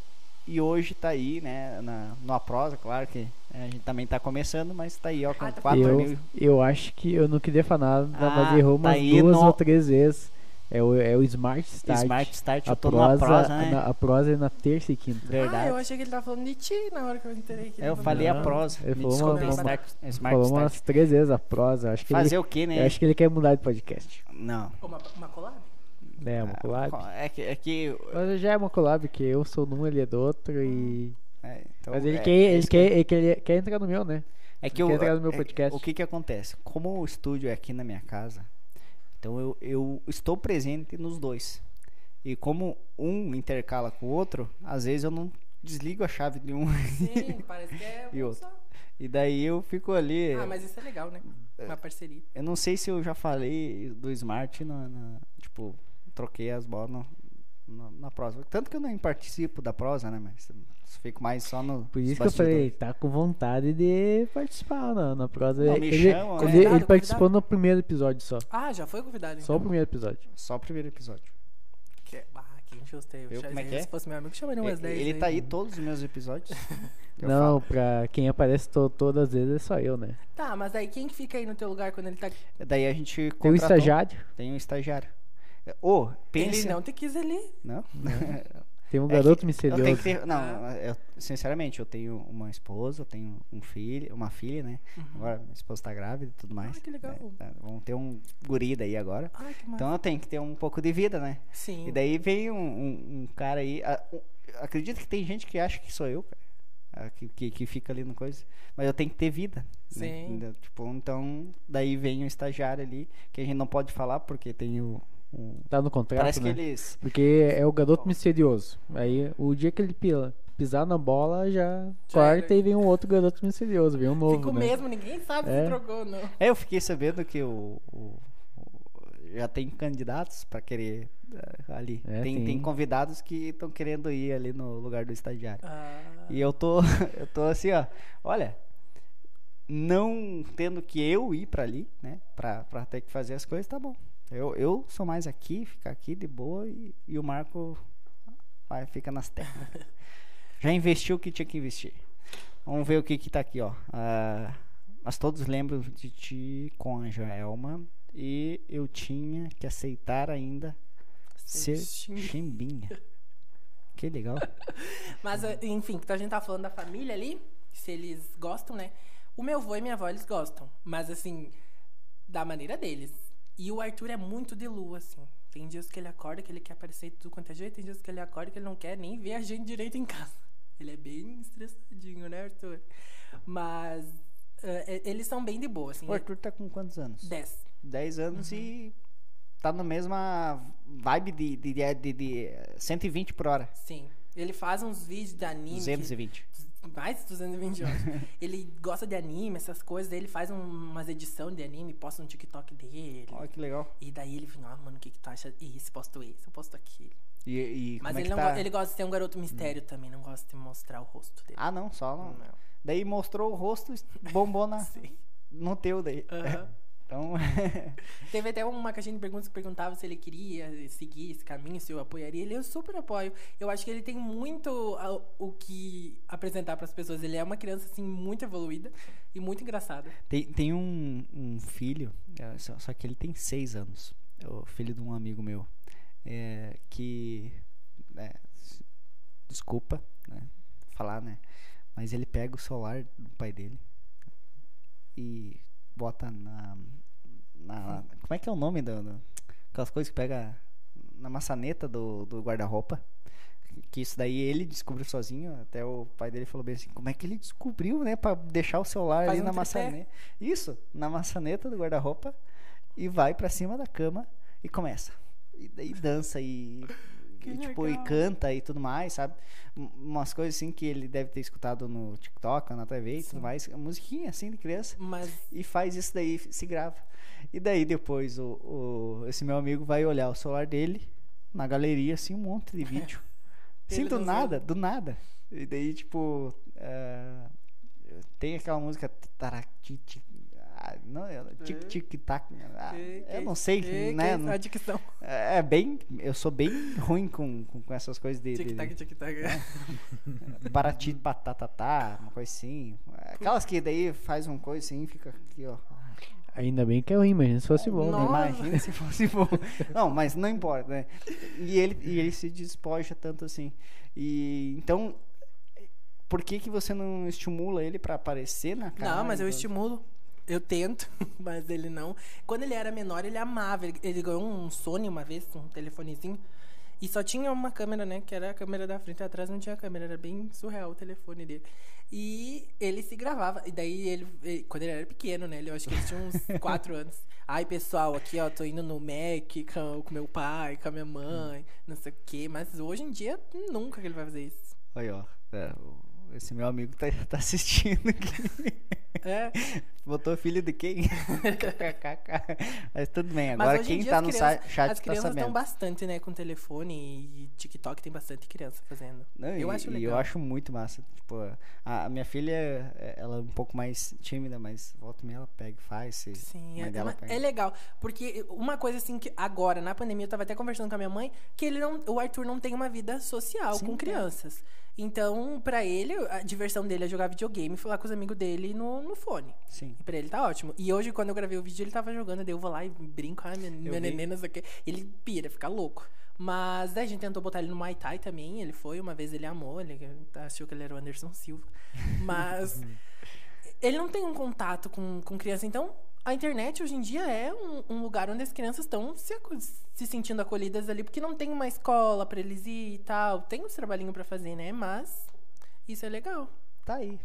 e hoje tá aí, né, na, no prosa, claro que a gente também tá começando, mas tá aí, ó, com Ah, tá 4 Eu, mil. eu acho que eu não queria falar nada, Ah, mas errou tá umas aí duas no- ou três vezes. É o, é o Smart Start. Smart Start, a eu tô prosa, prosa, né? na- a prosa é na terça e quinta. Verdade. Ah, eu achei que ele tava falando de ti na hora que eu entrei aqui. É, eu falei a Não, prosa. ele Me falou uma- Start, Smart Falou Start. umas três vezes a prosa. Acho que Fazer ele, o quê, eu né? acho que ele quer mudar de podcast. Não. Uma, uma collab? É, uma collab. É que, é que Mas já é uma collab, que eu sou num, ele é do outro e... é, então, Mas ele, é, quer, é ele, quer, ele, quer, ele quer entrar no meu, né? É que Quer eu, entrar no meu é- podcast. o que que acontece? Como o estúdio é aqui na minha casa, então eu, eu estou presente nos dois. E como um intercala com o outro, às vezes eu não desligo a chave de um. Sim, <laughs> parece que é E um outro. só. e daí eu fico ali. Ah, mas isso é legal, né? Uma parceria. Eu não sei se eu já falei do Smart na. na- tipo, troquei as bolas no- na, na prosa. Tanto que eu nem participo da prosa, né? Mas fico mais só no. Por isso que eu falei, tá com vontade de participar na, na prosa. Não, me ele, chamam, né? ele, Convidado, ele participou no primeiro episódio só. Ah, já foi convidado, Só o então. primeiro episódio. Só o primeiro episódio. Que... Ah, que injusto. Eu como é que é? Se fosse meu amigo, chamaria umas Ele, 10 ele tá aí todos os meus episódios. <laughs> Não, falo. pra quem aparece to- todas as vezes é só eu, né? Tá, mas aí quem que fica aí no teu lugar quando ele tá... Daí a gente Tem o contratou- estagiário, Tem um estagiário. Ô, pense... Ele não te quis ali. Não? <laughs> tem um É garoto que Eu misterioso. que ter... Não, eu, sinceramente, eu tenho uma esposa, eu tenho um filho, uma filha, né? Agora, minha esposa tá grávida e tudo mais. Ah, que legal. né? Tá, Vamos ter um guri daí agora. Ai, que. Então eu tenho que ter um pouco de vida, né? Sim. E daí vem um, um- um cara aí. a- um- acredito que tem gente que acha que sou eu, cara. Que, que, que fica ali no coisa. Mas eu tenho que ter vida. né? Sim. Entendeu? Tipo, então, daí vem um estagiário ali, que a gente não pode falar porque tem o. Tá no contrato, Parece né? que eles. Porque é o garoto misterioso. Aí o dia que ele pila- pisar na bola, já, Já corta era. e vem um outro garoto misterioso, vem um novo. Fico né? mesmo, ninguém sabe É. se trocou ou não. É, eu fiquei sabendo que o. o- o- já tem candidatos pra querer eh, ali. É, tem, tem. tem convidados que estão querendo ir ali no lugar do estagiário. Ah, E eu tô, <laughs> eu tô assim, ó. Olha, não tendo que eu ir pra ali, né? Pra, pra ter que fazer as coisas, tá bom. Eu, eu sou mais aqui, ficar aqui de boa e, e o Marco vai, fica nas terras. <laughs> Já investiu o que tinha que investir. Vamos ver o que que tá aqui, ó. Ah, mas todos lembram de ti com a Joelma e eu tinha que aceitar ainda ser Ser chimbinha. Que legal. <laughs> Mas, eh, enfim, que a gente tá falando da família ali, se eles gostam, né? O meu avô e minha avó, eles gostam. Mas, assim, da maneira deles. E o Arthur é muito de lua, assim. Tem dias que ele acorda, que ele quer aparecer de tudo quanto é jeito. Tem dias que ele acorda que ele não quer nem ver a gente direito em casa. Ele é bem estressadinho, né, Arthur? Mas eh, eles são bem de boa, assim. O Arthur tá com quantos anos? 10. 10 anos e tá na mesma vibe de, de, de, de, de 120 por hora. Sim. Ele faz uns vídeos de anime. que- 220. Mais de 220 horas. <laughs> ele gosta de anime, essas coisas. Daí ele faz um- umas edições de anime, posta no TikTok dele. Olha que legal. E daí ele vem, ah, mano, o que que tu acha? Esse, posto esse, eu posto aquele. E, e Mas é ele, não tá? ele gosta de ser um garoto mistério também, não gosta de mostrar o rosto dele. Ah, não, só não. Não. Daí mostrou o rosto, bombou na, <laughs> no teu daí. Aham. Então, <laughs> Teve até uma caixinha de perguntas que perguntava se ele queria seguir esse caminho, se eu apoiaria. Ele, eu super apoio. Eu acho que ele tem muito o que apresentar para as pessoas. Ele é uma criança, assim, muito evoluída e muito engraçada. tem, tem um, um filho, é, só, só que ele tem 6 anos. É o filho de um amigo meu. é, que. é, desculpa né, falar, né? Mas ele pega o celular do pai dele e bota na. na como é que é o nome da. da- aquelas coisas que pega na maçaneta do, do guarda-roupa. Que isso daí ele descobriu sozinho. Até o pai dele falou bem assim: como é que ele descobriu, né? Pra deixar o celular Faz ali um na maçaneta. Isso, na maçaneta do guarda-roupa. E vai pra cima da cama e começa. E daí dança e. Que e, tipo, e legal. canta e tudo mais, sabe? Um- Umas coisas assim que ele deve ter escutado no TikTok, na TV e Sim. tudo mais. Musiquinha assim de criança Mas e faz isso daí, se grava. E daí depois o, o- esse meu amigo vai olhar o celular dele na galeria, assim, um monte de vídeo. <laughs> Assim, do nada, do nada. E daí, tipo, eh, tem aquela música taratiti, não, é, tic tic tac, ah, Que- eu não sei, que- né? que- não- A dicção. é é bem, eu sou bem ruim com, com, com essas coisas de, de, Tic-tac, tic-tac. <laughs> Barati batatatá, uma coisa assim. Aquelas que daí faz uma coisa assim, fica aqui, ó. Ainda bem que é ruim, imagina se fosse bom, né? Imagina se fosse bom. Não, mas não importa, né? E ele, e ele se despoja tanto assim. E então, por que que você não estimula ele pra aparecer na cara? Não, mas eu estimulo. Eu tento, <laughs> mas ele não. Quando ele era menor, ele amava. Ele, ele ganhou um Sony uma vez, um telefonezinho. E só tinha uma câmera, né? Que era a câmera da frente. Atrás não tinha câmera. Era bem surreal o telefone dele. E ele se gravava. E daí ele, ele- quando ele era pequeno, né? Ele, eu acho que ele tinha uns <laughs> 4 anos. Ai, pessoal, aqui, ó, tô indo no Mac com, com meu pai, com a minha mãe, não sei o quê. Mas hoje em dia, nunca que ele vai fazer isso. Aí, ó. é, o- esse meu amigo tá, tá assistindo aqui. É. Botou filho de quem? <laughs> mas tudo bem, agora quem tá as no crianças- chat As tá crianças estão bastante, né, com telefone e TikTok tem bastante criança fazendo. Não, eu e, acho e legal. eu acho muito massa. Tipo, a, a minha filha, é- ela é um pouco mais tímida, mas volta e meia ela pega e faz. Se Sim, é, dela é legal. Porque uma coisa assim que agora, na pandemia, eu tava até conversando com a minha mãe, que ele não, o Arthur não tem uma vida social Sim, com é. Então, pra ele, a diversão dele é jogar videogame e falar com os amigos dele no, no fone. Sim. E pra ele tá ótimo. E hoje, quando eu gravei o vídeo, ele tava jogando, daí eu vou lá e brinco, ai, minha, minha vi. neném, não sei o quê. Ele pira, fica louco. Mas daí a gente tentou botar ele no Muay Thai também, ele foi, uma vez ele amou, ele achou que ele era o Anderson Silva. Mas <laughs> ele não tem um contato com, com criança, então a internet hoje em dia é um, um lugar onde as crianças estão se, se sentindo acolhidas ali, porque não tem uma escola pra eles ir e tal, tem uns trabalhinhos pra fazer, né? Mas isso é legal. Tá aí.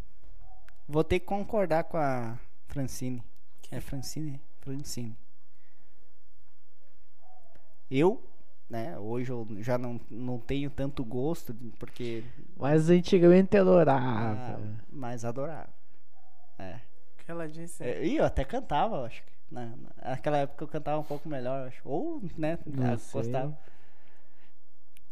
Vou ter que concordar com a Francine. É Francine? Francine. Eu, né, hoje eu já não, não tenho tanto gosto, porque. Mas antigamente Ah, adorava. mas adorava. É. Ela disse. É, E eu até cantava, eu acho. que. Na, naquela época eu cantava um pouco melhor, acho. Ou, né, Não ah, gostava.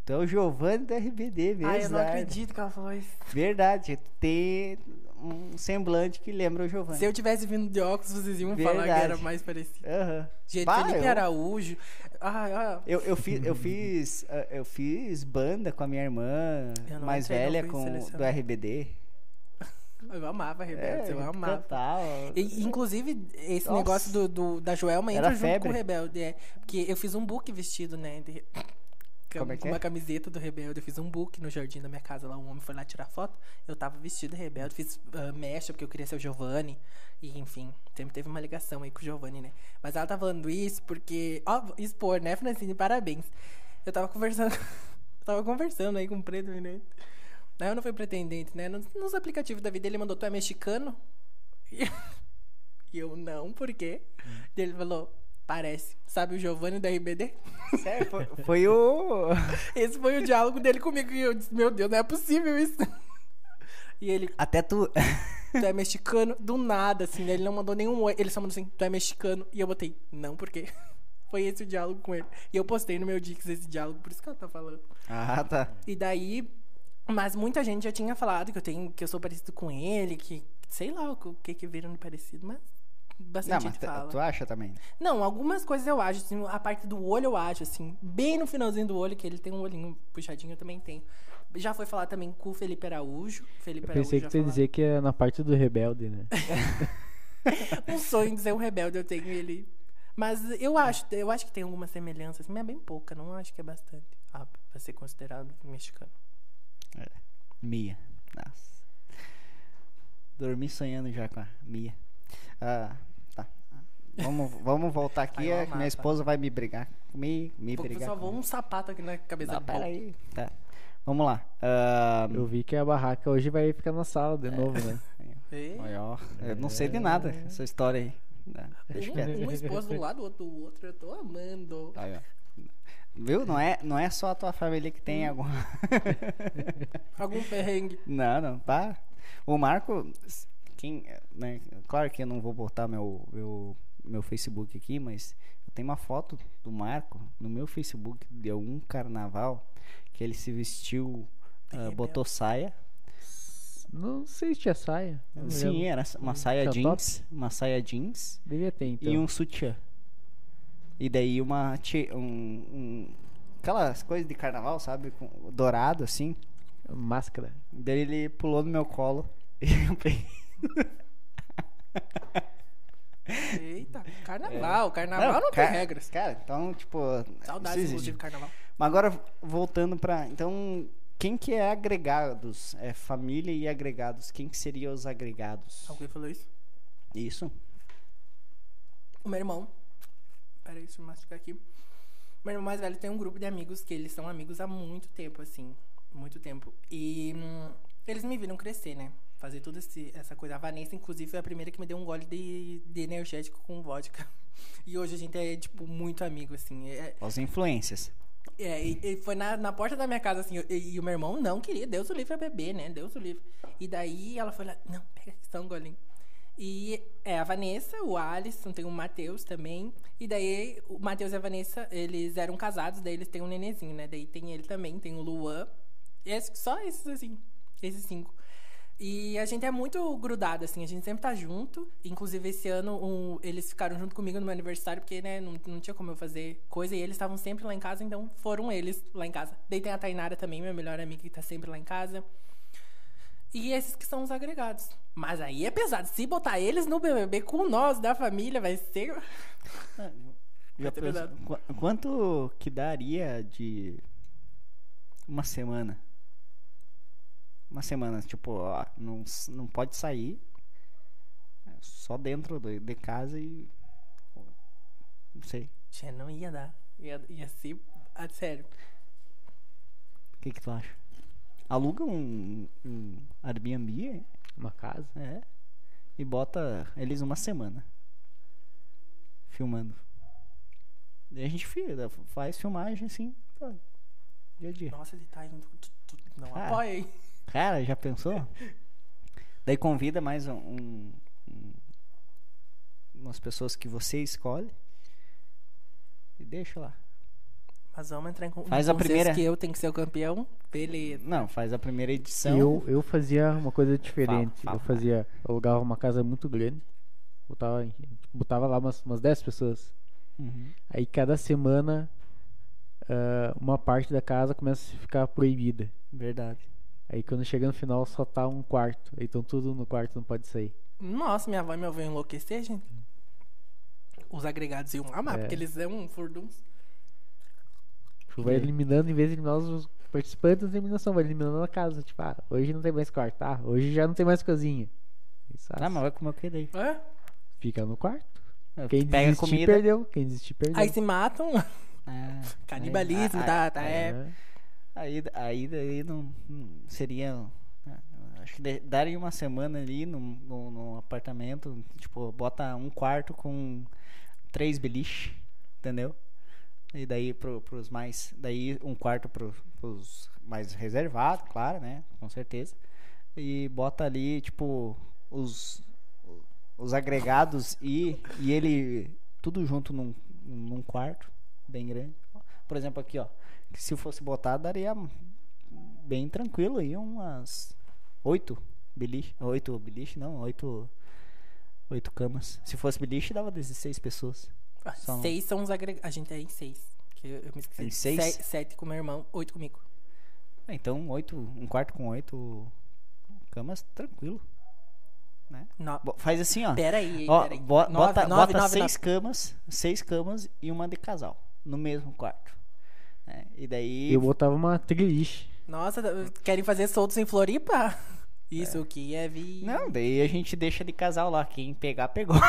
Então o Giovanni do RBD mesmo. Ai, eu não acredito que ela falou isso. Verdade, ter um semblante que lembra o Giovanni. Se eu tivesse vindo de óculos, vocês iam falar que Verdade. era mais parecido. Aham. Gente, Bah, Felipe eu- Araújo. Ai, ai, Eu, eu, fiz, eu, fiz, eh, eu fiz banda com a minha irmã mais velha com, do. RBD. Eu amava Rebelde, eu É, amava. cantava. E, inclusive, esse Nossa. negócio do, do- da Joelma Era entra junto febre. com o Rebelde. É, porque eu fiz um book vestido, né? De, é com é? uma camiseta do Rebelde. Eu fiz um book no jardim da minha casa lá. Um homem foi lá tirar foto. Eu tava vestido de Rebelde. Fiz ah, mecha porque eu queria ser o Giovanni. E, enfim, sempre teve uma ligação aí com o Giovanni, né? Mas ela tá falando isso porque. Ó, expor, né, Francine? Parabéns. Eu tava conversando. <laughs> eu tava conversando aí com o Preto, né? Não, eu não fui pretendente, né? Nos, nos aplicativos da vida ele mandou, tu é mexicano? <laughs> E eu, não, por quê? E ele falou, parece. Sabe o Giovanni da RBD? Sério, foi, foi o. <laughs> Esse foi o diálogo dele comigo. E eu disse, meu Deus, não é possível isso. <laughs> E ele, Até tu. tu é mexicano? Do nada, assim, né? Ele não mandou nenhum oi. Ele só mandou assim, tu é mexicano? E eu botei, não, por quê? Foi esse o diálogo com ele. E eu postei no meu Dix esse diálogo, por isso que ela tá falando. Ah, tá. E daí, mas muita gente já tinha falado que eu tenho, que eu sou parecido com ele, que sei lá o que que viram de parecido, mas Não, bastante mas gente tu, fala. tu acha também? Não, algumas coisas eu acho, assim, a parte do olho eu acho, assim, bem no finalzinho do olho, que ele tem um olhinho puxadinho, eu também tenho. Já foi falar também com o Felipe Araújo. Felipe Eu Araújo pensei que já tu ia dizer que é na parte do rebelde, né? <laughs> Um sonho de ser um rebelde, eu tenho ele. Mas eu acho, eu acho que tem alguma semelhança, assim, mas é bem pouca, não acho que é bastante. Ah, pra ser considerado mexicano. Mia. Nossa. Dormi sonhando já com a Mia. Ah, tá. Vamos, vamos voltar aqui, é que minha esposa vai me brigar. Me, me Pô, brigar. só vou um sapato aqui na cabeça Não, do pera povo. aí. Tá. Vamos lá. Ah, Eu vi que a barraca hoje vai ficar na sala de novo, né? <laughs> Ó, eu não sei de nada essa história aí. Não, deixa quieto. Um, um esposo do lado, outro do outro, eu tô amando. Aí, ó. Viu? Não é, não é só a tua família que tem alguma. <laughs> Algum perrengue. Não, não, pá. O Marco, quem, né, claro que eu não vou botar meu, meu, meu Facebook aqui, mas eu tenho uma foto do Marco no meu Facebook de algum carnaval que ele se vestiu, Rebelde. botou saia. Não sei se tinha saia. Sim, lembro. era uma saia Tinha top? jeans, uma saia jeans Devia ter, então. e um sutiã. E daí uma um, um- aquelas coisas de carnaval, sabe, com dourado assim. Máscara. Daí ele pulou no meu colo e eu peguei. Eita, carnaval. Carnaval não, Não, tem ca- regras. Cara, então, tipo, Saudades, inclusive, carnaval. Mas agora voltando pra. Então, quem que é agregados? É família e agregados. Quem que seriam os agregados? Alguém falou isso? Isso? O meu irmão. Peraí, deixa eu mastigar aqui. Meu irmão mais velho tem um grupo de amigos que eles são amigos há muito tempo, assim. Muito tempo. E hum, eles me viram crescer, né? Fazer toda essa coisa. A Vanessa, inclusive, foi a primeira que me deu um gole de, de energético com vodka. <laughs> E hoje a gente é, tipo, muito amigo, assim. É, As influências. é, e, e foi na, na porta da minha casa, assim, e, e o meu irmão não queria, Deus o livre a beber, né? Deus o livre. E daí ela foi lá, não, pega aqui só um golinho. E é a Vanessa, o Alisson, tem o Matheus também. E daí o Matheus e a Vanessa, eles eram casados, daí eles têm um nenenzinho, né? Daí tem ele também, tem o Luan. E é só esses, assim, esses cinco. E a gente é muito grudado, assim, a gente sempre tá junto. Inclusive, esse ano, um, eles ficaram junto comigo no meu aniversário, porque, né, não, não tinha como eu fazer coisa. E eles estavam sempre lá em casa, então foram eles lá em casa. Daí tem a Tainara também, minha melhor amiga, que tá sempre lá em casa. E esses que são os agregados. Mas aí é pesado. Se botar eles no BBB com nós da família, vai ser. <laughs> Já Vai pensou- pesado. qu- quanto que daria de uma semana? Uma semana, tipo, ó, não, não pode sair. é Só dentro de, de casa e. Não sei. Tchê, não ia dar. Ia, ia ser. ah, sério. O que, que tu acha? Aluga um, um Airbnb, Uma casa. é, e bota eles uma semana filmando. E a gente fi- faz filmagem assim, tá, dia a dia. Nossa, ele tá indo. tu- tu- Não Cara. apoia, hein? Cara, já pensou? Daí convida mais um- um- umas pessoas que você escolhe e deixa lá. Mas vamos entrar em Faz a primeira. que eu tenho que ser o campeão. Beleza. Não, faz a primeira edição. Eu, eu fazia uma coisa diferente. fala, eu fazia. Eu alugava uma casa muito grande. Botava, em- botava lá umas, umas 10 pessoas. Uhum. Aí cada semana ah, uma parte da casa começa a ficar proibida. Verdade. Aí quando chega no final só tá um quarto. Aí então tudo no quarto não pode sair. Nossa, minha avó e meu avô enlouquecer, gente. Os agregados iam amar, É. porque eles são um furduns. Tipo, vai eliminando, em vez de eliminar os participantes da eliminação, vai eliminando a casa. Tipo, ah, hoje não tem mais quarto, tá? Hoje já não tem mais cozinha. Isso, Ah, mas vai comer o que daí? É? Fica no quarto. Ah, Quem Pega desistir, comida. perdeu. Quem desistir, perdeu. Aí se matam. Ah, <laughs> Canibalismo, aí- tá? tá É. é. Aí, aí daí não, não seria. ah, Acho que de- daria uma semana ali no, no, no apartamento, tipo, bota um quarto com três beliche, entendeu? E daí pro, pros mais. Daí um quarto pro, pros mais reservados, claro, né? Com certeza. E bota ali, tipo, os, os agregados e, e ele tudo junto num, num quarto bem grande. Por exemplo, aqui, ó. Que se fosse botar, daria bem tranquilo aí, umas oito beliche. Oito beliche, não, oito. Oito camas. Se fosse beliche, dava 16 pessoas. Só não- Seis são os agregados. A gente é em seis. Que eu, eu me esqueci. Em seis? Se- sete com meu irmão, oito comigo. Ah, Então, oito, um quarto com oito camas, tranquilo. Né? No... Faz assim, ó. Pera aí, Ó, pera aí. bo- Nove, bota nove, bota nove, seis nove. camas, seis camas e uma de casal no mesmo quarto. né? E daí Eu botava uma triliche. Nossa, querem fazer soltos em Floripa? <laughs> Isso que é vi. Não, daí a gente deixa de casal lá. Quem pegar, pegou. <laughs>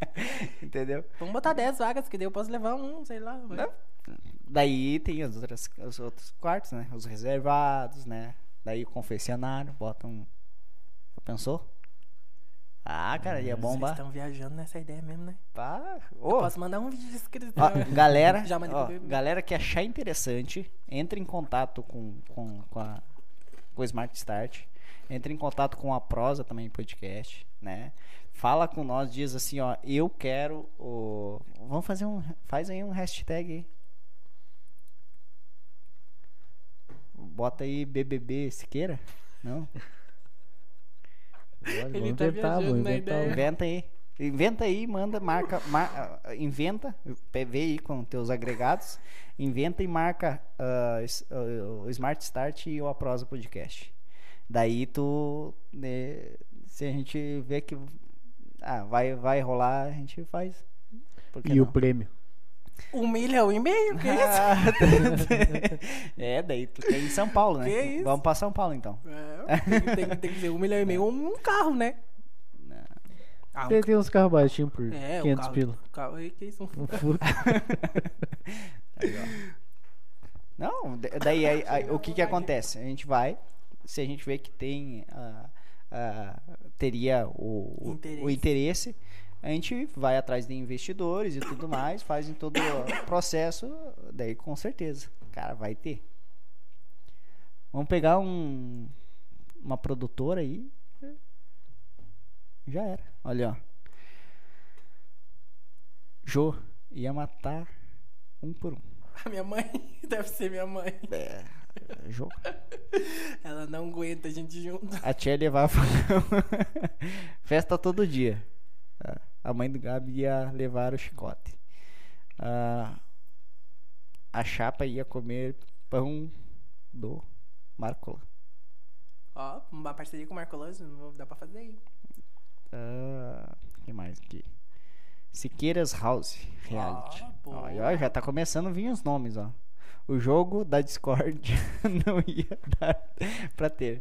<laughs> Entendeu? Vamos botar 10 vagas, que daí eu posso levar um, sei lá. Não. Daí tem as outras, os outros quartos, né? Os reservados, né? Daí o confessionário, bota um. Já pensou? Ah, cara, ia Vocês bombar. estão viajando nessa ideia mesmo, né? Pá. Ô, Eu posso mandar um vídeo escrito. Ó, galera, <laughs> ó, galera que achar interessante, entre em contato com, com, com, a, com o Smart Start. Entre em contato com a Prosa também podcast, né? Fala com nós, diz assim, ó, eu quero o. Vamos fazer um. Faz aí um hashtag aí. Bota aí BBB Siqueira? Não? <laughs> Olha, Ele vamos tá inventar, viajando vamos na inventar ideia. Inventa aí. Inventa aí, manda, marca, mar- ah, inventa, vê aí com teus agregados, inventa e marca ah, o Smart Start e o Aprosa Podcast. Daí tu, né, se a gente vê que ah, vai, vai rolar, a gente faz. E o não? prêmio? Um milhão e meio? Que isso? Ah, <laughs> é, daí tu ir em São Paulo, né? Que isso? Vamos pra São Paulo então. É, tem, tem- tem que ser um milhão e meio um, um carro, né? Ah, um Tem, tem uns carros baixinhos por É, 500 o carro, pila. o carro aí, que isso? Um Um. <laughs> Não, da- daí aí- aí, o que que acontece? A gente vai, se a gente vê que tem ah, ah, teria o, o- Interesse. o interesse, a gente vai atrás de investidores e tudo mais, faz em todo o processo, daí com certeza, cara, vai ter. Vamos pegar um uma produtora aí, já era. Olha, ó. Jô ia matar um por um. A minha mãe, <laughs> deve ser minha mãe. É, Jô. Ela não aguenta a gente junto. A tia levava <laughs> festa todo dia. Ah, A mãe do Gabi ia levar o chicote. Ah, a chapa ia comer pão do Marcola. Ó, uma parceria com o Marcoloso, dá pra fazer aí. Ah, que mais aqui? Siqueiras House Reality. Ah, e ó, já tá começando a vir os nomes, ó. O jogo da Discord <laughs> não ia dar pra ter.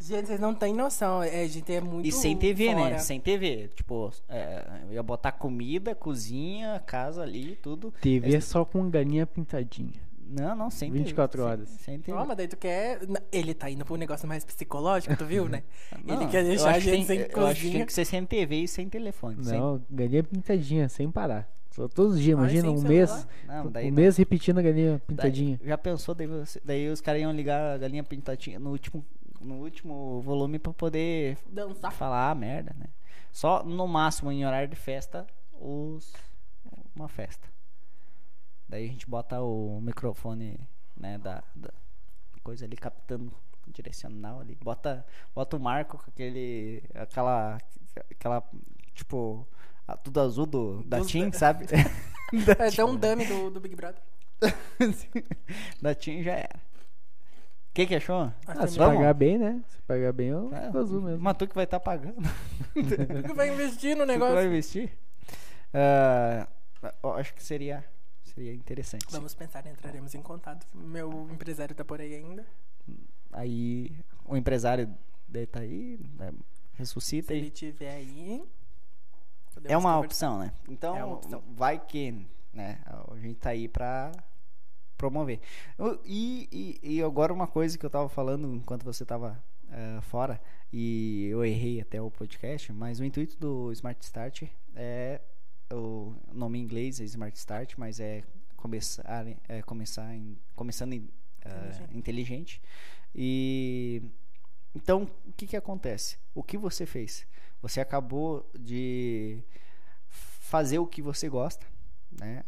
Gente, vocês não têm noção. É, a gente é muito. E sem TV, né? fora. Sem TV. Tipo, é, eu ia botar comida, cozinha, casa ali, tudo. TV é só com galinha pintadinha. Não, não, sem 24 TV. horas. Sem, sem TV. Mas daí tu quer. Ele tá indo pra um negócio mais psicológico, tu viu, né? <laughs> Não, Ele quer eu deixar a gente tem- sem Eu acho que tem cozinha. que ser sem TV e sem telefone. sem- Não, galinha pintadinha, sem parar. Todos os dias, Mas imagina, um celular? mês. Não, daí um não. mês repetindo a galinha Daí- pintadinha. já pensou, daí, você- daí os caras iam ligar a galinha pintadinha no último, no último volume pra poder Dançar. falar merda, né? Só no máximo em horário de festa, os uma festa. Daí a gente bota o microfone, né, da, da coisa ali captando direcional ali. Bota bota o Marco com aquele aquela aquela tipo a- tudo azul do da Dos- Tim, sabe? <laughs> <laughs> É até um dummy do, do Big Brother. <laughs> da Tim já era. O que que achou? Ah, se Vamos? pagar bem, né? Se pagar bem, eu É, fico azul mesmo. Mas tu que vai estar pagando. Tu vai investir no Tu que negócio. vai investir? Ah, eu acho que seria, seria interessante. sim. Vamos pensar, entraremos em contato. Meu empresário tá por aí ainda. Aí o empresário dele tá aí, né, ressuscita Se ele tiver aí. É uma opção, né? Então É opção. vai que, né? A gente tá aí pra promover. E, e, e agora uma coisa que eu tava falando enquanto você tava eh, fora e eu errei até o podcast, mas o intuito do Smart Start é o nome em inglês é Smart Start, mas é começar, é começar em, começando em, eh, Inteligente. inteligente. E então o que que acontece? O que você fez? Você acabou de fazer o que você gosta, né?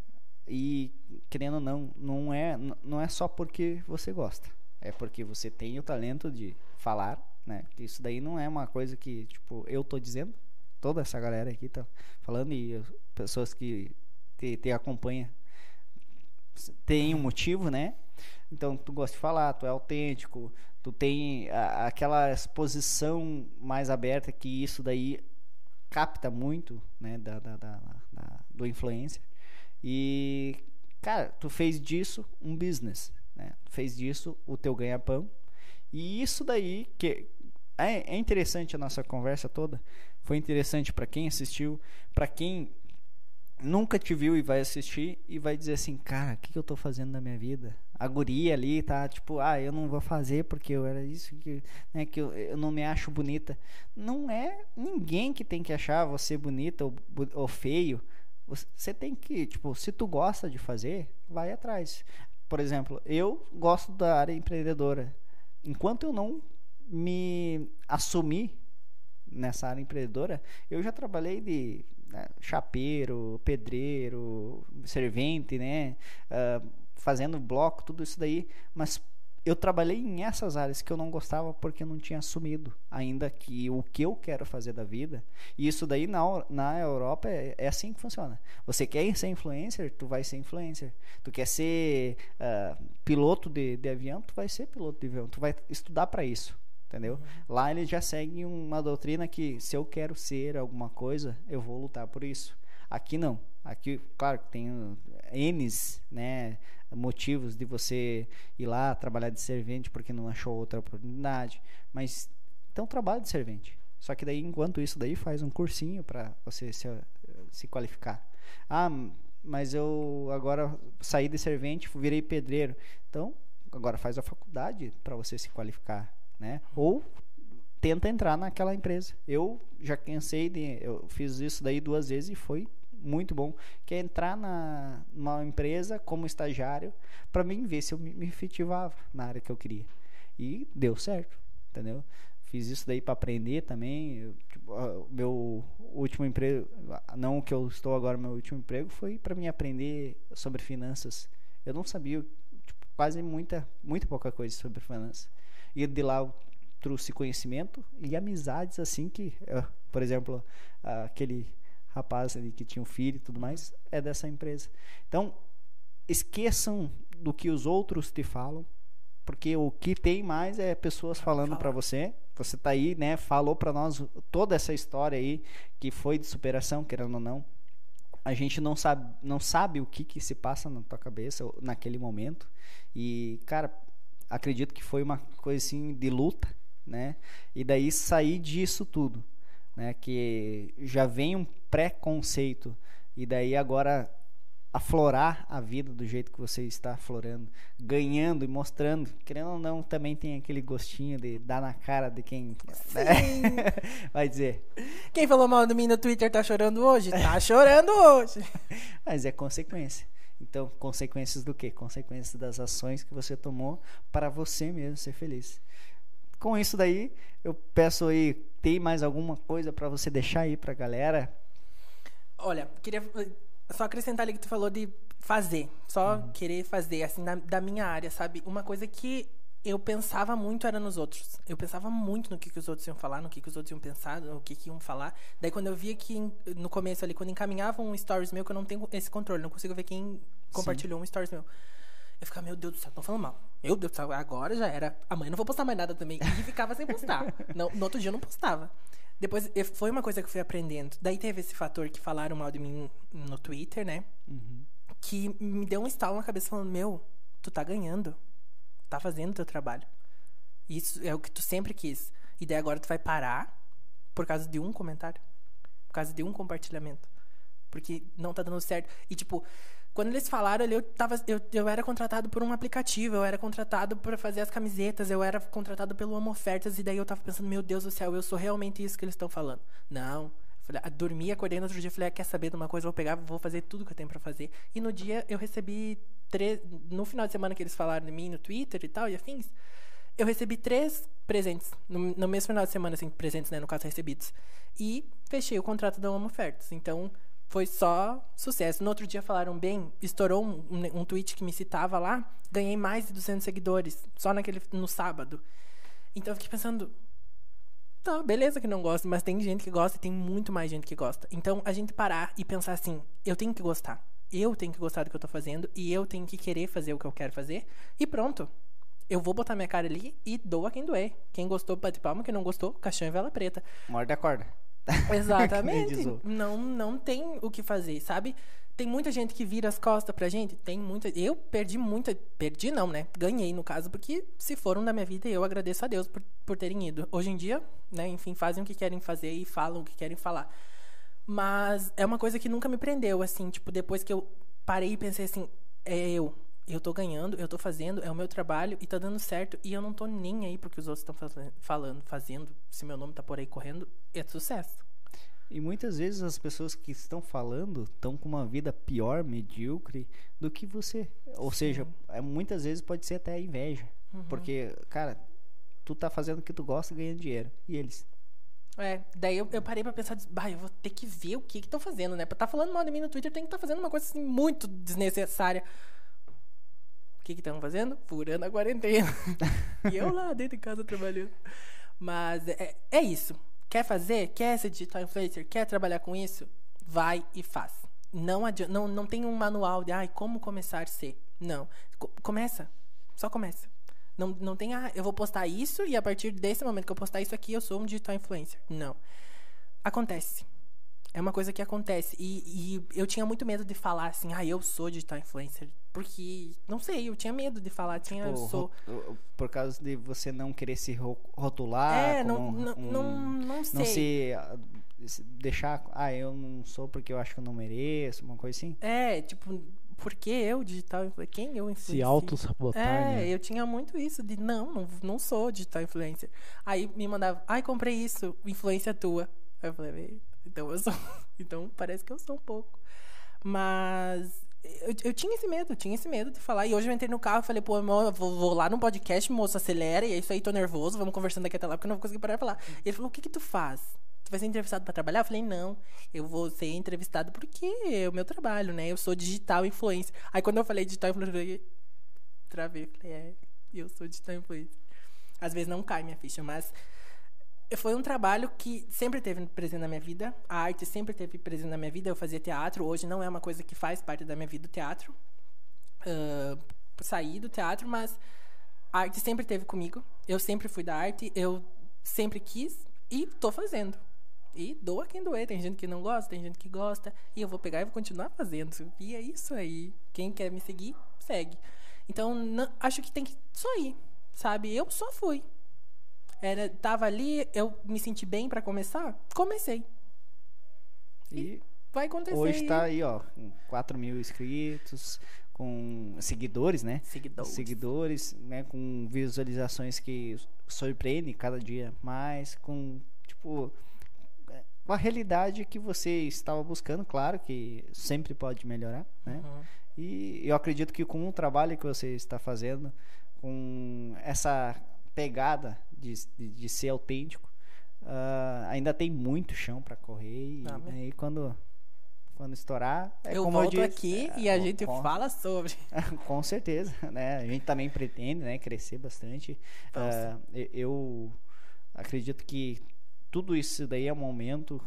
E querendo ou não, não é não é só porque você gosta, é porque você tem o talento de falar, né? Isso daí não é uma coisa que tipo eu tô dizendo, toda essa galera aqui tá falando e as pessoas que te, te acompanham tem um motivo, né? Então tu gosta de falar, tu é autêntico, tu tem a- aquela exposição mais aberta que isso daí capta muito, né, da, da, da- da- do influencer. E cara, tu fez disso um business, né? Tu fez disso o teu ganha-pão. E isso daí que é, é interessante a nossa conversa toda. Foi interessante para quem assistiu, para quem nunca te viu e vai assistir e vai dizer assim, cara, o que, que eu tô fazendo na minha vida? A guria ali tá tipo, ah, eu não vou fazer porque eu era isso que, né, que eu, eu não me acho bonita. Não é ninguém que tem que achar você bonita ou, ou feio. Você- tem que, tipo, se tu gosta de fazer, vai atrás. Por exemplo, eu gosto da área empreendedora. Enquanto eu não me assumir nessa área empreendedora, eu já trabalhei de né, chapeiro, pedreiro, servente, né? Uh, fazendo bloco, tudo isso daí, mas eu trabalhei em essas áreas que eu não gostava porque eu não tinha assumido ainda que o que eu quero fazer da vida. E isso daí na, na Europa é, é assim que funciona. Você quer ser influencer, tu vai ser influencer. Tu quer ser uh, piloto de, de avião, tu vai ser piloto de avião. Tu vai estudar para isso. Entendeu? Uhum. Lá eles já seguem uma doutrina que se eu quero ser alguma coisa, eu vou lutar por isso. Aqui não. Aqui, claro tem N's, né? motivos de você ir lá trabalhar de servente porque não achou outra oportunidade. Mas então trabalha de servente. Só que daí, enquanto isso daí, faz um cursinho para você se, se qualificar. Ah, mas eu agora saí de servente, virei pedreiro. Então, agora faz a faculdade para você se qualificar, né? Ou tenta entrar naquela empresa. Eu já cansei de, eu fiz isso daí duas vezes e foi muito bom, que é entrar na, numa empresa como estagiário para mim ver se eu me, me efetivava na área que eu queria. E deu certo, entendeu? Fiz isso daí para aprender também. Eu, tipo, meu último emprego, não o que eu estou agora, meu último emprego foi para mim aprender sobre finanças. Eu não sabia tipo, quase muita, muito pouca coisa sobre finanças. E de lá eu trouxe conhecimento e amizades assim que, por exemplo, aquele rapaz ali que tinha um filho e tudo mais, é dessa empresa. Então, esqueçam do que os outros te falam, porque o que tem mais é pessoas falando para você. Você tá aí, né? Falou para nós toda essa história aí que foi de superação, querendo ou não. A gente não sabe, não sabe o que que se passa na tua cabeça naquele momento. E, cara, acredito que foi uma coisa assim de luta, né? E daí sair disso tudo né, que já vem um preconceito e daí agora aflorar a vida do jeito que você está aflorando, ganhando e mostrando, querendo ou não, também tem aquele gostinho de dar na cara de quem né? <laughs> vai dizer. Quem falou mal de mim no Twitter tá chorando hoje? Tá chorando hoje. <laughs> Mas é consequência. Então, consequências do quê? Consequências das ações que você tomou para você mesmo ser feliz. Com isso daí, eu peço aí, tem mais alguma coisa para você deixar aí pra galera? Olha, queria eh, só acrescentar ali que tu falou de fazer, só uhum. querer fazer, assim, na, da minha área, sabe? Uma coisa que eu pensava muito era nos outros. Eu pensava muito no que, que os outros iam falar, no que, que os outros iam pensar, no que, que iam falar. Daí quando eu via que no começo ali, quando encaminhavam um stories meu, que eu não tenho esse controle, não consigo ver quem compartilhou Sim. um stories meu. Eu ficava, meu Deus do céu, estão falando mal. Meu Deus agora já era. Amanhã não vou postar mais nada também. E ficava sem postar. <laughs> não, no outro dia eu não postava. Depois, foi uma coisa que eu fui aprendendo. Daí teve esse fator que falaram mal de mim no Twitter, né? Uhum. Que me deu um estalo na cabeça falando, meu, tu tá ganhando. Tá fazendo o teu trabalho. Isso é o que tu sempre quis. E daí agora tu vai parar por causa de um comentário. Por causa de um compartilhamento. Porque não tá dando certo. E tipo, quando eles falaram ali, eu, tava, eu, eu era contratado por um aplicativo, eu era contratado para fazer as camisetas, eu era contratado pelo Amo Ofertas, e daí eu tava pensando, meu Deus do céu, eu sou realmente isso que eles estão falando. Não. Falei, ah, dormi, acordei no outro dia, falei, ah, quer saber de uma coisa? Vou pegar, vou fazer tudo que eu tenho para fazer. E no dia eu recebi três. No final de semana que eles falaram de mim no Twitter e tal, e afins, eu recebi três presentes. No, no mesmo final de semana, assim, presentes, né? No caso, recebidos. E fechei o contrato da Amo Ofertas. Então, foi só sucesso. No outro dia falaram bem, estourou um, um, um, tweet que me citava lá, ganhei mais de 200 seguidores, só naquele, no sábado. Então eu fiquei pensando, tá, beleza que não gosta, mas tem gente que gosta e tem muito mais gente que gosta. Então a gente parar e pensar assim, eu tenho que gostar. Eu tenho que gostar do que eu tô fazendo e eu tenho que querer fazer o que eu quero fazer. E pronto. Eu vou botar minha cara ali e doa quem doer. Quem gostou, bate palma. Quem não gostou, caixão e vela preta. Morde a corda. <laughs> Exatamente. não, não tem o que fazer, sabe? Tem muita gente que vira as costas pra gente. Tem muita. Eu perdi muita. Perdi não, né? Ganhei, no caso, porque se foram da minha vida, eu agradeço a Deus por, por terem ido. Hoje em dia, né, enfim, fazem o que querem fazer e falam o que querem falar. Mas é uma coisa que nunca me prendeu, assim, tipo, depois que eu parei e pensei assim, é eu. Eu tô ganhando, eu tô fazendo, é o meu trabalho e tá dando certo. E eu não tô nem aí porque os outros estão falando, fazendo. Se meu nome tá por aí correndo, é sucesso. E muitas vezes as pessoas que estão falando estão com uma vida pior, medíocre do que você. Ou Sim. seja, é, muitas vezes pode ser até inveja. Uhum. Porque, cara, tu tá fazendo o que tu gosta e ganhando dinheiro. E eles? É, daí eu, eu parei pra pensar, bah, eu vou ter que ver o que que estão fazendo, né? Pra estar falando mal de mim no Twitter, tem que estar fazendo uma coisa assim muito desnecessária. Que que fazendo? Furando a quarentena. <laughs> e eu lá dentro de casa trabalhando. Mas é, é isso. Quer fazer? Quer ser digital influencer? Quer trabalhar com isso? Vai e faz. Não, adianta, não, não tem um manual de ai, como começar a ser. Não. Co- começa. Só começa. Não, não tem, ah, eu vou postar isso e a partir desse momento que eu postar isso aqui, eu sou um digital influencer. Não. Acontece. É uma coisa que acontece. E, e eu tinha muito medo de falar assim, ah, eu sou digital influencer. Porque, não sei, eu tinha medo de falar, tinha, eu Tipo, sou. Por causa de você não querer se ro- rotular. é, não, não, um- não, não sei. Não se ah, se deixar. Ah, eu não sou porque eu acho que eu não mereço, uma coisa assim. É, tipo, por que eu digital influencer? Quem eu influencio? Se auto-sabotar, É, né? eu tinha muito isso de não, não, não sou digital influencer. Aí me mandava, ai, comprei isso, influência tua. Aí eu falei, "Eita, então eu sou. <laughs> Então parece que eu sou um pouco. Mas eu, eu tinha esse medo, tinha esse medo de falar. E hoje eu entrei no carro e falei, pô, eu vou, vou lá no podcast, moço, acelera, e é isso aí, tô nervoso, vamos conversando daqui até lá, porque eu não vou conseguir parar de falar. Ele falou, o que que tu faz? Tu vai ser entrevistado pra trabalhar? Eu falei, não, eu vou ser entrevistado porque é o meu trabalho, né? Eu sou digital influencer. Aí quando eu falei digital influencer, travei, falei, é, eu sou digital influencer. Às vezes não cai minha ficha, mas foi um trabalho que sempre teve presente na minha vida. A arte sempre teve presente na minha vida. Eu fazia teatro. Hoje não é uma coisa que faz parte da minha vida, o teatro. Ah, saí do teatro, mas a arte sempre teve comigo. Eu sempre fui da arte. Eu sempre quis e tô fazendo. E doa quem doer. Tem gente que não gosta, tem gente que gosta. E eu vou pegar e vou continuar fazendo. E é isso aí. Quem quer me seguir, segue. Então, não- acho que tem que só ir, sabe? Eu só fui. Era, tava ali, eu me senti bem pra começar? Comecei. E Vai acontecer. hoje e- tá aí, ó, com 4 mil inscritos, com seguidores, né? Seguidores. Seguidores, né? Com visualizações que surpreendem cada dia mais, com, tipo, é, uma realidade que você estava buscando, claro que sempre pode melhorar, né? Uhum. E eu acredito que com o trabalho que você está fazendo, com essa pegada de, de, ser autêntico, ah, ainda tem muito chão para correr. E Amém. aí quando, quando estourar. É eu como volto disse, aqui é, e a com- gente fala sobre. <laughs> Com certeza, né? A gente também pretende né, crescer bastante. Ah, e- eu acredito que tudo isso daí é um momento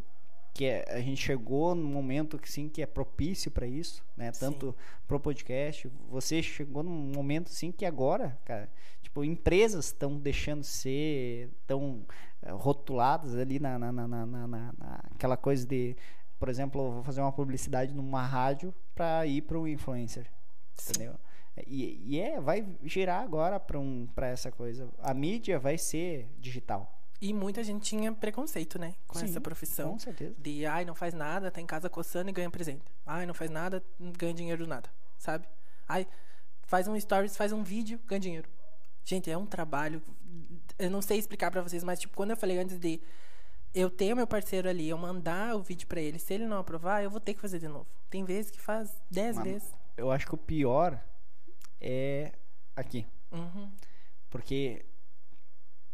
que é- a gente chegou num momento que sim que é propício para isso, né? Tanto pro podcast, você chegou num momento assim que agora, cara, tipo empresas estão deixando de ser tão eh, rotuladas ali na, na, na, na, na- na- aquela coisa de, por exemplo, vou fazer uma publicidade numa rádio para ir para um influencer, entendeu? E, e é, vai girar agora para um, para essa coisa. A mídia vai ser digital. E muita gente tinha preconceito, né? Com Sim, essa profissão. Com certeza. De, ai, não faz nada, tá em casa coçando e ganha presente. Ai, não faz nada, ganha dinheiro do nada, sabe? Ai, faz um stories, faz um vídeo, ganha dinheiro. Gente, é um trabalho. Eu não sei explicar pra vocês, mas, tipo, quando eu falei antes de eu ter o meu parceiro ali, eu mandar o vídeo pra ele, se ele não aprovar, eu vou ter que fazer de novo. Tem vezes que faz dez vezes. Eu acho que o pior é aqui. Uhum. Porque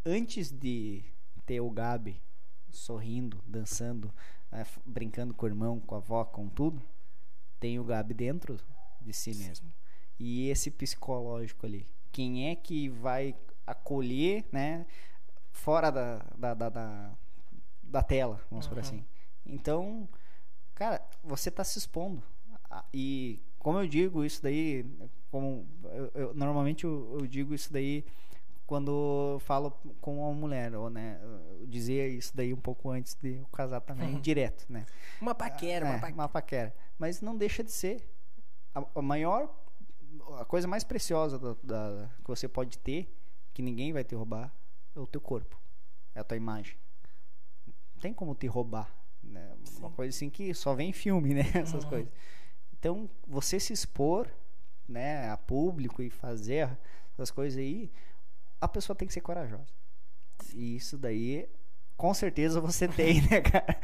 antes de ter o Gabi sorrindo, dançando, f- brincando com o irmão, com a avó, com tudo, tem o Gabi dentro de si mesmo. E esse psicológico ali. Quem é que vai acolher, né? Fora da, da, da, da, da tela, vamos por Uhum. assim. Então, cara, você tá se expondo. E como eu digo isso daí, como eu- eu- normalmente eu, eu digo isso daí quando falo com uma mulher, ou né, dizia isso daí um pouco antes de eu casar também, Uhum. direto, né? Uma paquera, É, uma paquera. uma paquera. Mas não deixa de ser a, a maior, a coisa mais preciosa da, da- que você pode ter, que ninguém vai te roubar, é o teu corpo, é a tua imagem. Não tem como te roubar, né? Uma Sim. coisa assim que só vem em filme, né? <laughs> Essas Uhum. coisas. Então, você se expor, né, a público e fazer essas coisas aí, a pessoa tem que ser corajosa. E isso daí, com certeza você <laughs> tem, né, cara?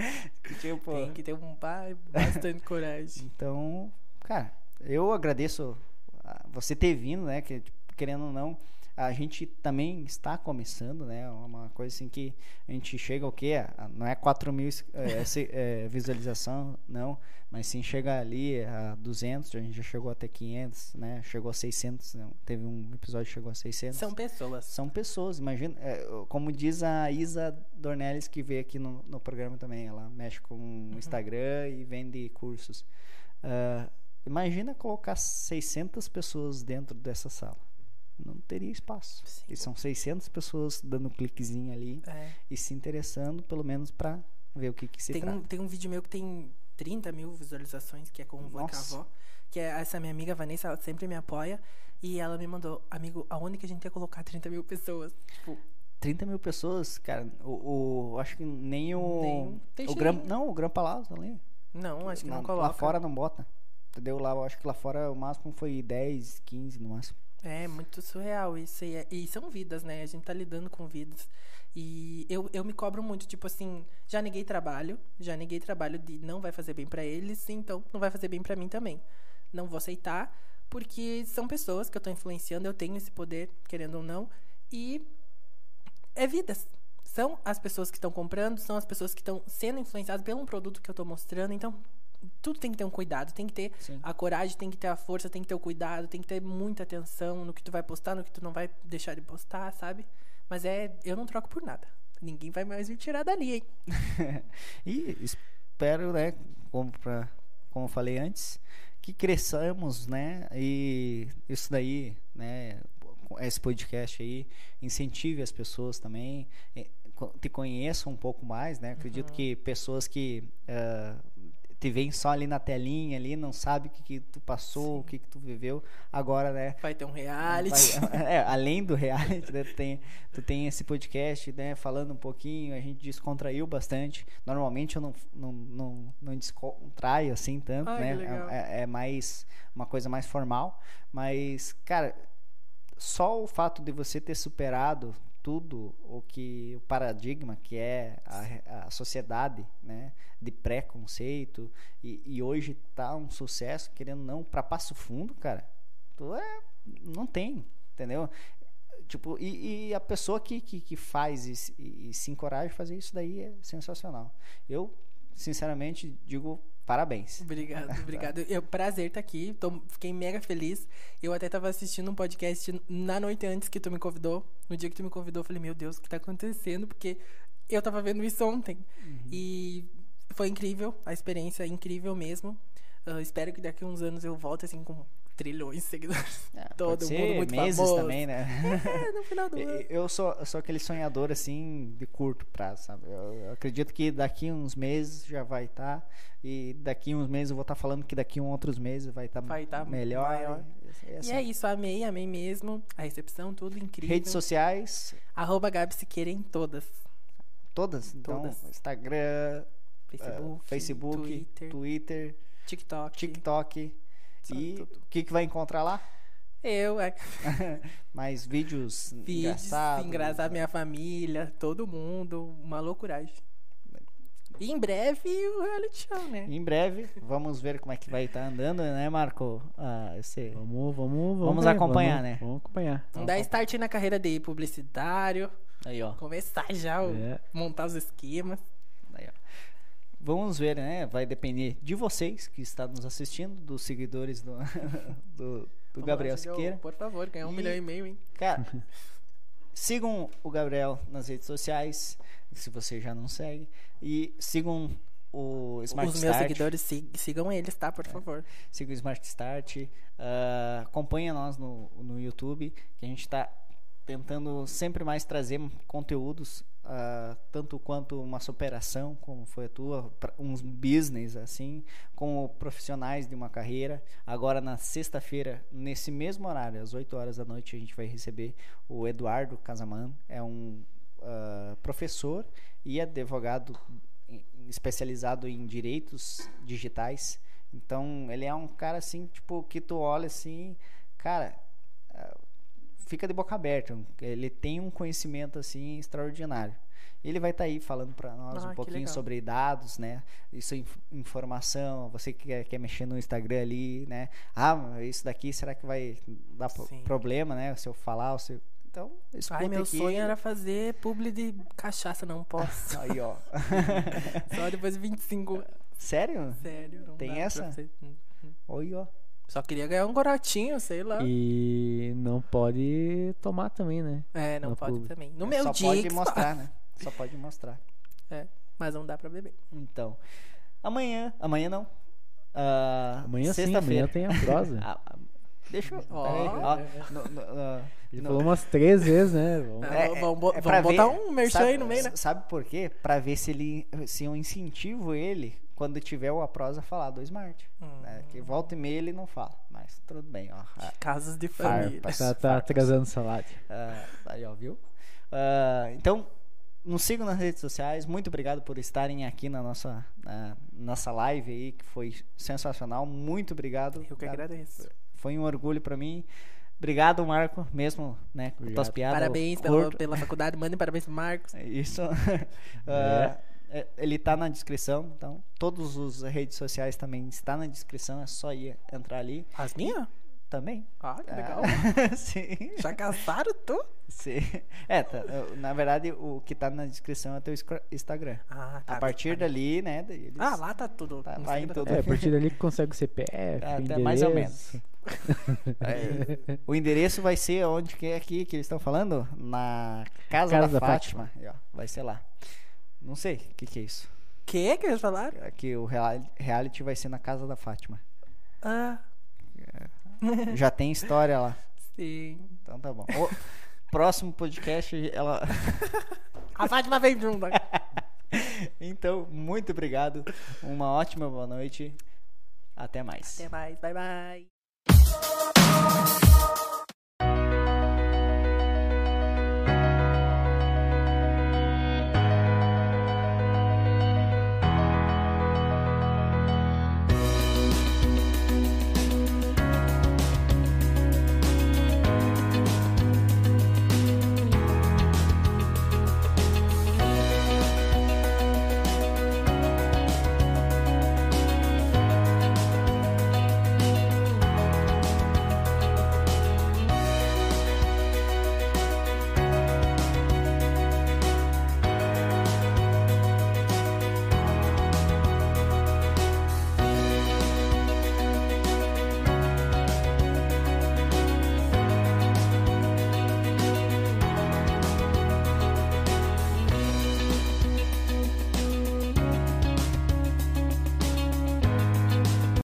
tipo, Tem que ter um pai bastante <laughs> coragem. então, cara, eu agradeço você ter vindo, né? Que, tipo, querendo ou não, a gente também está começando, né? Uma coisa assim que a gente chega o quê? Não é 4 mil é, <laughs> é, visualização, não, mas sim chega ali a 200, a gente já chegou até 500, né? Chegou a 600, né? teve um episódio que chegou a 600. São pessoas. São pessoas, imagina, é, como diz a Isa Dornelles que veio aqui no, no programa também, ela mexe com o uhum. Instagram e vende cursos. Uh, imagina colocar 600 pessoas dentro dessa sala não teria espaço. Sim. E são 600 pessoas dando um cliquezinho ali é. e se interessando, pelo menos, para ver o que, que se tem trata. Um, tem um vídeo meu que tem 30 mil visualizações, que é com o Avó, que é essa minha amiga Vanessa, ela sempre me apoia. E ela me mandou, amigo, aonde que a gente ia colocar 30 mil pessoas? Tipo, 30 mil pessoas, cara, o, o acho que nem o. Nem o não, o Gran Palácio ali. Não, acho que não, não coloca. Lá fora não bota. Entendeu? Lá, eu acho que lá fora o máximo foi 10, 15 no máximo. É muito surreal isso. E, é, e são vidas, né? A gente tá lidando com vidas. E eu, eu me cobro muito, tipo assim, já neguei trabalho, já neguei trabalho de não vai fazer bem para eles, então não vai fazer bem para mim também. Não vou aceitar, porque são pessoas que eu tô influenciando, eu tenho esse poder, querendo ou não, e é vidas. São as pessoas que estão comprando, são as pessoas que estão sendo influenciadas pelo produto que eu tô mostrando, então tudo tem que ter um cuidado, tem que ter Sim. a coragem, tem que ter a força, tem que ter o cuidado, tem que ter muita atenção no que tu vai postar, no que tu não vai deixar de postar, sabe? Mas é, eu não troco por nada. Ninguém vai mais me tirar dali, hein? <laughs> e espero, né, como pra, como eu falei antes, que cresçamos, né? E isso daí, né, esse podcast aí incentive as pessoas também te conheçam um pouco mais, né? Acredito uhum. que pessoas que uh, te vem só ali na telinha ali, não sabe o que, que tu passou, Sim. o que, que tu viveu. Agora, né? Vai ter um reality. Vai, <laughs> é, além do reality, né, tu, tem, tu tem esse podcast, né? Falando um pouquinho, a gente descontraiu bastante. Normalmente eu não, não, não, não descontraio assim tanto, Ai, né? É, é mais uma coisa mais formal. Mas, cara, só o fato de você ter superado tudo o que o paradigma que é a, a sociedade né de preconceito e, e hoje tá um sucesso querendo não para passo fundo cara tu é não tem entendeu? Tipo e, e a pessoa que, que, que faz e, e, se encoraja a fazer isso daí é sensacional. Eu sinceramente digo Parabéns. Obrigado, <laughs> obrigado. É um prazer estar aqui. Tô, fiquei mega feliz. Eu até estava assistindo um podcast na noite antes que tu me convidou. No dia que tu me convidou, eu falei, meu Deus, o que está acontecendo? Porque eu estava vendo isso ontem. Uhum. E foi incrível, a experiência é incrível mesmo. Uh, espero que daqui a uns anos eu volte assim com trilhões de seguidores. É, <laughs> Todo mundo muito meses famoso. também, né? <laughs> É, no final do ano. Eu sou, eu sou aquele sonhador, assim, de curto prazo, sabe? Eu, eu acredito que daqui uns meses já vai estar. Tá, e daqui uns meses eu vou estar tá falando que daqui uns outros meses vai estar tá tá melhor. Maior. E, é, assim. e é isso, amei, amei mesmo. A recepção, tudo incrível. Redes sociais. Arroba Gabi Siqueira em todas. Todas? Então, todas. Instagram, Facebook, uh, Facebook Twitter, Twitter, TikTok. TikTok e o que, que vai encontrar lá? Eu, é. <laughs> Mais vídeos, vídeos engraçados. Engraçar minha família, todo mundo, uma loucuragem. E em breve o reality show, né? Em breve, vamos ver como é que vai estar tá andando, né, Marco? Ah, esse... Vamos, vamos, vamos. Vamos ver, acompanhar, vamos, né? Vamos acompanhar. Vamos dar start na carreira de publicitário. Aí, ó. Começar já, é. montar os esquemas. Aí, ó. Vamos ver, né? Vai depender de vocês que estão nos assistindo, dos seguidores do, <laughs> do, do Gabriel Siqueira. Por favor, ganhar um e, milhão e meio, hein? Cara, <laughs> sigam o Gabriel nas redes sociais, se você já não segue. E sigam o Smart Os Start. meus seguidores, sigam eles, tá? Por é. favor. Sigam o Smart Start. Uh, acompanha nós no, no YouTube, que a gente está tentando sempre mais trazer conteúdos uh, tanto quanto uma superação, como foi a tua, uns business assim, como profissionais de uma carreira. Agora na sexta-feira, nesse mesmo horário, às 8 horas da noite, a gente vai receber o Eduardo Casaman, é um uh, professor e advogado especializado em direitos digitais. Então, ele é um cara assim, tipo, que tu olha assim, cara, fica de boca aberta. Ele tem um conhecimento assim extraordinário. Ele vai estar tá aí falando para nós ah, um pouquinho sobre dados, né? Isso é informação. Você que quer, quer, mexer no Instagram ali, né? Ah, isso daqui será que vai dar Sim. problema, né? Se eu falar, se Então, escuta Ai, meu aqui. sonho era fazer publi de cachaça, não posso. <laughs> Aí, ó. <laughs> Só depois de 25. Sério? Sério, não Tem dá pra essa? fazer. Oi, ó. Só queria ganhar um corotinho, sei lá. E não pode tomar também, né? É, não No pode também. No meu Só dia. pode que mostrar, né? Só pode mostrar. <laughs> É, mas não dá pra beber. Então, amanhã, amanhã não. Ah, Amanhã sim, amanhã tem a prosa. <laughs> Ah, ah, deixa eu. Peraí, ó, no- no- ah, Ele no- falou umas três vezes, né? Vamos- É, vamos bo- pra vamos botar um merchan sabe, aí no meio, né? Sabe por quê? Pra ver se ele se eu incentivo ele quando tiver o Aprosa a falar do Smart. Hum. né? Que volta e meia ele não fala. Mas tudo bem, ó. Ah, Casos de família. Farpas. Tá, tá farpas. atrasando salário. ah, aí, ó, viu? Ah, então, nos sigam nas redes sociais. Muito obrigado por estarem aqui na nossa, na nossa live aí, que foi sensacional. Muito obrigado. Eu que agradeço. Foi um orgulho pra mim. Obrigado, Marco, mesmo, né, com tuas piadas. Parabéns pela, pela faculdade. Mandem parabéns pro Marcos. <laughs> Isso. Ah, é, ele tá na descrição, então todos os redes sociais também está na descrição, é só ir entrar ali As minhas? também. Ah, que legal. Ah, <laughs> sim. Já caçaram tu? sim. É, tá, na verdade o que tá na descrição é teu Instagram. Ah, tá. A partir dali, né, daí eles- Ah, lá tá tudo. Tá lá em tudo. É, a <laughs> partir dali que consegue o CPF, Até endereço. mais ou menos. <laughs> É, o endereço vai ser onde que é aqui que eles estão falando? Na Casa, Casa da, da Fátima. Ó, vai ser lá. Não sei o que, que é isso. Que que eles falaram? Aqui o real- reality vai ser na Casa da Fátima. Ah, Já tem história lá. sim. Então tá bom. O próximo podcast, ela. <laughs> A Fátima vem junto. <laughs> então, muito obrigado. Uma ótima boa noite. Até mais. Até mais. Bye, bye.